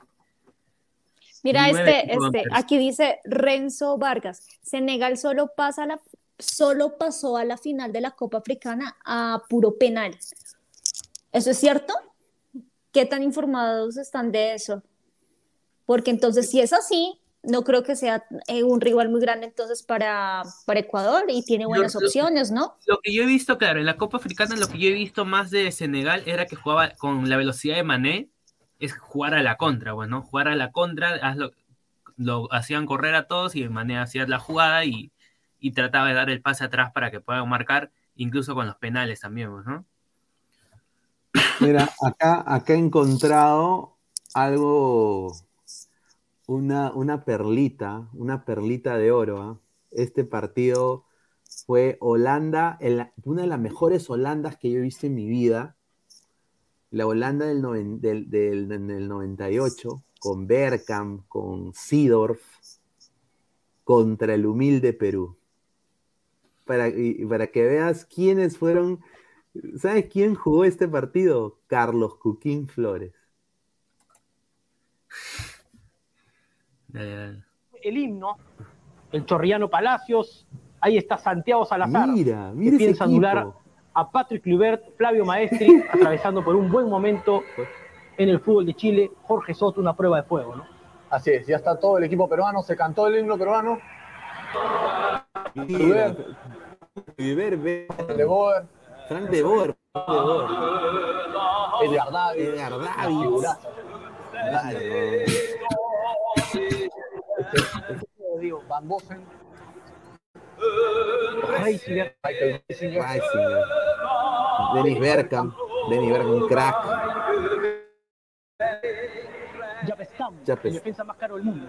Mira, este, este, aquí dice Renzo Vargas. Senegal solo pasa la, solo pasó a la final de la Copa Africana a puro penal. ¿Eso es cierto? ¿Qué tan informados están de eso? Porque entonces, si es así, no creo que sea eh, un rival muy grande entonces para, para Ecuador y tiene buenas opciones, ¿no? Lo que yo he visto, claro, en la Copa Africana lo que yo he visto más de Senegal era que jugaba con la velocidad de Mané, es jugar a la contra, bueno, jugar a la contra, lo hacían correr a todos y Mané hacía la jugada y, y, trataba de dar el pase atrás para que puedan marcar, incluso con los penales también, ¿no? Mira, acá, acá he encontrado algo, una, una perlita, una perlita de oro. ¿ah? Este partido fue Holanda, una de las mejores Holandas que yo he visto en mi vida. La Holanda del, del, 98, con Bergkamp, con Sidorf, contra el humilde Perú. Para, para que veas quiénes fueron ¿Sabes quién jugó este partido? Carlos Cuquín Flores. El himno, el Chorriano Palacios, ahí está Santiago Salazar. Mira, mira. Que piensa anular a Patrick Clubert, Flavio Maestri, atravesando por un buen momento en el fútbol de Chile. Jorge Soto, una prueba de fuego, ¿no? Así es, ya está todo el equipo peruano, se cantó el himno peruano. Clubert, Clubert, Frank de Boer. Edgar David. Edgar David. Digo, Van Bossen. Reisinger. Reisinger. Dennis Bergkamp. Dennis Bergkamp, un crack. Yapestam, el defensa más caro del mundo.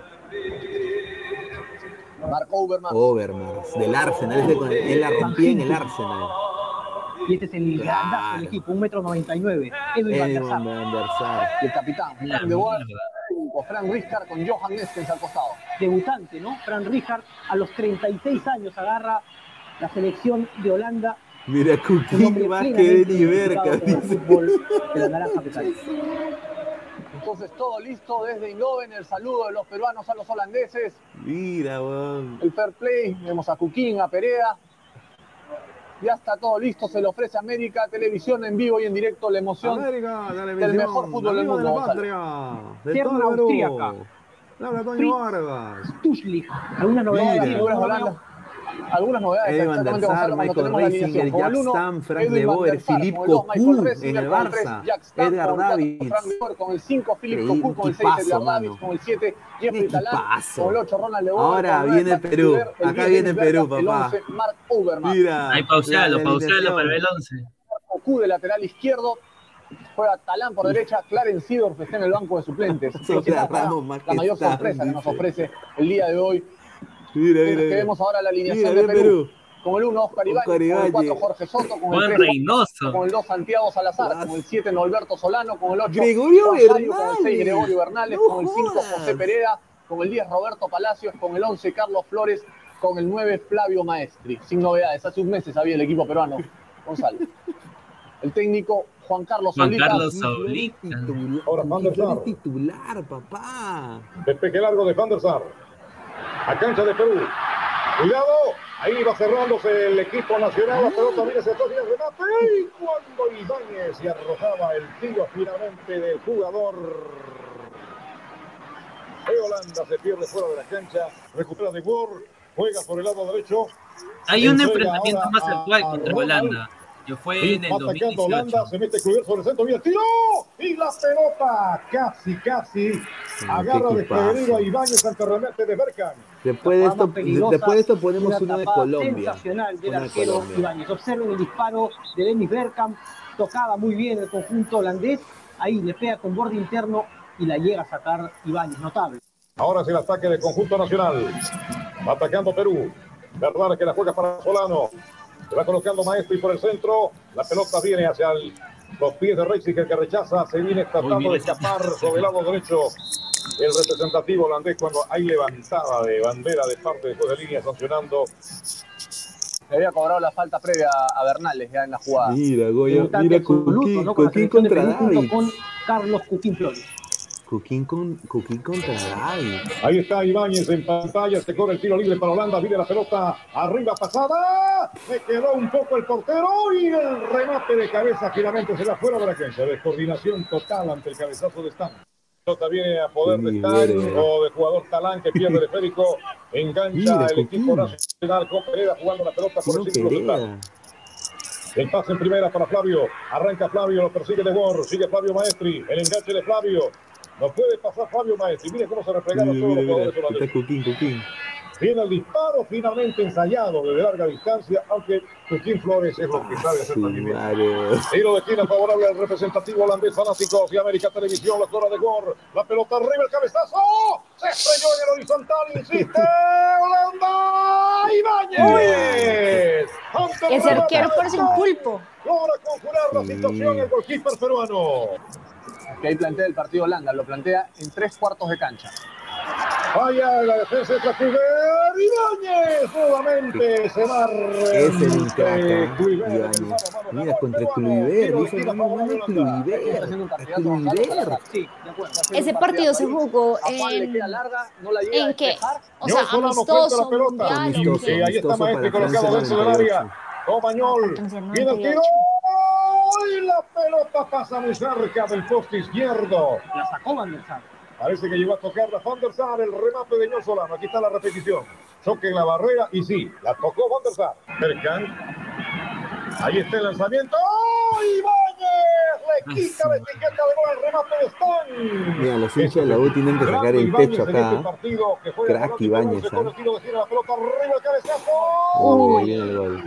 Mark Overmars. Overmars, del Arsenal. Él la rompía en el Arsenal. Y este es el claro. del equipo, un metro noventa y nueve. Edwin Van der Sar. Y el capitán, de Fran Richard con Johan Neskens al costado. Debutante, ¿no? Fran Richard a los 36 años agarra la selección de Holanda. Mira, Cookie más que Denny Berca. Entonces todo listo desde Indoven, el saludo de los peruanos a los holandeses. Mira, man. El fair play, vemos a Cuquín, a Perea, ya está todo listo, se le ofrece América Televisión en vivo y en directo la emoción América, del mejor fútbol del mundo. De la patria, de el Perú. Habla Toño Vargas. Stuschlich, alguna novedad. Algunas novedades. Eddie Van der Sar, Michael Reisinger, Jack Stam, Frank de Boer, Philippe Cocu en el Barça, Edgar Davids. Con el 5, Philippe Cocu, con el 6, Edgar Davids, con el 7, Jeffrey Talán, con el 8, Ronald de. Ahora viene Perú, acá viene Perú, papá. Mark Uberman. Mira. Ahí pausalo, pausalo para el 11. Cocu de lateral izquierdo, juega Talán por derecha, Clarence Seedorf está en el banco de suplentes. la, la mayor sorpresa que nos ofrece el día de hoy. Mira, mira, que vemos ahora la alineación de Perú. Perú. Con el 1 Oscar Ibáñez, con el 4 Jorge Soto, con el 3 Reynoso. con el 2 Santiago Salazar, con el 7 Norberto Solano, con el 8 Gregorio Bernales, con el 6 Gregorio Bernales, con el 5 José Pereira, con el 10 Roberto Palacios, con el 11 Carlos Flores, con el 9 Flavio Maestri. Sin novedades, hace un mes sabía el equipo peruano, Gonzalo. El técnico Juan Carlos Juan Solita. Carlos Solita. Ahora Van der Sar. titular, papá. Despeje largo de Van der Sar. A cancha de Perú. Cuidado. Ahí va cerrándose el equipo nacional. La pelota viene hacia atrás y el remate. Y cuando Ibáñez se arrojaba el tiro finalmente del jugador de Holanda se pierde fuera de la cancha. Recupera de Boer. Juega por el lado derecho. Hay un enfrentamiento más actual contra. Holanda. Que fue Sí, en el va atacando 2018. Holanda, se mete sobre el centro, viene el tiro y la pelota casi, casi agarra qué desprevenido a. Ibáñez ante remate de Berkan. Después de esto, después de esto ponemos una uno de Colombia. Sensacional del de arquero. Ibáñez. Observen el disparo de Dennis Bergkamp. Tocaba muy bien el conjunto holandés. Ahí le pega con borde interno y la llega a sacar Ibáñez. Notable. Ahora es el ataque del conjunto nacional. Va atacando Perú. Verdad que la juega para Solano. Se va colocando Maestri por el centro. La pelota viene hacia el- los pies de Reisiger que rechaza. Se viene tratando de escapar sobre el lado derecho. El representativo holandés cuando hay levantada de bandera de parte después de línea sancionando. Le había cobrado la falta previa a Bernales ya en la jugada. Mira, Goya, mira absoluto, Coquín, ¿no? Con Coquín contra con Carlos Cuquín Flores. Coquín, con, Coquín contra David. Ahí está Ibáñez en pantalla, se corre el tiro libre para Holanda, viene la pelota arriba pasada, se quedó un poco el portero y el remate de cabeza finalmente se va fuera de la cancha, descoordinación total ante el cabezazo de Stan. Pelota viene a poder de Stan o de jugador Talán que pierde el esférico, engancha Mira, el equipo nacional con Pereira jugando la pelota por el círculo central. El pase en primera para Flavio. Arranca Flavio, lo persigue De Boer. Sigue Flavio Maestri. El enganche de Flavio. No puede pasar Flavio Maestri. Mire cómo se replegaron Mira, todos los jugadores mira. holandeses. Está Coquín, Coquín. Viene el disparo finalmente ensayado desde larga distancia, aunque Joaquín Flores es lo que sabe hacer también. Tiro de esquina favorable al representativo holandés fanáticos de América Televisión, la cora de Gor, la pelota arriba, el cabezazo, se estrelló en el horizontal, insiste, Holanda, Ibáñez. Ese remate, arquero parece un pulpo. Logra conjurar la situación el golkeeper peruano. Que ahí plantea el partido Holanda, lo plantea en tres cuartos de cancha. Vaya la defensa de Kluivert, Ibáñez nuevamente se va Ese es un crack, ¿eh? Mano mano, Mira, contra el de Dice, no, favorable no, a Holanda. Está haciendo un Kluivert. partidazo Gonzalo Kluivert. Salazar. Sí, de haciendo Ese partido se jugó en- queda larga, no la llega a ¿En qué? O sea, amistoso, mundial, ahí está Maestri colocado dentro del 98. área. Francia Viene el tiro. 98. Y la pelota pasa muy cerca del poste izquierdo. La sacó Van der Sar. Parece que llegó a tocar la Van der Sar, el remate de Ñor Solano. Aquí está la repetición. Choque en la barrera y sí, la tocó Van der Sar. Berkan. Ahí está el lanzamiento. ¡Oh, Ibáñez! Le quita la etiqueta de gol al remate de Stan. Mira, los hinchas de la U tienen que sacar el pecho acá. ¿eh? Crack Ibáñez, ¿ah? Uy, viene el gol.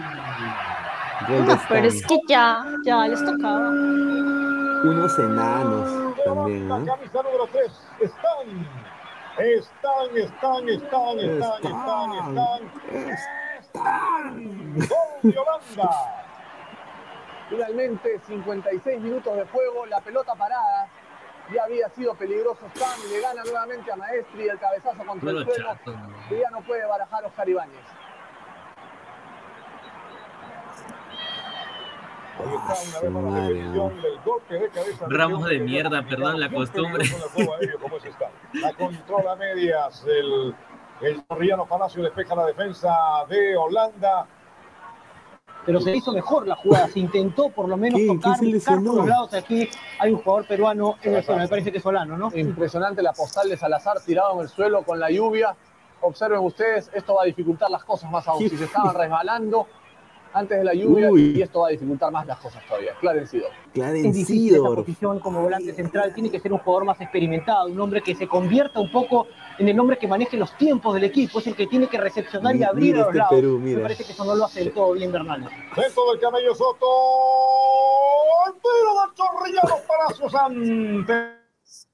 No, pero es Stan. que ya, ya les tocaba. Unos enanos también, La ¿no? camisa número 3, están. Están, están, están, están, están, están. Están. Gol de Holanda. Finalmente, 56 minutos de juego, la pelota parada. Ya había sido peligroso Stan, le gana nuevamente a Maestri el cabezazo contra Todo el suelo. chato, ¿no? que ya no puede barajar Oscar Ibáñez. Ramos de mierda, perdón la costumbre. La controla medias. El, el Torriano Palacio despeja la defensa de Holanda. Pero se hizo mejor la jugada. Se intentó por lo menos ¿Qué? ¿Qué tocar, buscar por los lados. Aquí hay un jugador peruano en el suelo. Me parece que es Solano, ¿no? Impresionante la postal de Salazar tirado en el suelo con la lluvia. observen ustedes, esto va a dificultar las cosas más aún. Si se estaban resbalando antes de la lluvia y esto va a dificultar más las cosas todavía. Clarencido. Es difícil esa posición como volante central, tiene que ser un jugador más experimentado, un hombre que se convierta un poco en el hombre que maneje los tiempos del equipo, es el que tiene que recepcionar y abrir a los este lados. Perú, Me mira. parece que eso no lo hace del todo bien Bernal. Centro del Camello Soto. El tiro del Chorrillano Palacios ante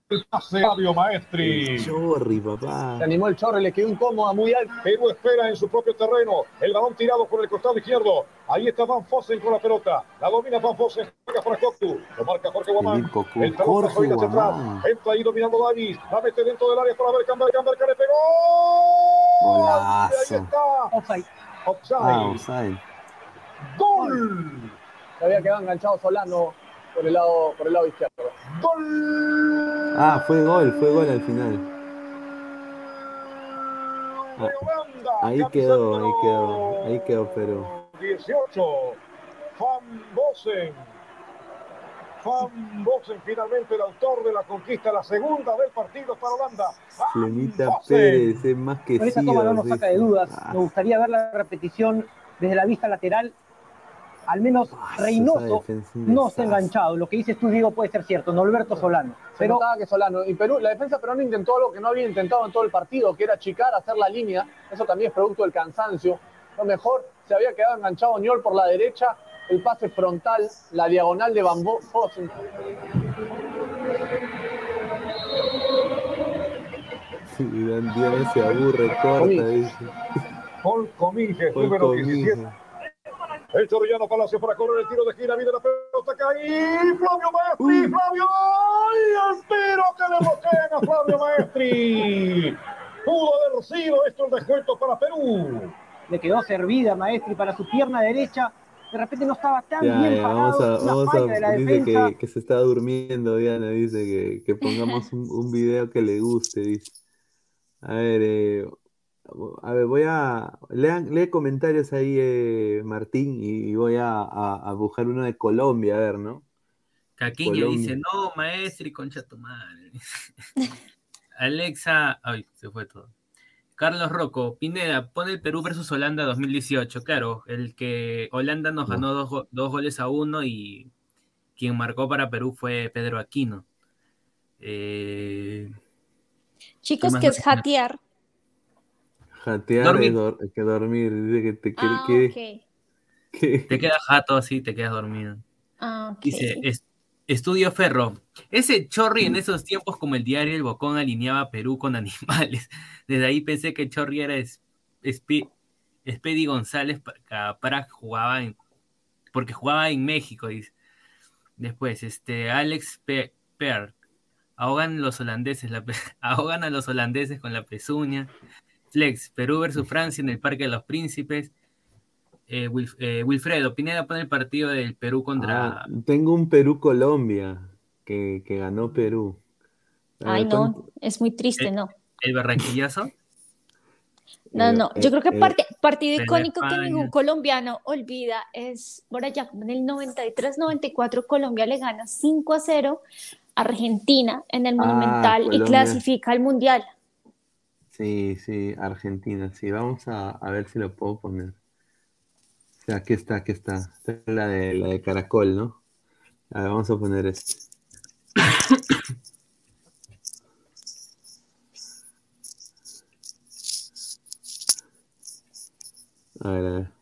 el pase Fabio Maestri. Chorri, papá. Se animó el chorro y le quedó incómoda, muy alto. Perú espera en su propio terreno. El balón tirado por el costado izquierdo. Ahí está Van Fossen con la pelota. La domina Van Fossen. Juega para Coctu. Lo marca Jorge Guamán. El talón Jorge hacia atrás. Entra ahí dominando Davis. La mete dentro del área para ver Camber. Camber que le pegó. Golazo. Ahí está. Offside. Offside. Ah, offside. Gol. Se había quedado enganchado Solano por el lado, por el lado izquierdo. Gol. Ah, fue gol, fue gol al final. Ah, ahí quedó, ahí quedó, ahí quedó Perú. 18. Van Bosen. Van Bosen, finalmente el autor de la conquista, la segunda del partido para Holanda. Flemita. Pérez, es más que Con esa toma no nos sí. saca de dudas. Ah. Me gustaría ver la repetición desde la vista lateral. Al menos esa Reynoso no es está enganchado. Lo que dices tú, Diego, puede ser cierto. Norberto Solano. Se Pero notaba que Solano. Y Perú, la defensa peruana intentó algo que no había intentado en todo el partido, que era achicar, hacer la línea. Eso también es producto del cansancio. Lo mejor, se había quedado enganchado Ñol por la derecha, el pase frontal, la diagonal de Bambó. Diana se aburre, corta, Comín. dice. Paul Cominges, Paul número Cominges. 17. El Chorrillano Palacio para correr el tiro de gira. Viene la pelota cae. Flavio Maestri. Flavio. ¡Ay, el tiro que le bloquean a Flavio Maestri! Pudo haber sido esto el descuento para Perú. le quedó servida Maestri para su pierna derecha. De repente no estaba tan Ya, bien ya, parado. vamos a, vamos de la dice defensa. que, que se está durmiendo, Diana, dice que, que pongamos un, un video que le guste, dice. A ver, eh, a ver, voy a, lean, lee comentarios ahí, eh, Martín, y, voy a, a- a buscar uno de Colombia, a ver, ¿no? Caquiña dice, no, maestro y concha tu madre. Alexa, ay, se fue todo. Carlos Rocco, Pineda, pone el Perú versus Holanda 2018. Claro, el que Holanda nos ganó dos, go- dos goles a uno y quien marcó para Perú fue Pedro Aquino. Eh, Chicos, que es no- jatear. Dormir. es dor- que dormir, dice que te quiere Ah, que, ok. que- te quedas jato así, te quedas dormido. Ah. Dice, es- Estudio Ferro. Ese Chorri en esos tiempos como el diario El Bocón alineaba a Perú con animales. Desde ahí pensé que Chorri era es, Espi- Espedi González pa- para jugaba en, porque jugaba en México. Dice. Después, este Alex Pe Per. Ahogan los holandeses, la ahogan a los holandeses con la pezuña. Flex, Perú versus Francia en el Parque de los Príncipes. Eh, Wilf- eh, Wilfredo, Pineda pone el partido del Perú contra. Ah, tengo un Perú-Colombia que, que ganó Perú. A Ay, ver, no, ¿cuánto? es muy triste, no. ¿El barranquillazo? No, Eh, no, yo creo que parte, partido de icónico que ningún colombiano olvida es por allá, como en el 93-94, Colombia le gana 5 a 0 a Argentina en el Ah, Monumental y clasifica al Mundial. Sí, sí, Argentina, sí, vamos a, a ver si lo puedo poner. O sea, aquí está, aquí está. Esta es la de, la de Caracol, ¿no? A ver, vamos a poner este. A ver, a ver.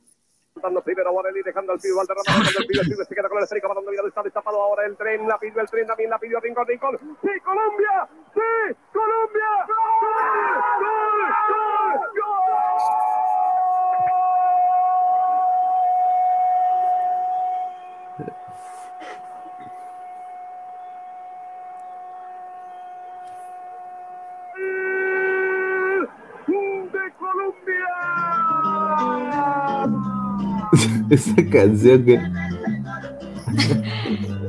Dando primero Borelli, dejando al pibe Valderrama, dejando al pibe, el pibe se queda con el esférico, dominado, está destapado ahora el tren, la pidió el tren, también la pidió Rincón, Rincón, ¡Sí, Colombia! ¡Sí, Colombia! ¡Gol! ¡Gol! ¡Gol! ¡Gol! Esa canción que.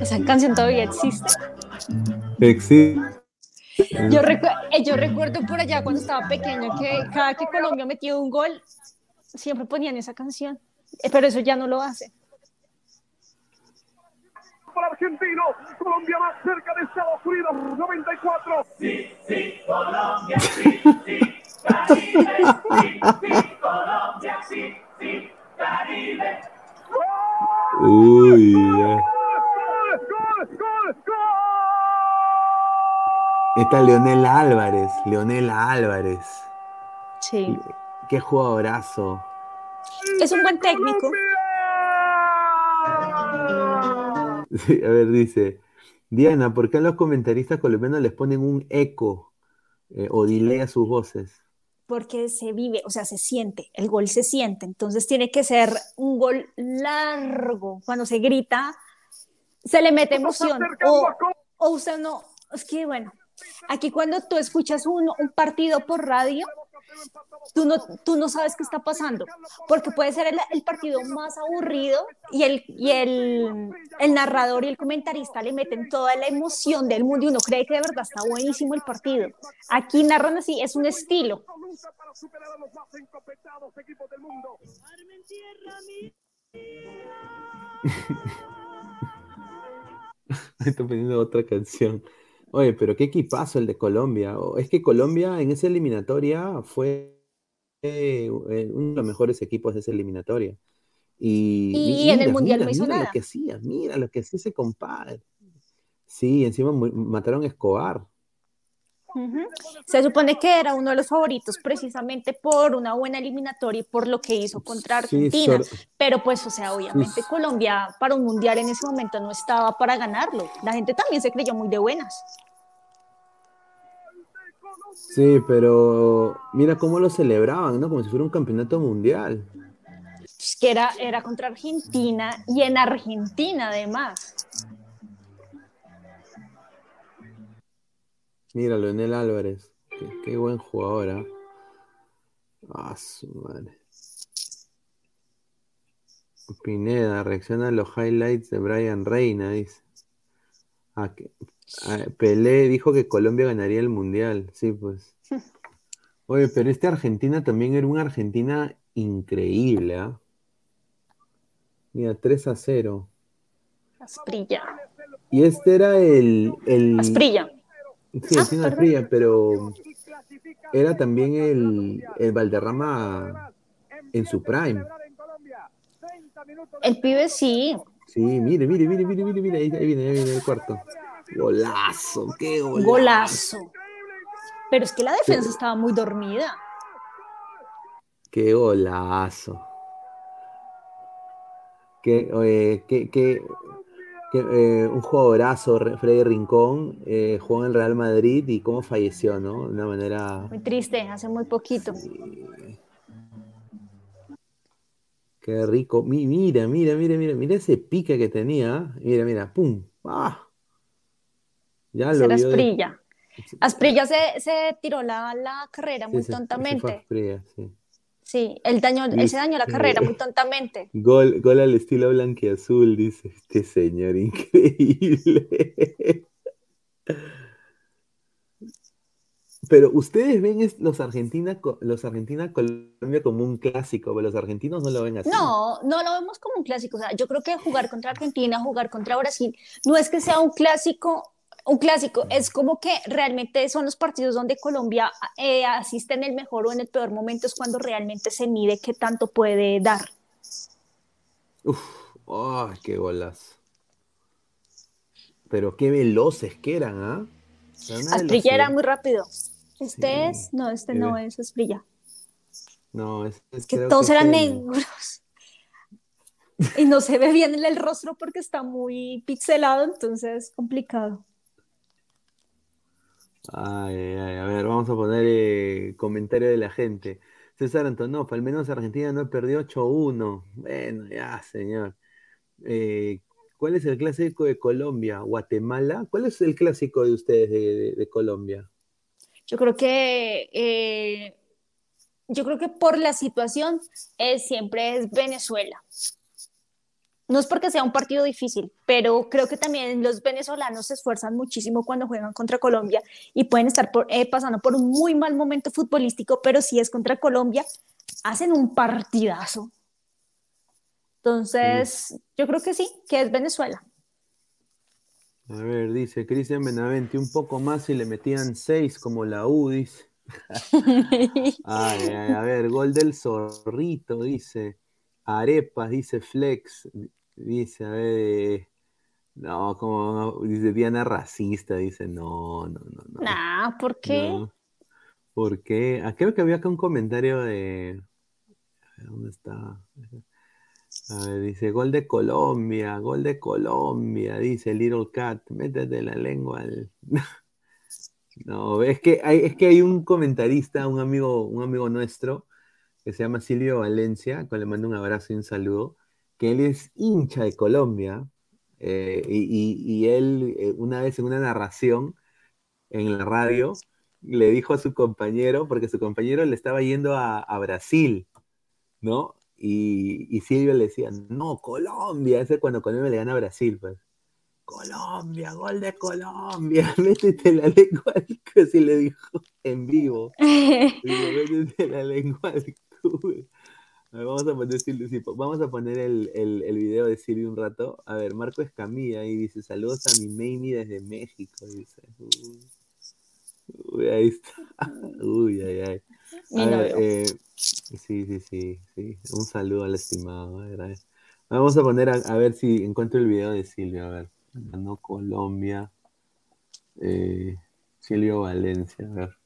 Esa canción todavía existe. Existe. Yo, recu eh, yo recuerdo por allá cuando estaba pequeño que cada que Colombia metía un gol, siempre ponían esa canción. Eh, pero eso ya no lo hace. Para argentino, Colombia más cerca de Estados Unidos, 94. Sí, sí, Colombia, sí, sí, Caribe, sí, sí, Colombia, sí, sí, Caribe. Uy. Está Leonel Álvarez, Leonel Álvarez. Sí. Qué jugadorazo. Es un buen técnico. A ver, dice, Diana, ¿por qué a los comentaristas colombianos les ponen un eco eh, o delay a sus voces? Porque se vive, o sea, se siente, el gol se siente, entonces tiene que ser un gol largo. Cuando se grita, se le mete emoción. O, o usted no, es que bueno, aquí cuando tú escuchas un, un partido por radio, tú no, tú no sabes qué está pasando, porque puede ser el, el partido más aburrido y, el, y el, el, narrador y el comentarista le meten toda la emoción del mundo y uno cree que de verdad está buenísimo el partido. Aquí narran así, es un estilo. Estoy poniendo otra canción. Oye, pero qué equipazo el de Colombia. Es que Colombia en esa eliminatoria fue eh, uno de los mejores equipos de esa eliminatoria. Y, y mira, en el Mundial mira, no hizo mira nada. lo que hacía, mira lo que hacía ese compadre. Sí, encima mataron a Escobar. Se supone que era uno de los favoritos precisamente por una buena eliminatoria y por lo que hizo contra Argentina. Pero pues, o sea, obviamente. Colombia para un mundial en ese momento no estaba para ganarlo. La gente también se creyó muy de buenas. Sí, pero mira cómo lo celebraban, ¿no? Como si fuera un campeonato mundial. Que era, era contra Argentina y en Argentina además. Mira, Leonel Álvarez. Qué, qué buen jugador, ¿ah? Ah, su madre. Pineda, reacciona a los highlights de Brian Reina, dice. Ah, que- ah, Pelé dijo que Colombia ganaría el mundial. Sí, pues. Oye, pero este Argentina también era una Argentina increíble, ¿ah? Mira, 3 a 0. Asprilla. Y este era el. el... Asprilla. Sí, Tino Asprilla, pero era también el, el Valderrama en su prime. El pibe sí. Sí, mire, mire, mire, mire, mire, mire, ahí, ahí viene, ahí viene el cuarto. Golazo, qué golazo. Golazo. Pero es que la defensa estaba muy dormida. Qué golazo. Qué, oye, qué, qué, qué, eh, un jugadorazo, Re- Freddy Rincón, eh, jugó en el Real Madrid y cómo falleció, ¿no? De una manera Muy triste, hace muy poquito. Qué rico. Mi- Mira, mira, mira, mira, mira ese pique que tenía. Mira, mira, pum. ¡Ah! Ya lo Será vio de- Asprilla. Asprilla se, se tiró la, la carrera Sí, muy se- se tontamente. Asprilla, sí. Sí, el daño, Dice- ese dañó la carrera muy tontamente. Gol, gol al estilo blanquiazul, dice este señor, increíble. Pero ustedes ven los Argentina, los Argentina Colombia como un clásico, pero los argentinos no lo ven así. No, no lo vemos como un clásico. O sea, yo creo que jugar contra Argentina, jugar contra Brasil, no es que sea un clásico, un clásico, es como que realmente son los partidos donde Colombia eh, asiste en el mejor o en el peor momento, es cuando realmente se mide qué tanto puede dar. Uf, ¡ay, qué golazo! Pero qué veloces que eran, ¿ah? Una Asprilla era muy rápido. Este Sí. es, no, este no es Asprilla. No, es, es- Que todos que eran negros. Y no se ve bien en el rostro porque está muy pixelado, entonces es complicado. Ay, ay, a ver, vamos a poner eh, comentario de la gente. César Antonov, al menos Argentina no perdió 8-1. Bueno, ya, señor. Eh, ¿cuál es el clásico de Colombia? ¿Guatemala? ¿Cuál es el clásico de ustedes de, Colombia? Yo creo que eh, yo creo que por la situación eh, siempre es Venezuela. No es porque sea un partido difícil, pero creo que también los venezolanos se esfuerzan muchísimo cuando juegan contra Colombia y pueden estar por- eh, pasando por un muy mal momento futbolístico, pero si es contra Colombia, hacen un partidazo. Entonces, yo creo que sí, que es Venezuela. A ver, dice Cristian Benavente, un poco más y le metían 6 como la U, dice. Ay, ay, a ver, gol del zorrito, dice. Arepas, dice Flex. Dice, a ver. eh, No, como dice Diana racista, dice, no, no, no, no. Nah, ¿por qué? No. ¿Por qué? Ah, creo que había acá un comentario de. ¿Dónde está? A ver, dice, gol de Colombia, gol de Colombia, dice Little Cat, métete la lengua al... No, es que hay, es que hay un comentarista, un amigo, un amigo nuestro, que se llama Silvio Valencia, con le mando un abrazo y un saludo, que él es hincha de Colombia, eh, y, él eh, una vez en una narración en la radio le dijo a su compañero, porque su compañero le estaba yendo a, a Brasil, ¿no? Y, Silvio le decía, no, Colombia, ese es cuando Colombia le gana a Brasil, pues. Colombia, gol de Colombia, métete la lengua al así le dijo en vivo. métete la lengua al vamos a poner, vamos a poner el, el, el, video de Silvio un rato. A ver, Marco Escamilla y dice, saludos a mi Mamie desde México, dice. Uy, ahí está. Uy, ay, ay. Eh, sí, sí, sí, sí. Un saludo al estimado. Vamos a poner a, ver si encuentro el video de Silvio. A ver. Ganó Colombia. Eh, Silvio Valencia. A ver.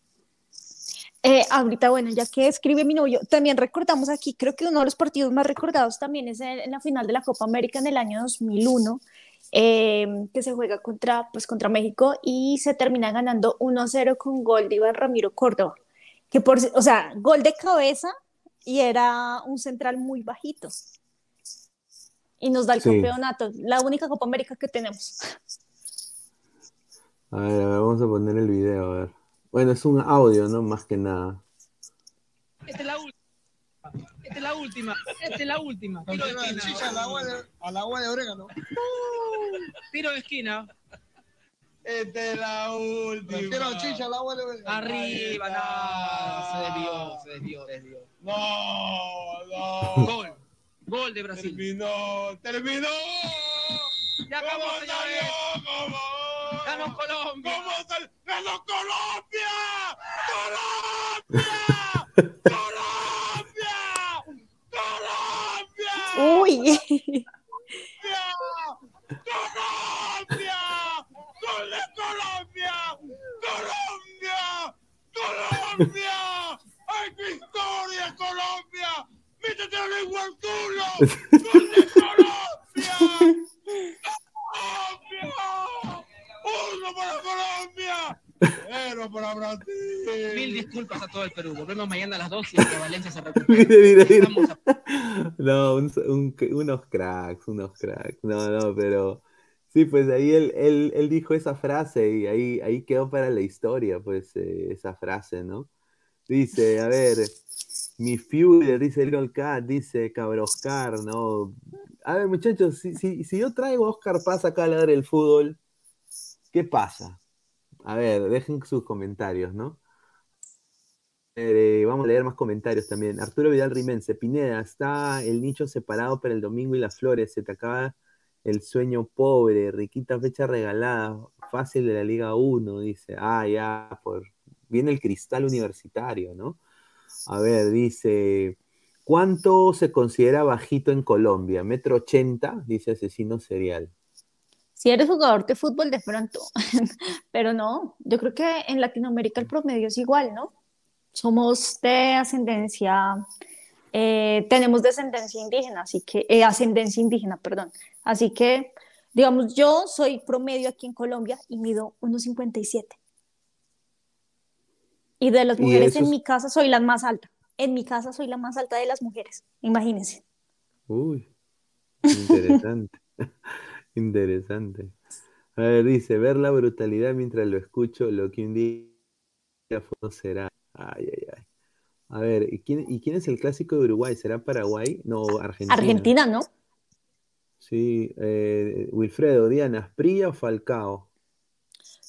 Eh, ahorita, bueno, ya que escribe mi novio, también recordamos aquí, creo que uno de los partidos más recordados también es en, la final de la Copa América en el año 2001, que se juega contra, pues, contra México y se termina ganando 1-0 con gol de Iván Ramiro Córdoba que por, o sea, gol de cabeza y era un central muy bajito. Y nos da el campeonato, la única Copa América que tenemos. A ver, a ver, vamos a poner el video, a ver. Bueno, es un audio, ¿no? Más que nada. Esta es la última. Esta es la última. Esta es la última. Tiro de esquina. A la agua de, orégano. Tiro de esquina. Esta es la última. Quiero chicha, la abuela. Arriba, no. Se desvió, se desvió, se desvió. No, no. Gol. Gol de Brasil. Terminó, terminó. Ya acabó, señores. Ganó Colombia. ¿Cómo salió? ¡Ganó Colombia! ¡Colombia! ¡Colombia! ¡Colombia! Uy. ¡Colombia! ¡Gol de Colombia! ¡Colombia! ¡Colombia! ¡Ay, qué historia, Colombia! ¡Métete lengua al culo! ¡Gol de Colombia! ¡Colombia! ¡Uno para Colombia! Pero para Brasil. Mil disculpas a todo el Perú. Volvemos mañana a las 2 y que Valencia se. Mira, mira, No, un, un, unos cracks, unos cracks. No, no, pero Sí, pues ahí él, él, él, dijo esa frase y ahí, ahí quedó para la historia, pues eh, esa frase, ¿no? Dice, a ver, mi Führer, dice el Cat, dice Cabroscar, ¿no? A ver, muchachos, si, si, si yo traigo a Oscar Paz acá a leer el fútbol, ¿qué pasa? A ver, dejen sus comentarios, ¿no? Eh, vamos a leer más comentarios también. Arturo Vidal Rimense, Pineda, está el nicho separado para el domingo y las flores, se te acaba el sueño pobre, riquita fecha regalada, fácil de la Liga 1, dice. Ah, ya, por... viene el cristal universitario, ¿no? A ver, dice, ¿cuánto se considera bajito en Colombia? ¿Metro ochenta? Dice asesino serial. Si eres jugador de fútbol, de pronto. Pero no, yo creo que en Latinoamérica el promedio es igual, ¿no? Somos de ascendencia eh, tenemos descendencia indígena, así que, eh, ascendencia indígena, perdón. Así que, digamos, yo soy promedio aquí en Colombia y mido 1,57. Y de las mujeres en mi casa soy la más alta. En mi casa soy la más alta de las mujeres, imagínense. Uy, interesante. interesante. A ver, dice, ver la brutalidad mientras lo escucho, lo que un día será. Ay, ay, ay. A ver, ¿y quién, ¿y quién es el clásico de Uruguay? ¿Será Paraguay? No, Argentina. Argentina, ¿no? Sí, eh, Wilfredo, Diana, ¿Asprilla o Falcao?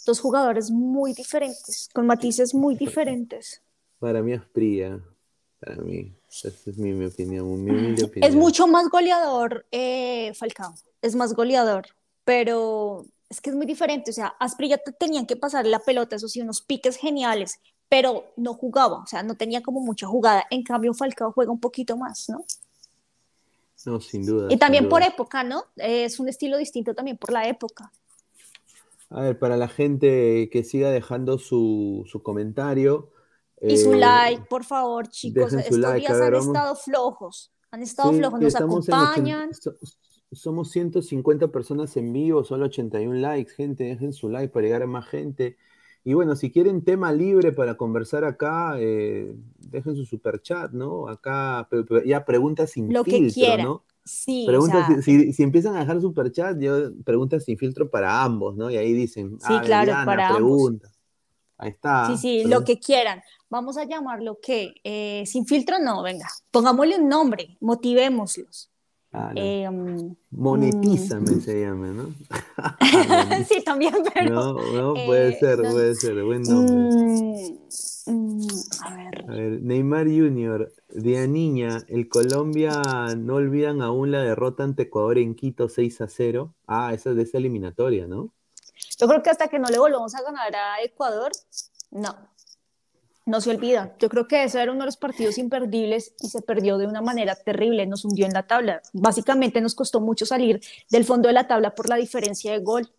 Dos jugadores muy diferentes, con matices muy diferentes. Para mí Asprilla, para mí, esa es mi, opinión, Es mucho más goleador eh, Falcao, es más goleador, pero es que es muy diferente, o sea, Asprilla te tenían que pasar la pelota, eso sí, unos piques geniales, pero no jugaba, o sea, no tenía como mucha jugada. En cambio, Falcao juega un poquito más, ¿no? No, sin duda. Y también por época, ¿no? Es un estilo distinto también por la época. A ver, para la gente que siga dejando su, su comentario. Y su eh, like, por favor, chicos. Estos like, días ver, han vamos. estado flojos. Han estado sí, flojos, nos en acompañan. 80 so- somos 150 personas en vivo, solo 81 likes, gente, dejen su like para llegar a más gente. Y bueno, si quieren tema libre para conversar acá, eh, dejen su super chat, ¿no? Acá ya preguntas sin Lo que filtro, quieran. ¿no? Sí, o Preguntas, sea, si, empiezan a dejar super chat, yo preguntas sin filtro para ambos, ¿no? Y ahí dicen, Sí, ah, claro, Diana, para ambos. pregunta. Ahí está. Sí, sí, Pregunta- lo que quieran. Vamos a llamarlo que eh, sin filtro no, venga. Pongámosle un nombre, motivémoslos. Ah, no. Eh, mm, Monetízame se llama, ¿no? sí, también, pero. No, no, puede eh, ser, no- puede ser, buen nombre. Mm, mm, a ver. A ver, Neymar Jr., de niña, el Colombia no olvidan aún la derrota ante Ecuador en Quito 6 a 0. Ah, esa es de esa eliminatoria, ¿no? Yo creo que hasta que no le volvamos a ganar a Ecuador, no. No se olvida. Yo creo que ese era uno de los partidos imperdibles y se perdió de una manera terrible. Nos hundió en la tabla. Básicamente nos costó mucho salir del fondo de la tabla por la diferencia de gol.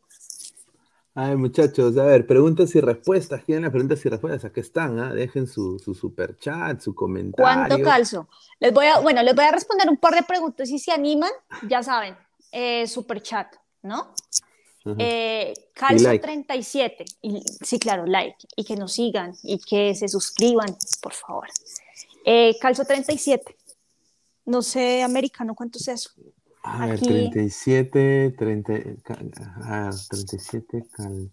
A ver, muchachos, a ver, preguntas y respuestas. ¿Quieren las preguntas y respuestas? Aquí están, ¿ah? Dejen su, su super chat, su comentario. ¿Cuánto calzo? Les voy a, bueno, les voy a responder un par de preguntas y si se animan, ya saben, eh, super chat, ¿no? Ajá. Eh, Y calzo like. 37. Y, sí, claro, like. Y que nos sigan y que se suscriban, por favor. Eh, calzo 37. No sé, americano, ¿cuánto es eso? A ver, Aquí. 37, 30, ca- a ver, 37, cal-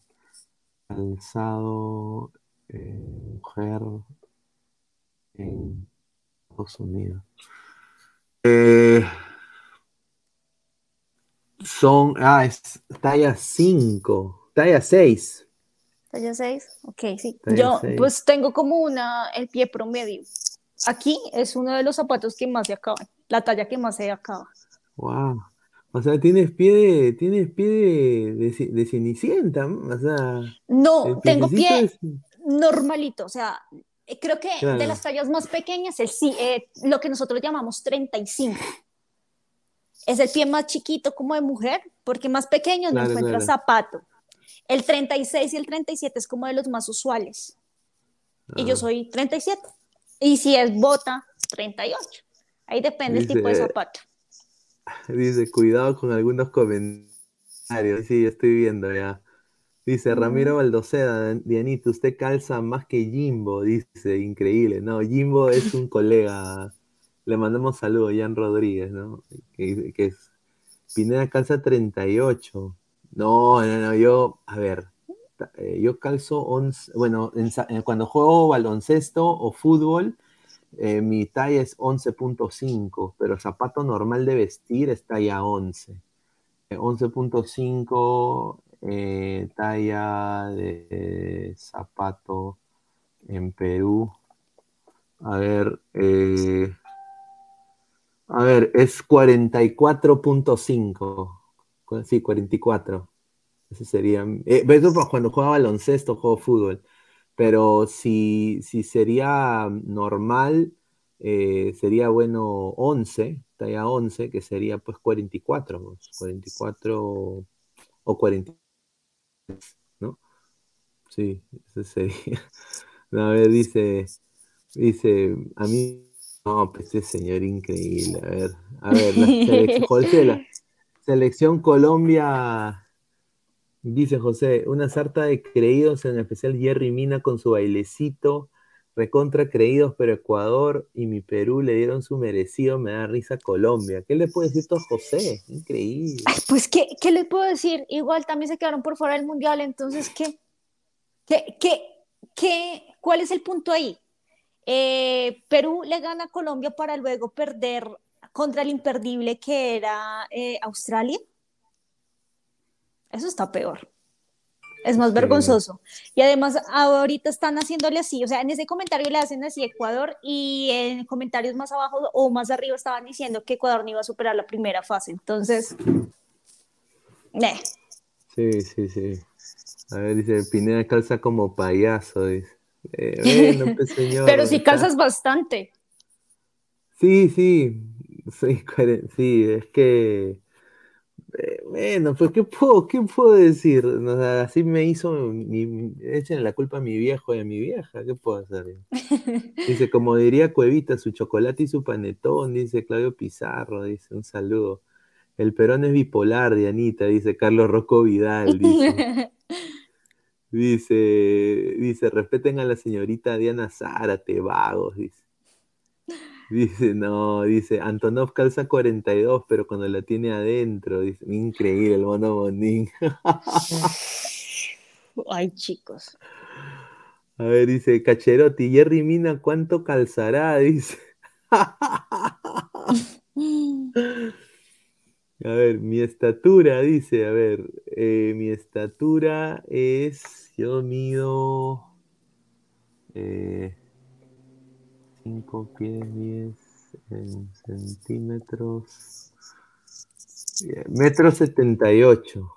calzado, eh, mujer en Estados Unidos. Eh, son, ah, es talla 5, talla 6. ¿Talla 6? Ok, sí. Talla Yo, seis. pues tengo como una, el pie promedio. Aquí es uno de los zapatos que más se acaban, la talla que más se acaba. Wow. O sea, tienes pie de, tienes pie de, de, de cenicienta, o sea, No, tengo pie es- normalito, o sea, creo que Claro. de las tallas más pequeñas, el, sí, eh, lo que nosotros llamamos 35. Es el pie más chiquito como de mujer, porque más pequeño no claro. zapato. El 36 y el 37 es como de los más usuales. Y yo Ah. soy 37. Y si es bota, 38. Ahí depende el tipo de zapato. Dice, cuidado con algunos comentarios. Sí, estoy viendo ya. Dice, Ramiro Baldoceda, Dianita, usted calza más que Jimbo, dice, increíble. No, Jimbo es un colega. Le mandamos saludos, Jan Rodríguez, ¿no? Que, que es, Pineda calza 38. No, no, no, yo, a ver, eh, yo calzo 11, bueno, eh, cuando juego baloncesto o fútbol, eh, mi talla es 11.5, pero zapato normal de vestir es talla 11. Eh, 11.5 eh, talla de zapato en Perú. A ver, eh, a ver, es 44.5. Cu- Sí, 44. Ese sería. eh, eso cuando juega baloncesto, juego fútbol. Pero si, si sería normal, eh, sería bueno 11, talla 11, que sería pues 44, pues, 44 o 40, ¿no? Sí, ese sería. A ver, dice, dice, a mí, no, pues este señor increíble, a ver, a ver, la selección, José, la selección Colombia, dice José, una sarta de creídos, en especial Jerry Mina con su bailecito, recontra creídos, pero Ecuador y mi Perú le dieron su merecido, me da risa Colombia. ¿Qué le puede decir esto a José? Increíble. Pues, ¿qué, qué les puedo decir? Igual también se quedaron por fuera del mundial, entonces, ¿qué? ¿Qué, qué, qué, ¿Cuál es el punto ahí? Eh, Perú le gana a Colombia para luego perder contra el imperdible que era eh, Australia. Eso está peor. Es más Sí. vergonzoso. Y además, ahorita están haciéndole así. O sea, en ese comentario le hacen así a Ecuador y en comentarios más abajo o más arriba estaban diciendo que Ecuador no iba a superar la primera fase. Entonces, eh, Sí, sí, sí. A ver, dice, Pineda calza como payaso, dice. Eh, bueno, pues, señor, pero si está- calzas bastante. Sí, sí. Sí, es que. eh, Bueno, pues, ¿qué puedo, qué puedo decir? O sea, así me hizo. Mi, échenle la culpa a mi viejo y a mi vieja. ¿Qué puedo hacer? Dice, como diría Cuevita, su chocolate y su panetón, dice Claudio Pizarro, dice, un saludo. El Perón es bipolar, Dianita, dice Carlos Rocco Vidal, dice. Dice, dice, respeten a la señorita Diana Zárate, vagos, dice. Dice, no, dice, Antonov calza 42, pero cuando la tiene adentro, dice, increíble el mono Bonín. Ay, chicos. A ver, dice, Cacherotti, Jerry Mina, ¿cuánto calzará? Dice. A ver, mi estatura, dice, a ver, eh, mi estatura es, yo mido 5 pies 10 en centímetros, eh, metro 78.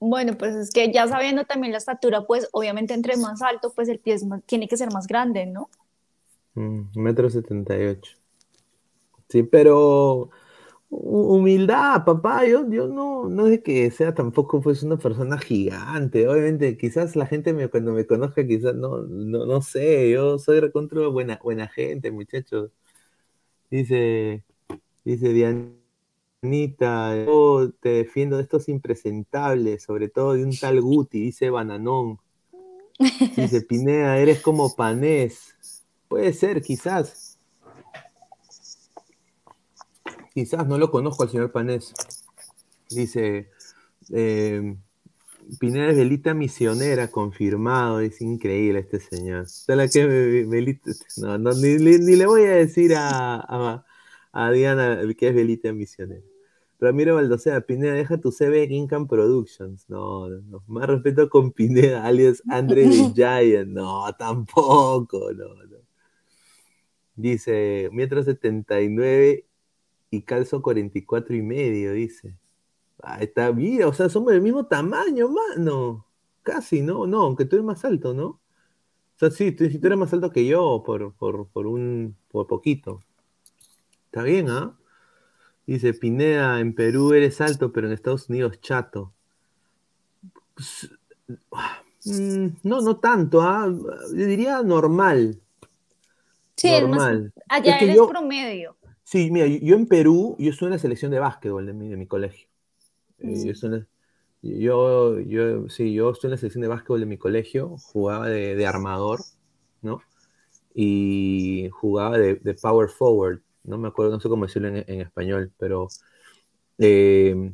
Bueno, pues es que ya sabiendo también la estatura, pues obviamente entre más alto, pues el pie más- tiene que ser más grande, ¿no? Mm, metro 78. Sí, pero hu- humildad, papá, yo, yo no, no es que sea tampoco pues una persona gigante, obviamente, quizás la gente me, cuando me conozca, quizás no, no, no sé, yo soy recontra buena, buena gente, muchachos. Dice, dice Dianita, yo te defiendo de estos impresentables, sobre todo de un tal Guti, dice Bananón. Dice, Pineda, eres como Panés. Puede ser, quizás. Quizás no lo conozco al señor Panés. Dice, eh, Pineda es velita misionera, confirmado. Es increíble este señor. ¿Sabes la que es velita? No, no, ni, le voy a decir a, a, a Diana que es velita misionera. Ramiro Baldosea, Pineda, deja tu CV en Income Productions. No, no, no. Más respeto con Pineda, alias André Giant. No, tampoco, no, no. Dice, metro 79 y calzo 44 y medio, dice. Ah, está bien, o sea, somos del mismo tamaño, mano. Casi, ¿no? No, aunque tú eres más alto, ¿no? O sea, sí, tú, si tú eres más alto que yo por, por, por un, por poquito. Está bien, ¿ah? Dice, Pineda, en Perú eres alto, pero en Estados Unidos chato. Pues, ah, mm, no, no tanto, ¿ah? Yo diría normal. Sí, es más- normal. allá Es que eres yo- promedio. Sí, mira, yo, yo en Perú, yo estuve en la selección de básquetbol de mi, de mi colegio. Eh, yo, estuve en la- yo, yo- sí, yo estuve en la selección de básquetbol de mi colegio, jugaba de, de armador, ¿no? Y jugaba de, de power forward, no me acuerdo, no sé cómo decirlo en, en español, pero eh,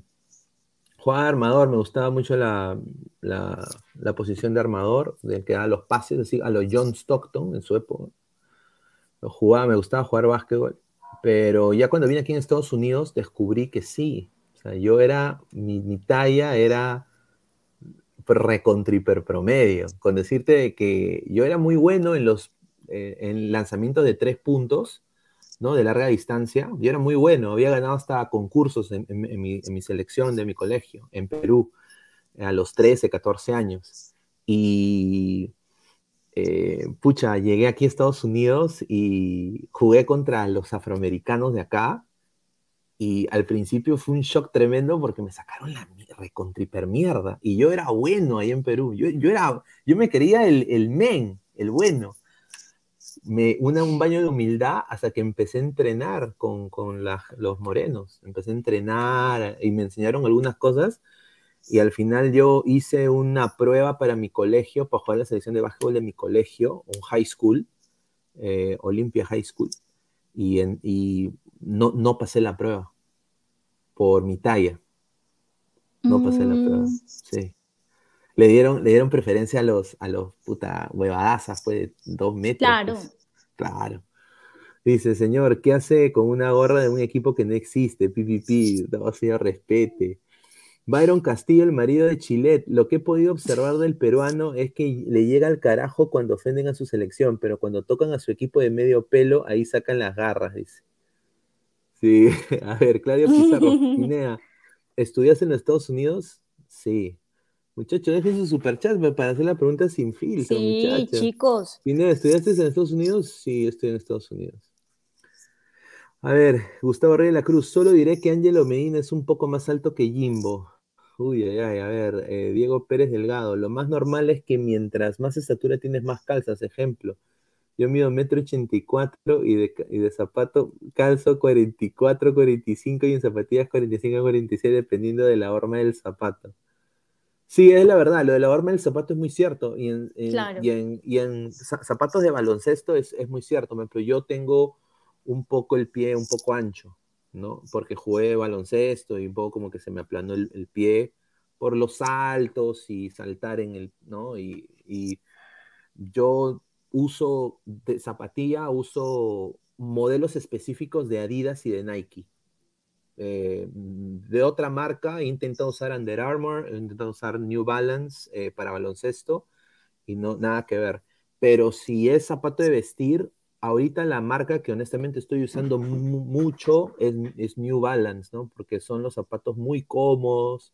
jugaba de armador, me gustaba mucho la, la- la posición de armador, del que daba los pases, así, a los John Stockton en su época. Lo jugaba, me gustaba jugar básquetbol, pero ya cuando vine aquí en Estados Unidos descubrí que sí. O sea, yo era, mi, mi talla era recontra hiper promedio. Con decirte que yo era muy bueno en los eh, en lanzamientos de tres puntos, ¿no? De larga distancia. Yo era muy bueno, había ganado hasta concursos en, en- en mi, en mi selección de mi colegio, en Perú, a los 13, 14 años. Y eh, pucha, llegué aquí a Estados Unidos y jugué contra los afroamericanos de acá. Y al principio fue un shock tremendo porque me sacaron la recontriper mierda. Y yo era bueno ahí en Perú. Yo, yo, era, yo me creía el, el men, el bueno. Me, una, un baño de humildad hasta que empecé a entrenar con, con los morenos. Empecé a entrenar y me enseñaron algunas cosas. Y al final yo hice una prueba para mi colegio, para jugar la selección de básquetbol de mi colegio, un high school, eh, Olympia High School, y, en- y no, no pasé la prueba por mi talla. No pasé la prueba, Mm. sí. Le dieron, le dieron preferencia a los, a los puta huevadazas, pues, de dos metros. Claro. pues. Claro. Dice, señor, ¿qué hace con una gorra de un equipo que no existe? PPP, no, señor, respete. Byron Castillo, el marido de Chilet, lo que he podido observar del peruano es que le llega al carajo cuando ofenden a su selección, pero cuando tocan a su equipo de medio pelo, ahí sacan las garras, dice. Sí, a ver, Claudio Pizarro, Pinea, ¿estudias en los Estados Unidos? Sí. Muchachos, dejen su superchat para hacer la pregunta sin filtro, Sí, muchachos. chicos. Pineda, ¿estudiaste en Estados Unidos? Sí, estoy en Estados Unidos. A ver, Gustavo Rey de la Cruz, solo diré que Ángelo Medina es un poco más alto que Jimbo. Uy, ay, ay, a ver, eh, Diego Pérez Delgado, lo más normal es que mientras más estatura tienes más calzas, ejemplo. Yo mido metro ochenta y cuatro y de, y de zapato calzo 44, 45 y en zapatillas 45, 46 dependiendo de la horma del zapato. Sí, es la verdad, lo de la horma del zapato es muy cierto y en, en- Claro. y en, y en za- zapatos de baloncesto es, es muy cierto. Por ejemplo, yo tengo un poco el pie un poco ancho, ¿no? Porque jugué baloncesto y un poco como que se me aplanó el, el pie por los saltos y saltar en el, ¿no? Y, y yo uso de zapatilla, uso modelos específicos de Adidas y de Nike. Eh, de otra marca he intentado usar Under Armour, he intentado usar New Balance eh, para baloncesto y no, nada que ver. Pero si es zapato de vestir, ahorita la marca que honestamente estoy usando mu- mucho es, es New Balance, ¿no? Porque son los zapatos muy cómodos.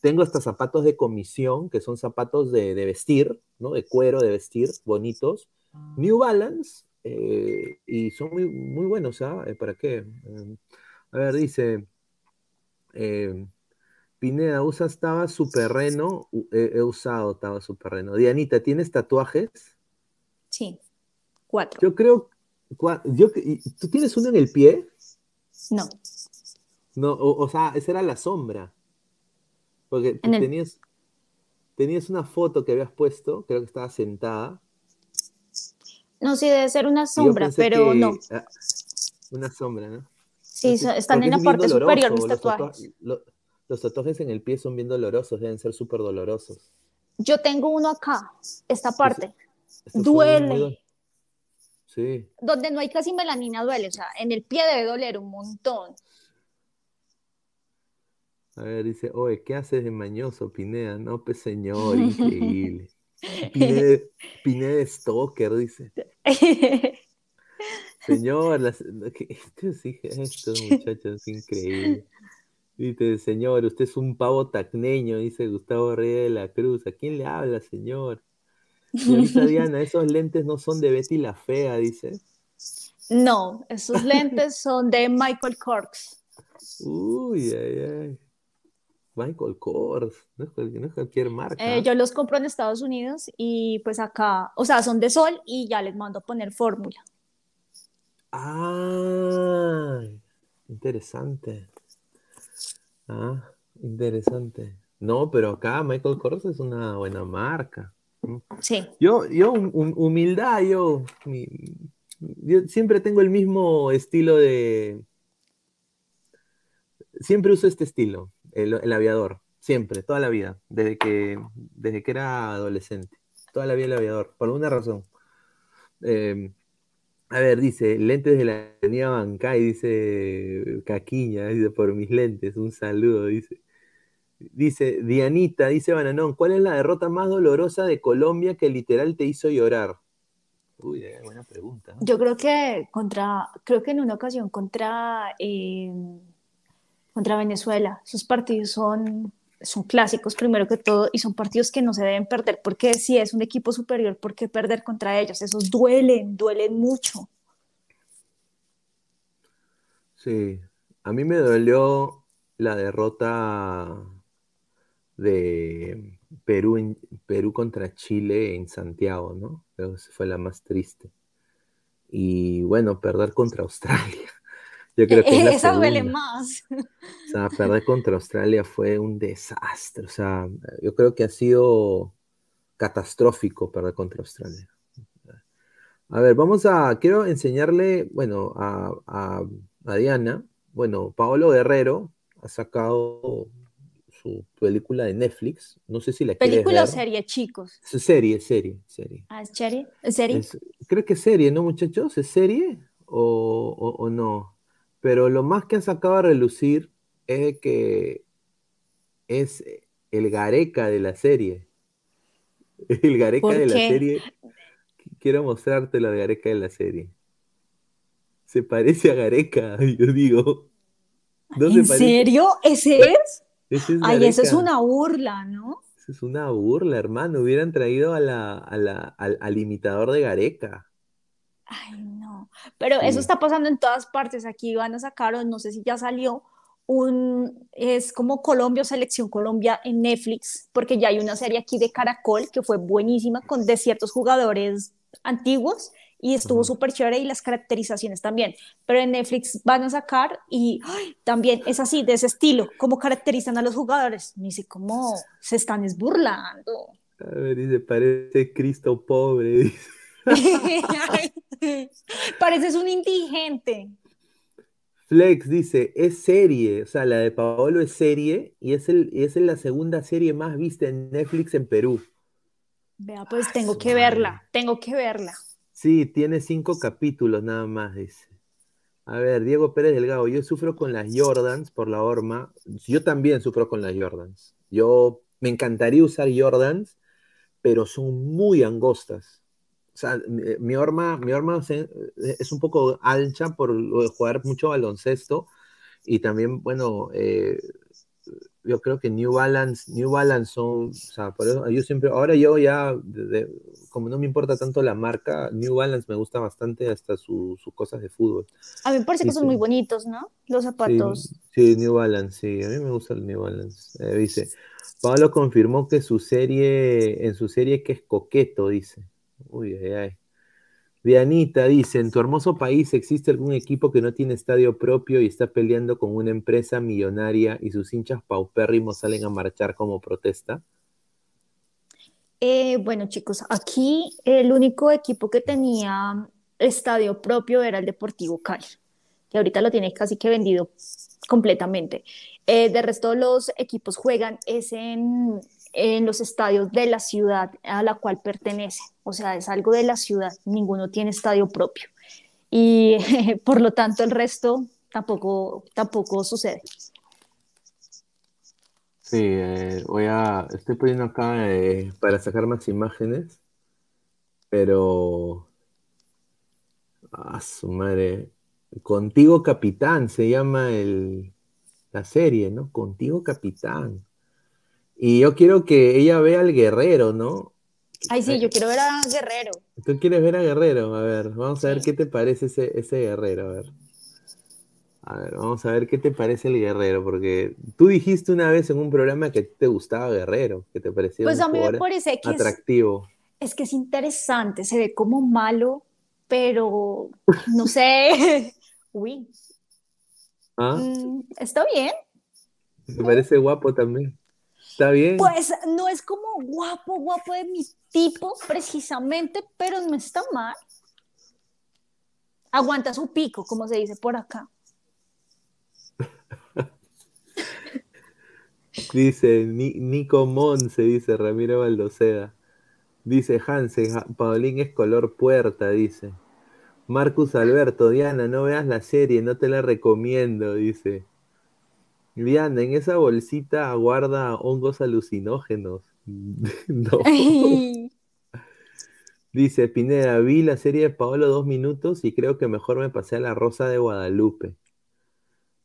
Tengo hasta zapatos de comisión, que son zapatos de, de vestir, ¿no? De cuero, de vestir, bonitos. New Balance, eh, y son muy, muy buenos, ¿ah? Eh, ¿Para qué? Eh, a ver, dice, eh, Pineda, ¿usas Taba Superreno? He, he usado Taba Superreno. Dianita, ¿tienes tatuajes? Sí, cuatro. Yo creo, cua- yo, ¿tú tienes uno en el pie? No, No, o, o sea, esa era la sombra. Porque tú En el- tenías, tenías una foto que habías puesto, creo que estaba sentada. no, sí debe ser una sombra, pero que- no. ah, una sombra, ¿no? Sí, están en la parte superior mis los tatuajes. lo- los tatuajes en el pie son bien dolorosos, deben ser súper dolorosos. Yo tengo uno acá, esta parte. Duele. Sí. Donde no hay casi melanina duele, o sea, en el pie debe doler un montón. A ver, dice, oye, ¿qué haces de mañoso, Pineda? No, pues señor, increíble. Pineda, Pineda Stalker, dice. Señor, las, ¿qué, qué sí, estos muchachos, es increíble. Dice, señor, usted es un pavo tacneño, dice Gustavo Reyes de la Cruz. ¿A quién le habla, señor? Señorita Diana, esos lentes no son de Betty la Fea, dice. No, esos lentes son de Michael Kors. Uy, ay, ay. Michael Kors, no es cualquier, no es cualquier marca. Eh, yo los compro en Estados Unidos y pues acá, o sea, son de sol y ya les mando a poner fórmula. Ah, interesante. Ah, interesante. No, pero acá Michael Kors es una buena marca. Sí. Yo, yo, hum- hum- humildad, yo, mi- yo siempre tengo el mismo estilo de. Siempre uso este estilo, el, el aviador, siempre, toda la vida, desde que, desde que era adolescente, toda la vida el aviador, por alguna razón. Eh, a ver, dice, lentes de la avenida Bancay, dice Caquiña, dice, por mis lentes, un saludo, dice. Dice, Dianita, dice Bananón, ¿cuál es la derrota más dolorosa de Colombia que literal te hizo llorar? Uy, eh, buena pregunta. Yo creo que contra, creo que en una ocasión contra, eh, contra Venezuela, esos partidos son, son clásicos primero que todo y son partidos que no se deben perder porque si es un equipo superior, ¿por qué perder contra ellos? Esos duelen, duelen mucho. Sí, a mí me dolió la derrota de Perú, en, Perú contra Chile en Santiago, ¿no? Creo que esa fue la más triste. Y bueno, perder contra Australia. Yo creo que es Esa duele más. O sea, perder contra Australia fue un desastre. O sea, yo creo que ha sido catastrófico perder contra Australia. A ver, vamos a, quiero enseñarle, bueno, a, a- a Diana, bueno, Paolo Guerrero ha sacado su película de Netflix, no sé si la ¿Película o serie, chicos? Serie, serie, serie. Ah, ¿es serie? ¿Es serie? Es- creo que es serie, ¿no, muchachos? ¿Es serie o, o- o no? Pero lo más que han sacado a relucir es que es el Gareca de la serie. El Gareca ¿Por de la serie. Quiero mostrarte de Gareca de la serie. Se parece a Gareca, yo digo. ¿No ¿En se serio? ¿Ese es? Es Ay, eso es una burla, ¿no? Eso es una burla, hermano. Hubieran traído a la, a la- al, al imitador de Gareca. Ay, no. No, pero eso está pasando en todas partes. Aquí van a sacar, no sé si ya salió, un, es como Colombia o Selección Colombia en Netflix, porque ya hay una serie aquí de Caracol que fue buenísima con de ciertos jugadores antiguos y estuvo súper chévere y las caracterizaciones también. Pero en Netflix van a sacar y también es así, de ese estilo, cómo caracterizan a los jugadores. Me dice, ¿cómo se están esburlando? A ver, dice, parece Cristo pobre. Pareces un indigente. Flex dice, es serie, o sea, la de Paolo es serie y es, el, es la segunda serie más vista en Netflix en Perú. Vea, pues tengo que verla, tengo que verla. Sí, tiene cinco capítulos nada más, dice. A ver, Diego Pérez Delgado, yo sufro con las Jordans por la horma. Yo también sufro con las Jordans. Yo me encantaría usar Jordans, pero son muy angostas. O sea, mi horma, mi horma es un poco ancha por jugar mucho baloncesto y también, bueno, eh, yo creo que New Balance, New Balance son, o sea, por eso yo siempre, ahora yo ya, como no me importa tanto la marca, New Balance me gusta bastante hasta sus cosas de fútbol. A mí me parece que son muy bonitos, ¿no? Los zapatos. Sí, New Balance, sí, a mí me gusta el New Balance. Eh, dice, Pablo confirmó que su serie, en su serie que es coqueto, dice. Uy, ay, ay. Dianita dice, ¿en tu hermoso país existe algún equipo que no tiene estadio propio y está peleando con una empresa millonaria y sus hinchas paupérrimos salen a marchar como protesta? Eh, bueno, chicos, aquí el único equipo que tenía estadio propio era el Deportivo Cali, que ahorita lo tiene casi que vendido completamente. Eh, de resto, los equipos juegan es en, en los estadios de la ciudad a la cual pertenece. O sea, es algo de la ciudad, ninguno tiene estadio propio. Y por lo tanto el resto tampoco, tampoco sucede. Sí, eh, voy a, estoy poniendo acá eh, para sacar más imágenes, pero... Ah, su madre. Contigo Capitán se llama el, la serie, ¿no? Contigo Capitán. Y yo quiero que ella vea al guerrero, ¿no? Ay, sí, yo quiero ver a Guerrero. ¿Tú quieres ver a Guerrero? A ver, vamos a ver qué te parece ese, ese Guerrero, a ver. A ver, vamos a ver qué te parece el Guerrero, porque tú dijiste una vez en un programa que te gustaba Guerrero, que te parecía pues a mí me parece que atractivo. Es, que es interesante, se ve como malo, pero no sé. Uy. ¿Ah? Mm, está bien. Me parece guapo también. Está bien. Pues no es como guapo, guapo de mi tipo, precisamente, pero no está mal. Aguanta su pico, como se dice por acá. dice Nico Monse, dice Ramiro Baldoceda. Dice Hansen, Paulín es color puerta, dice. Marcus Alberto, Diana, no veas la serie, no te la recomiendo, dice. Diana, en esa bolsita guarda hongos alucinógenos. no. Dice Pineda, vi la serie de Paolo dos minutos y creo que mejor me pasé a la Rosa de Guadalupe.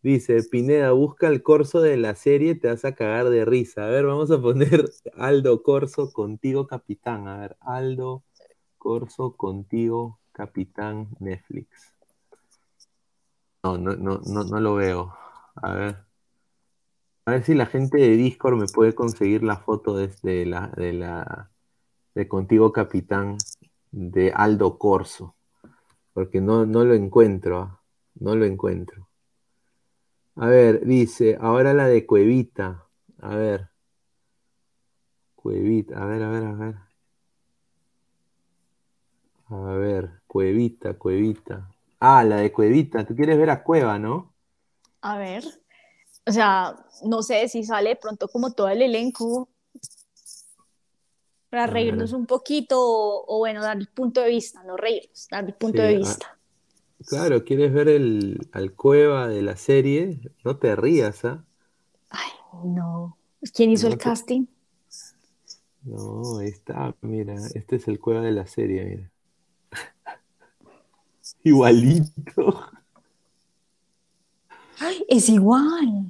Dice Pineda, busca el corso de la serie, te vas a cagar de risa. A ver, vamos a poner Aldo Corso contigo, capitán. A ver, Aldo Corso contigo, capitán Netflix. No, no, no, no, no lo veo. A ver. A ver si la gente de Discord me puede conseguir la foto desde la, de Contigo Capitán de Aldo Corso. Porque no, no lo encuentro. ¿ah? No lo encuentro. A ver, dice, ahora la de Cuevita. A ver. Cuevita, a ver, a ver, a ver. A ver, Cuevita, Cuevita. Ah, la de Cuevita. Tú quieres ver a Cueva, ¿no? A ver o sea, no sé si sale pronto como todo el elenco para reírnos un poquito o, bueno, dar el punto de vista, no reírnos, dar el punto de ah, vista. claro, quieres ver el, al cueva de la serie, no te rías, ¿ah? Ay, no. ¿Quién hizo el casting? No, ahí está, mira, este es el cueva de la serie, mira. Igualito. Es igual.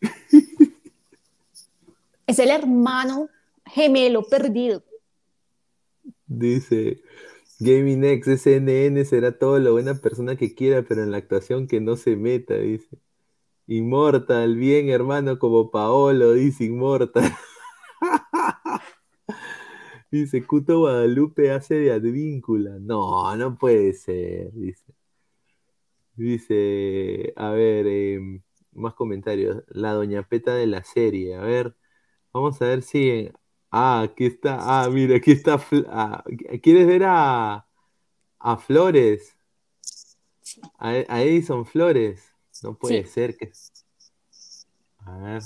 es el hermano gemelo perdido. Dice, Gaming X, SNN será todo lo buena persona que quiera, pero en la actuación que no se meta, dice. Inmortal, bien hermano como Paolo, dice Inmortal. dice, Cuto Guadalupe hace de advíncula. No, no puede ser, dice. Dice, a ver, em, más comentarios. La doña Peta de la serie, a ver. Vamos a ver si... Ah, aquí está. Ah, mira, aquí está. Ah, ¿Quieres ver a, a Flores? A, a Edison Flores. No puede ser que. A ver.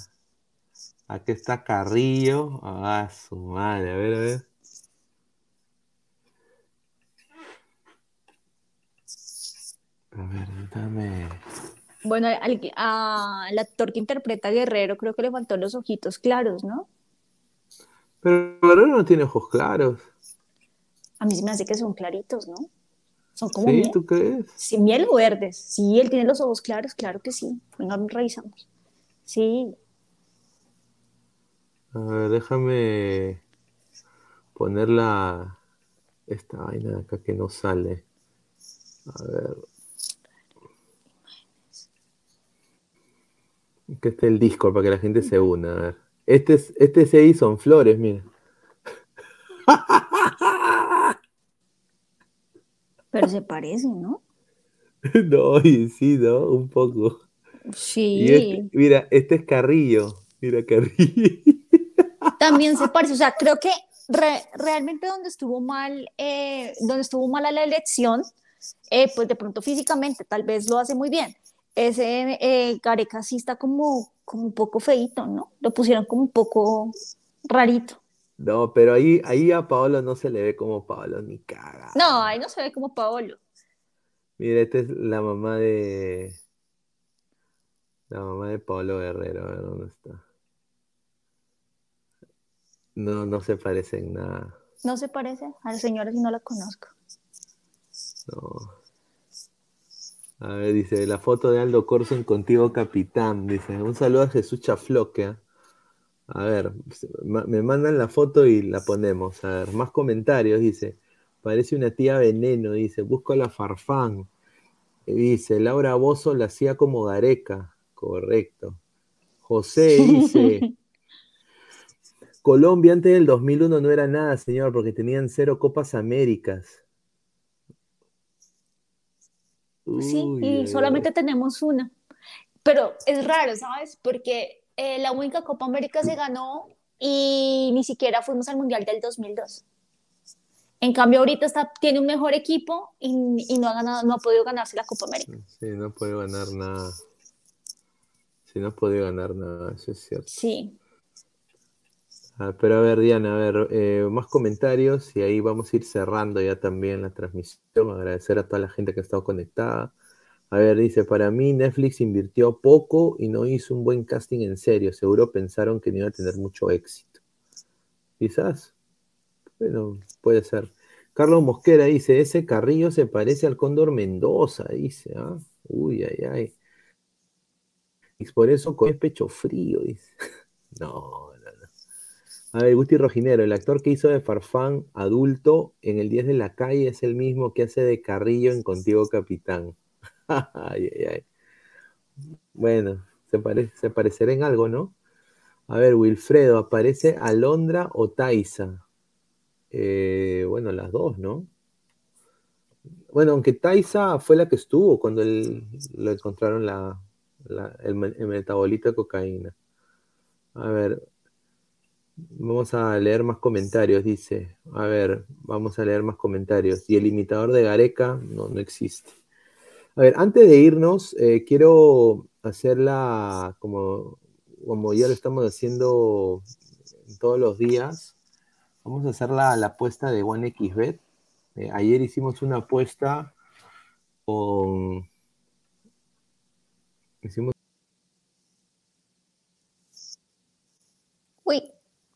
Aquí está Carrillo. Ah, su madre. A ver, a ver. A ver, dame. Bueno, al, al actor que interpreta a Guerrero creo que le faltó los ojitos claros, ¿no? Pero Guerrero no tiene ojos claros. A mí se me hace que son claritos, ¿no? Son como ¿Sí? miel. ¿Tú crees? Sí, miel o verdes. Sí, él tiene los ojos claros, claro que sí. Venga, revisamos. Sí, A ver, déjame poner la esta vaina de acá que no sale. A ver. Que esté el Discord para que la gente se una. A ver. Este es, este es Edison Flores, mira. pero se parecen, ¿no? No, y sí, ¿no? Un poco. Sí. Este- mira, este es Carrillo. Mira, Carrillo. También se parece, o sea, creo que re- realmente donde estuvo mal, eh, donde estuvo mala la elección, eh, pues de pronto físicamente tal vez lo hace muy bien. Ese eh, Gareca sí está como, como un poco feito, ¿no? Lo pusieron como un poco rarito. No, pero ahí, ahí a Paolo no se le ve como Paolo ni caga. No, ahí no se ve como Paolo. Mira, esta es la mamá de. La mamá de Pablo Guerrero, a ver dónde está. No, no se parece en nada. No se parece a la señora si no la conozco. No. A ver, dice, la foto de Aldo Corso en Contigo Capitán. Dice, un saludo a Jesús Chafloque. ¿ah? A ver, me mandan la foto y la ponemos. A ver, más comentarios. Dice, parece una tía veneno. Dice, busco a la Farfán. Dice, Laura Bozo la hacía como Gareca. Correcto. José dice, Colombia antes del 2001 no era nada, señor, porque tenían cero Copas Américas. Sí, Uy, y ay, solamente tenemos una. Pero es raro, ¿sabes? Porque eh, la única Copa América se ganó y ni siquiera fuimos al Mundial del 2002. En cambio, ahorita está, tiene un mejor equipo y, y no, ha ganado, no ha podido ganarse la Copa América. Sí, no puede ganar nada. Sí, no puede ganar nada, eso es cierto. Sí. Ah, pero a ver, Diana, a ver, eh, más comentarios y ahí vamos a ir cerrando ya también la transmisión. Agradecer a toda la gente que ha estado conectada. A ver, dice, para mí Netflix invirtió poco y no hizo un buen casting en serio. Seguro pensaron que no iba a tener mucho éxito. Quizás. Bueno, puede ser. Carlos Mosquera dice, ese Carrillo se parece al Cóndor Mendoza, dice. ¿ah? Uy, ay, ay. Y por eso con pecho frío, dice. No. A ver, Gusti Rojinero, el actor que hizo de Farfán adulto en el 10 de la calle es el mismo que hace de Carrillo en Contigo Capitán. ay, ay, ay. Bueno, se, pare- se parecerá en algo, ¿no? A ver, Wilfredo, ¿aparece Alondra o Taisa? Eh, bueno, las dos, ¿no? Bueno, aunque Taisa fue la que estuvo cuando él, lo encontraron la, el metabolito de cocaína. A ver, vamos a leer más comentarios, dice. A ver, vamos a leer más comentarios. Y el imitador de Gareca no, no existe. A ver, antes de irnos, eh, quiero hacerla como, como ya lo estamos haciendo todos los días. Vamos a hacer la, la apuesta de OneXBet. Eh, ayer hicimos una apuesta con. Hicimos Uy,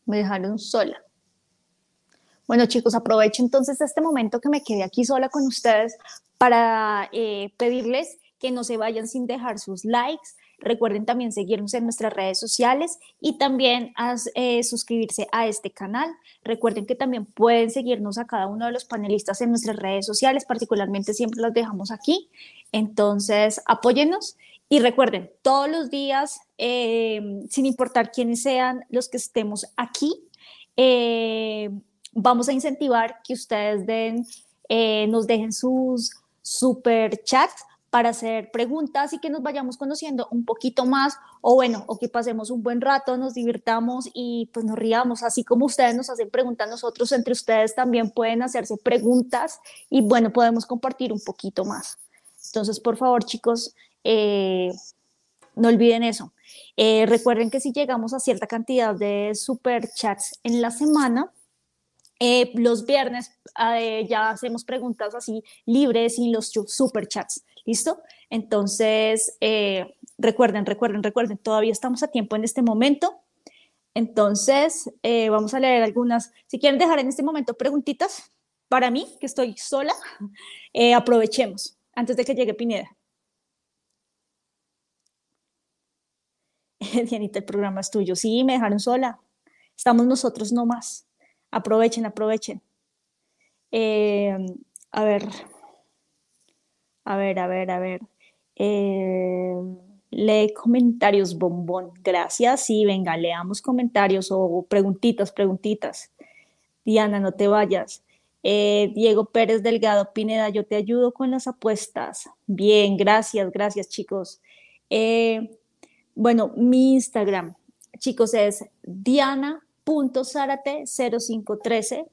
me dejaron sola. Bueno, chicos, aprovecho entonces este momento que me quedé aquí sola con ustedes para eh, pedirles que no se vayan sin dejar sus likes, Recuerden también seguirnos en nuestras redes sociales y también eh, suscribirse a este canal. Recuerden que también pueden seguirnos a cada uno de los panelistas en nuestras redes sociales, particularmente siempre los dejamos aquí. Entonces, apóyennos y recuerden, todos los días, eh, sin importar quiénes sean los que estemos aquí, eh, vamos a incentivar que ustedes den, eh, nos dejen sus super chats para hacer preguntas y que nos vayamos conociendo un poquito más o bueno, o que pasemos un buen rato, nos divirtamos y pues nos riamos, así como ustedes nos hacen preguntas, nosotros entre ustedes también pueden hacerse preguntas y bueno, podemos compartir un poquito más. Entonces, por favor, chicos, eh, no olviden eso. Eh, recuerden que si llegamos a cierta cantidad de super chats en la semana, eh, los viernes ya hacemos preguntas así libres y los super chats. ¿Listo? Entonces, recuerden, recuerden, recuerden, todavía estamos a tiempo en este momento. Entonces, vamos a leer algunas. Si quieren dejar en este momento preguntitas para mí, que estoy sola, aprovechemos antes de que llegue Pineda. Dianita, el programa es tuyo. Sí, me dejaron sola. Estamos nosotros nomás. Aprovechen, aprovechen. Eh, a ver, a ver, a ver, a ver. Eh, lee comentarios, bombón. Gracias. Sí, venga, leamos comentarios o preguntitas, preguntitas. Diana, no te vayas. Eh, Diego Pérez Delgado Pineda, yo te ayudo con las apuestas. Bien, gracias, gracias chicos. Bueno, mi Instagram, chicos, es diana.zarate0513.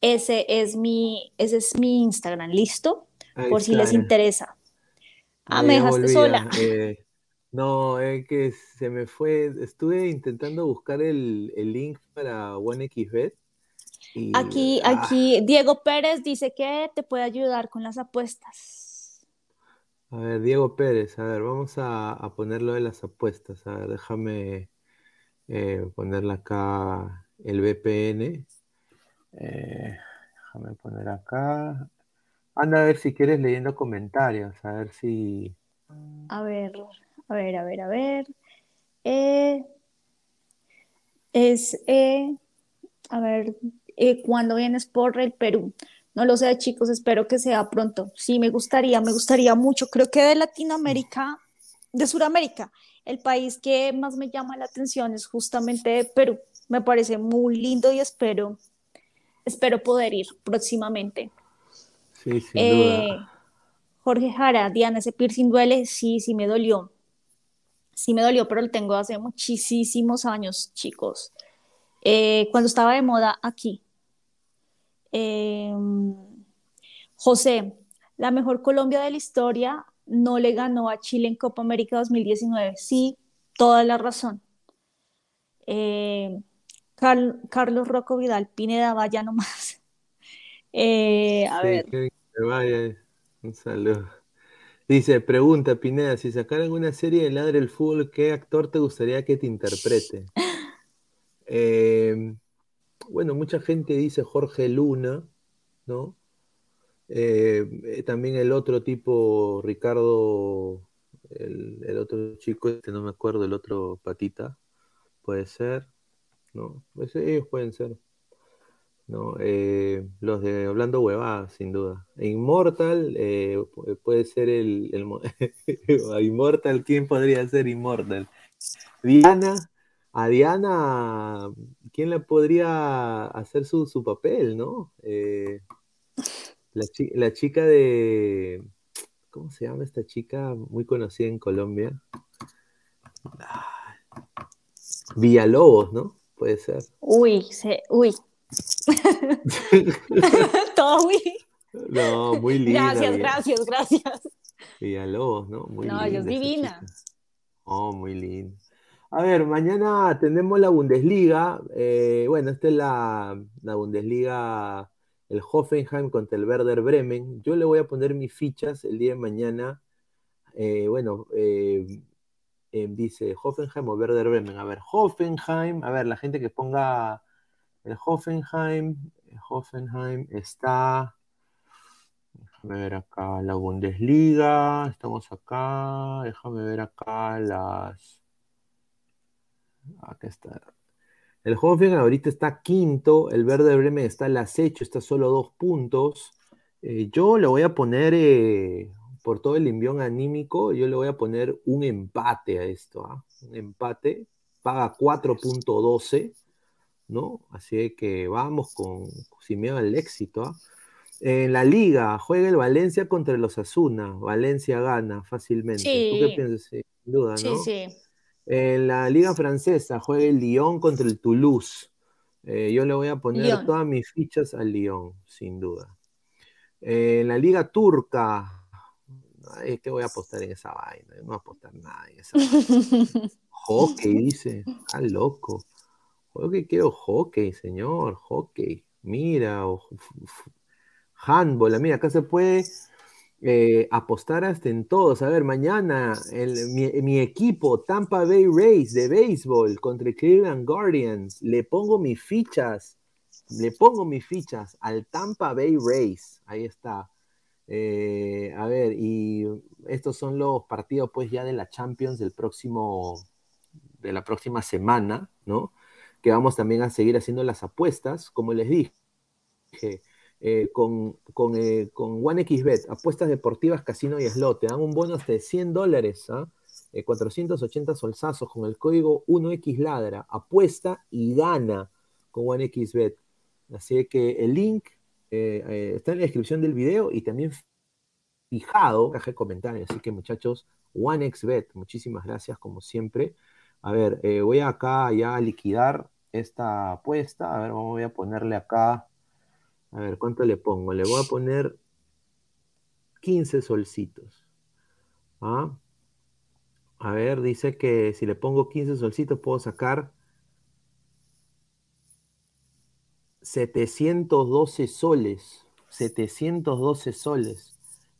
Ese es mi, ese es mi Instagram, ¿listo? Por si les interesa. Ah, me dejaste sola. Eh, no, es que se me fue. Estuve intentando buscar el, link para OneXBet. aquí, ah. aquí, Diego Pérez dice que te puede ayudar con las apuestas. A ver, Diego Pérez, a ver, vamos a, ponerlo de las apuestas. A ver, déjame eh, ponerle acá el VPN. Eh, déjame poner acá. Anda a ver si quieres leyendo comentarios, a ver si. A ver, a ver, a ver, a ver. Eh, es, a ver, ¿cuándo vienes por el Perú? No lo sé, chicos, espero que sea pronto. Sí, me gustaría, me gustaría mucho. Creo que de Latinoamérica, de Sudamérica, el país que más me llama la atención es justamente Perú. Me parece muy lindo y espero, espero poder ir próximamente. Sí, sin eh, duda. Jorge Jara, Diana, ese piercing duele, sí, sí me dolió. Sí me dolió, pero lo tengo hace muchísimos años, chicos. Eh, cuando estaba de moda aquí, Em, José, la mejor Colombia de la historia no le ganó a Chile en Copa América 2019. Sí, toda la razón. Em, Carlos Rocco Vidal, Pineda, vaya nomás. Eh, a ver. vaya. Un saludo. Dice, pregunta Pineda, si sacaran una serie de Ladre el Fútbol, ¿qué actor te gustaría que te interprete? eh, bueno, mucha gente dice Jorge Luna, ¿no? Eh, eh, también el otro tipo, Ricardo, el, otro chico, este no me acuerdo, el otro patita, puede ser, ¿no? Pues ellos pueden ser, ¿no? Eh, los de Hablando Huevadas, sin duda. Immortal puede ser el, el Immortal, ¿quién podría ser Immortal? Diana, a Diana, ¿quién le podría hacer su, papel, no? Eh, la, chica de. ¿Cómo se llama esta chica? Muy conocida en Colombia. Villalobos, ¿no? Puede ser. Uy, se, uy. Todo uy. No, muy linda. Gracias, gracias, gracias. Villalobos, ¿no? Muy no, ella es divina. Oh, muy linda. A ver, mañana tenemos la Bundesliga. Eh, bueno, esta es la, Bundesliga, el Hoffenheim contra el Werder Bremen. Yo le voy a poner mis fichas el día de mañana. Eh, bueno, eh, dice Hoffenheim o Werder Bremen. A ver, Hoffenheim, a ver, la gente que ponga el Hoffenheim, Hoffenheim está. Déjame ver acá la Bundesliga. Estamos acá. Déjame ver acá las. Acá está. El Hoffenheim ahorita está quinto. El Verde Bremen está al acecho. Está solo dos puntos. Eh, yo le voy a poner, eh, por todo el envión anímico, yo le voy a poner un empate a esto. ¿ah? Un empate. Paga 4.12. ¿no? Así que vamos con sin miedo al éxito. ¿ah? En la liga, juega el Valencia contra los Asuna. Valencia gana fácilmente. ¿Tú qué piensas? Sin duda, ¿no? Sí, sí. En la liga francesa, juega el Lyon contra el Toulouse. Eh, yo le voy a poner Lyon. todas mis fichas al Lyon, sin duda. En la liga turca, ay, ¿qué voy a apostar en esa vaina? No voy a apostar nada en esa vaina. Hockey, dice. Está loco. Hockey, quiero hockey, señor. Hockey. Mira, o handball. Mira, acá se puede eh, apostar hasta en todos. A ver, mañana mi, equipo Tampa Bay Rays de béisbol contra el Cleveland Guardians. Le pongo mis fichas. Le pongo mis fichas al Tampa Bay Rays. Ahí está. Eh, a ver, y estos son los partidos pues ya de la Champions del próximo, de la próxima semana, ¿no? Que vamos también a seguir haciendo las apuestas, como les dije, eh, con, con, eh, con OneXBet, apuestas deportivas, casino y slot, te dan un bono hasta de 100 dólares, ¿ah? Eh, 480 solsazos con el código 1XLadra, apuesta y gana con OneXBet. Así que el link está en la descripción del video y también fijado, caja de comentarios. Así que muchachos, OneXBet, muchísimas gracias como siempre. A ver, voy acá ya a liquidar esta apuesta. A ver, voy a ponerle acá. A ver, ¿cuánto le pongo? Le voy a poner 15 solcitos. ¿Ah? A ver, dice que si le pongo 15 solcitos puedo sacar 712 soles. 712 soles.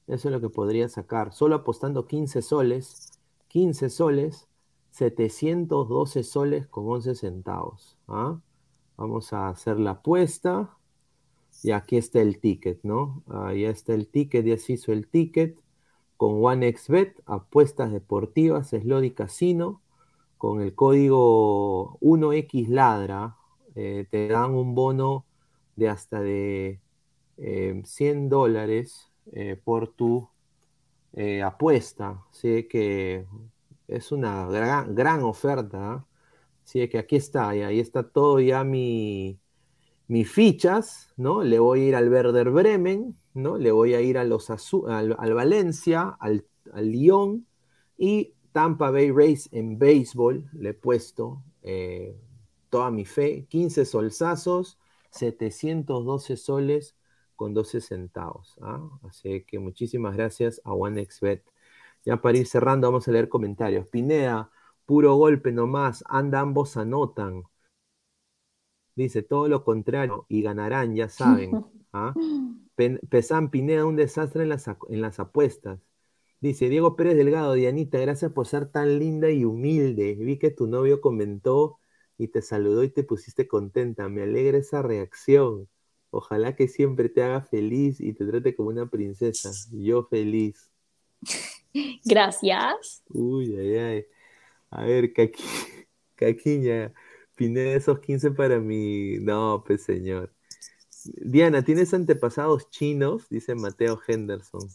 Eso es lo que podría sacar. Solo apostando 15 soles. 15 soles. 712 soles con 11 centavos. ¿ah? Vamos a hacer la apuesta. Y aquí está el ticket, ¿no? Ahí está el ticket, ya se hizo el ticket. Con OneXBet, apuestas deportivas, Slot y Casino. Con el código 1XLadra, eh, te dan un bono de hasta de eh, 100 dólares eh, por tu eh, apuesta. Así que es una gran, gran oferta. ¿ah? Así que aquí está, y ahí está todo ya mi, mis fichas, ¿no? Le voy a ir al Werder Bremen, ¿no? Le voy a ir a los Azu- al, al Valencia, al, al Lyon y Tampa Bay Rays en béisbol. Le he puesto eh, toda mi fe, 15 solsazos, 712 soles con 12 centavos. ¿ah? Así que muchísimas gracias a OneXBet. Ya para ir cerrando, vamos a leer comentarios. Pineda, puro golpe nomás, anda ambos anotan. Dice todo lo contrario y ganarán, ya saben. ¿ah? Pesán Pineda, un desastre en las, en las apuestas. Dice Diego Pérez Delgado, Dianita, gracias por ser tan linda y humilde. Vi que tu novio comentó y te saludó y te pusiste contenta. Me alegra esa reacción. Ojalá que siempre te haga feliz y te trate como una princesa. Yo feliz. Gracias. Uy, ay, ay. A ver, Caqui, Caquiña, Pineda, esos 15 para mí. No, pues señor. Diana, ¿tienes antepasados chinos? Dice Mateo Henderson.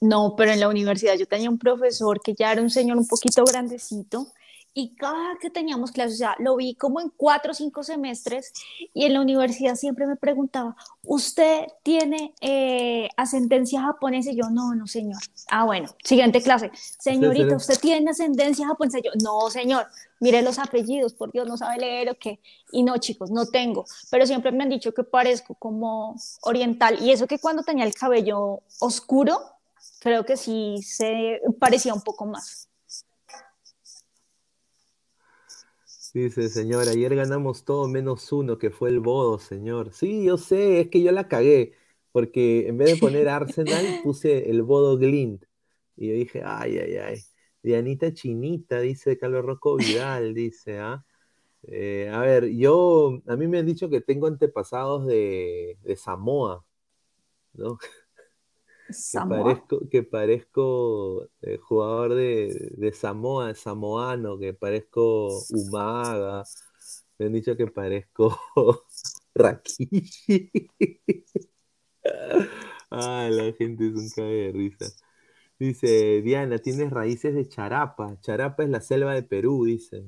No, pero en la universidad yo tenía un profesor que ya era un señor un poquito grandecito y cada que teníamos clases, o sea, lo vi como en cuatro o cinco semestres y en la universidad siempre me preguntaba, ¿usted tiene eh, ascendencia japonesa? Y yo, no, no, señor. Ah, bueno, siguiente clase. Señorita, ¿usted tiene ascendencia japonesa? Y yo, no, señor. Mire los apellidos, por Dios, no sabe leer o qué. Y no, chicos, no tengo. Pero siempre me han dicho que parezco como oriental. Y eso que cuando tenía el cabello oscuro, creo que sí se parecía un poco más. Dice, señor, ayer ganamos todo menos uno, que fue el Bodo, señor. Sí, yo sé, es que yo la cagué, porque en vez de poner Arsenal, puse el Bodo Glint. Y yo dije, ay, ay, ay. Dianita Chinita, dice Carlos Rocco Vidal, dice, ¿ah? Eh, a ver, yo, a mí me han dicho que tengo antepasados de, de Samoa, ¿no? Que parezco, que parezco eh, jugador de, de, Samoa, samoano, que parezco Umaga. Me han dicho que parezco Rakishi. Ay, la gente es un cague de risa. Dice, Diana, tienes raíces de Charapa. Charapa es la selva de Perú, dice.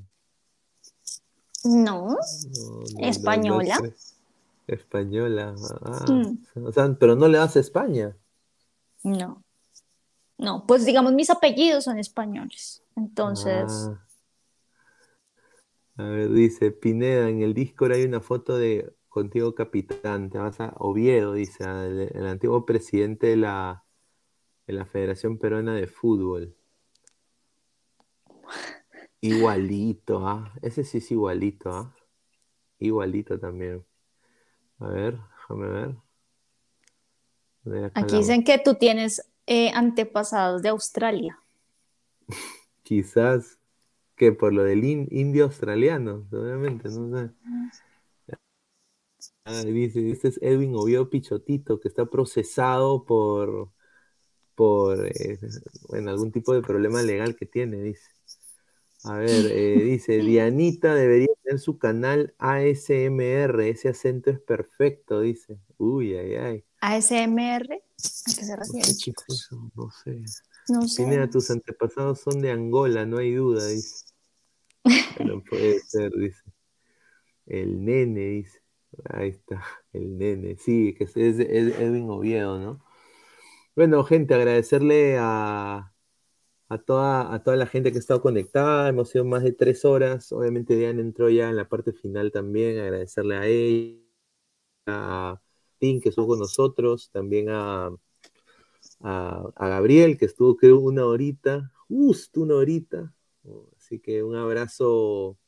No, española. española. Ah, o sea, pero no le das a España. No. No, pues digamos mis apellidos son españoles. Entonces. Ah. A ver, dice Pineda, en el Discord hay una foto de contigo capitán, te vas a Oviedo, dice, el, antiguo presidente de la, de la Federación Peruana de Fútbol. Igualito, ¿ah? Ese sí es igualito, ¿ah? Igualito también. A ver, déjame ver. Aquí dicen que tú tienes eh, antepasados de Australia. Quizás que por lo del indio australiano, obviamente, no sé. Ah, dice, este es Edwin Oviedo Pichotito, que está procesado por, por eh, bueno, algún tipo de problema legal que tiene, dice. A ver, eh, dice, Dianita debería tener su canal ASMR, ese acento es perfecto, dice. Uy, ay, ay. ¿ASMR? ¿A qué se refiere, no chicos? No sé. No sé. tus antepasados son de Angola, no hay duda, dice. No puede ser, dice. El nene, dice. Ahí está, el nene. Sí, que es, Edwin Oviedo, ¿no? Bueno, gente, agradecerle a, a, toda, a toda la gente que ha estado conectada. Hemos sido más de tres horas. Obviamente, Diana entró ya en la parte final también. Agradecerle a ella, a Tim, que estuvo con nosotros, también a, a, a Gabriel, que estuvo, creo, una horita, justo una horita. Así que un abrazo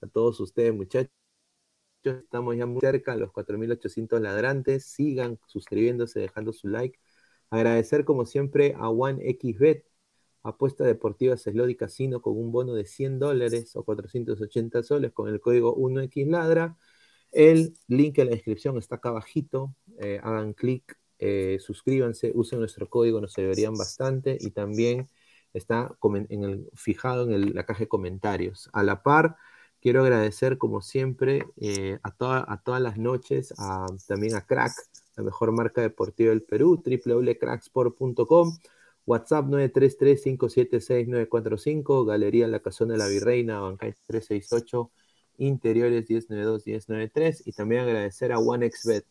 a todos ustedes, muchachos. Estamos ya muy cerca, los 4.800 ladrantes. Sigan suscribiéndose, dejando su like. Agradecer, como siempre, a OneXBet, apuesta deportiva Slot Casino con un bono de 100 dólares o 480 soles con el código 1XLadra. El link en la descripción está acá abajito. Eh, hagan clic, eh, suscríbanse, usen nuestro código, nos ayudarían bastante. Y también está en el, fijado en la caja de comentarios. A la par, Quiero agradecer, como siempre, eh, a, a todas las noches, también a Crack, la mejor marca deportiva del Perú, www.cracksport.com, WhatsApp 933-576-945, Galería La Casona de la Virreina, Bancay 368, Interiores 1092-1093, y también agradecer a OneXBet,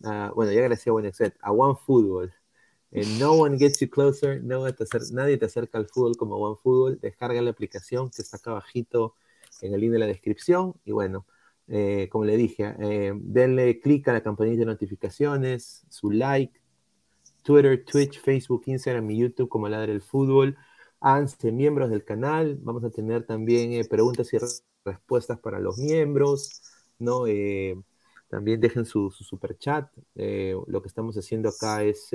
uh, bueno, ya agradecí a OneXBet, a OneFootball. Eh, no one gets you closer, nadie te acerca al fútbol como OneFootball. Descarga la aplicación que está acá abajito en el link de la descripción. Y bueno, eh, como le dije, eh, denle clic a la campanita de notificaciones, su like, Twitter, Twitch, Facebook, Instagram y YouTube como Ladre el Fútbol. Háganse miembros del canal. Vamos a tener también eh, preguntas y respuestas para los miembros. ¿no? también dejen su, super chat. lo que estamos haciendo acá es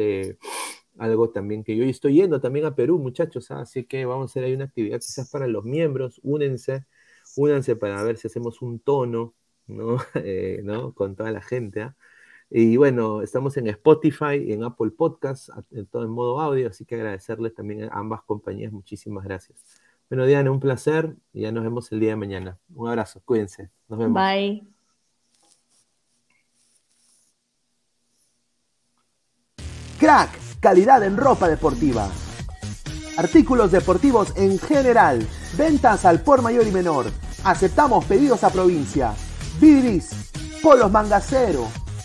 algo también que yo estoy yendo también a Perú, muchachos. ¿ah? Así que vamos a hacer ahí una actividad quizás para los miembros. Únense únanse para ver si hacemos un tono, ¿no? Eh, ¿no? Con toda la gente. ¿ah? Y bueno, estamos en Spotify y en Apple Podcast, en todo en modo audio, así que agradecerles también a ambas compañías. Muchísimas gracias. Bueno, Diana, un placer y ya nos vemos el día de mañana. Un abrazo, cuídense. Nos vemos. Bye. Crack, calidad en ropa deportiva. Artículos deportivos en general. Ventas al por mayor y menor. Aceptamos pedidos a provincia. Bidris, polos mangacero,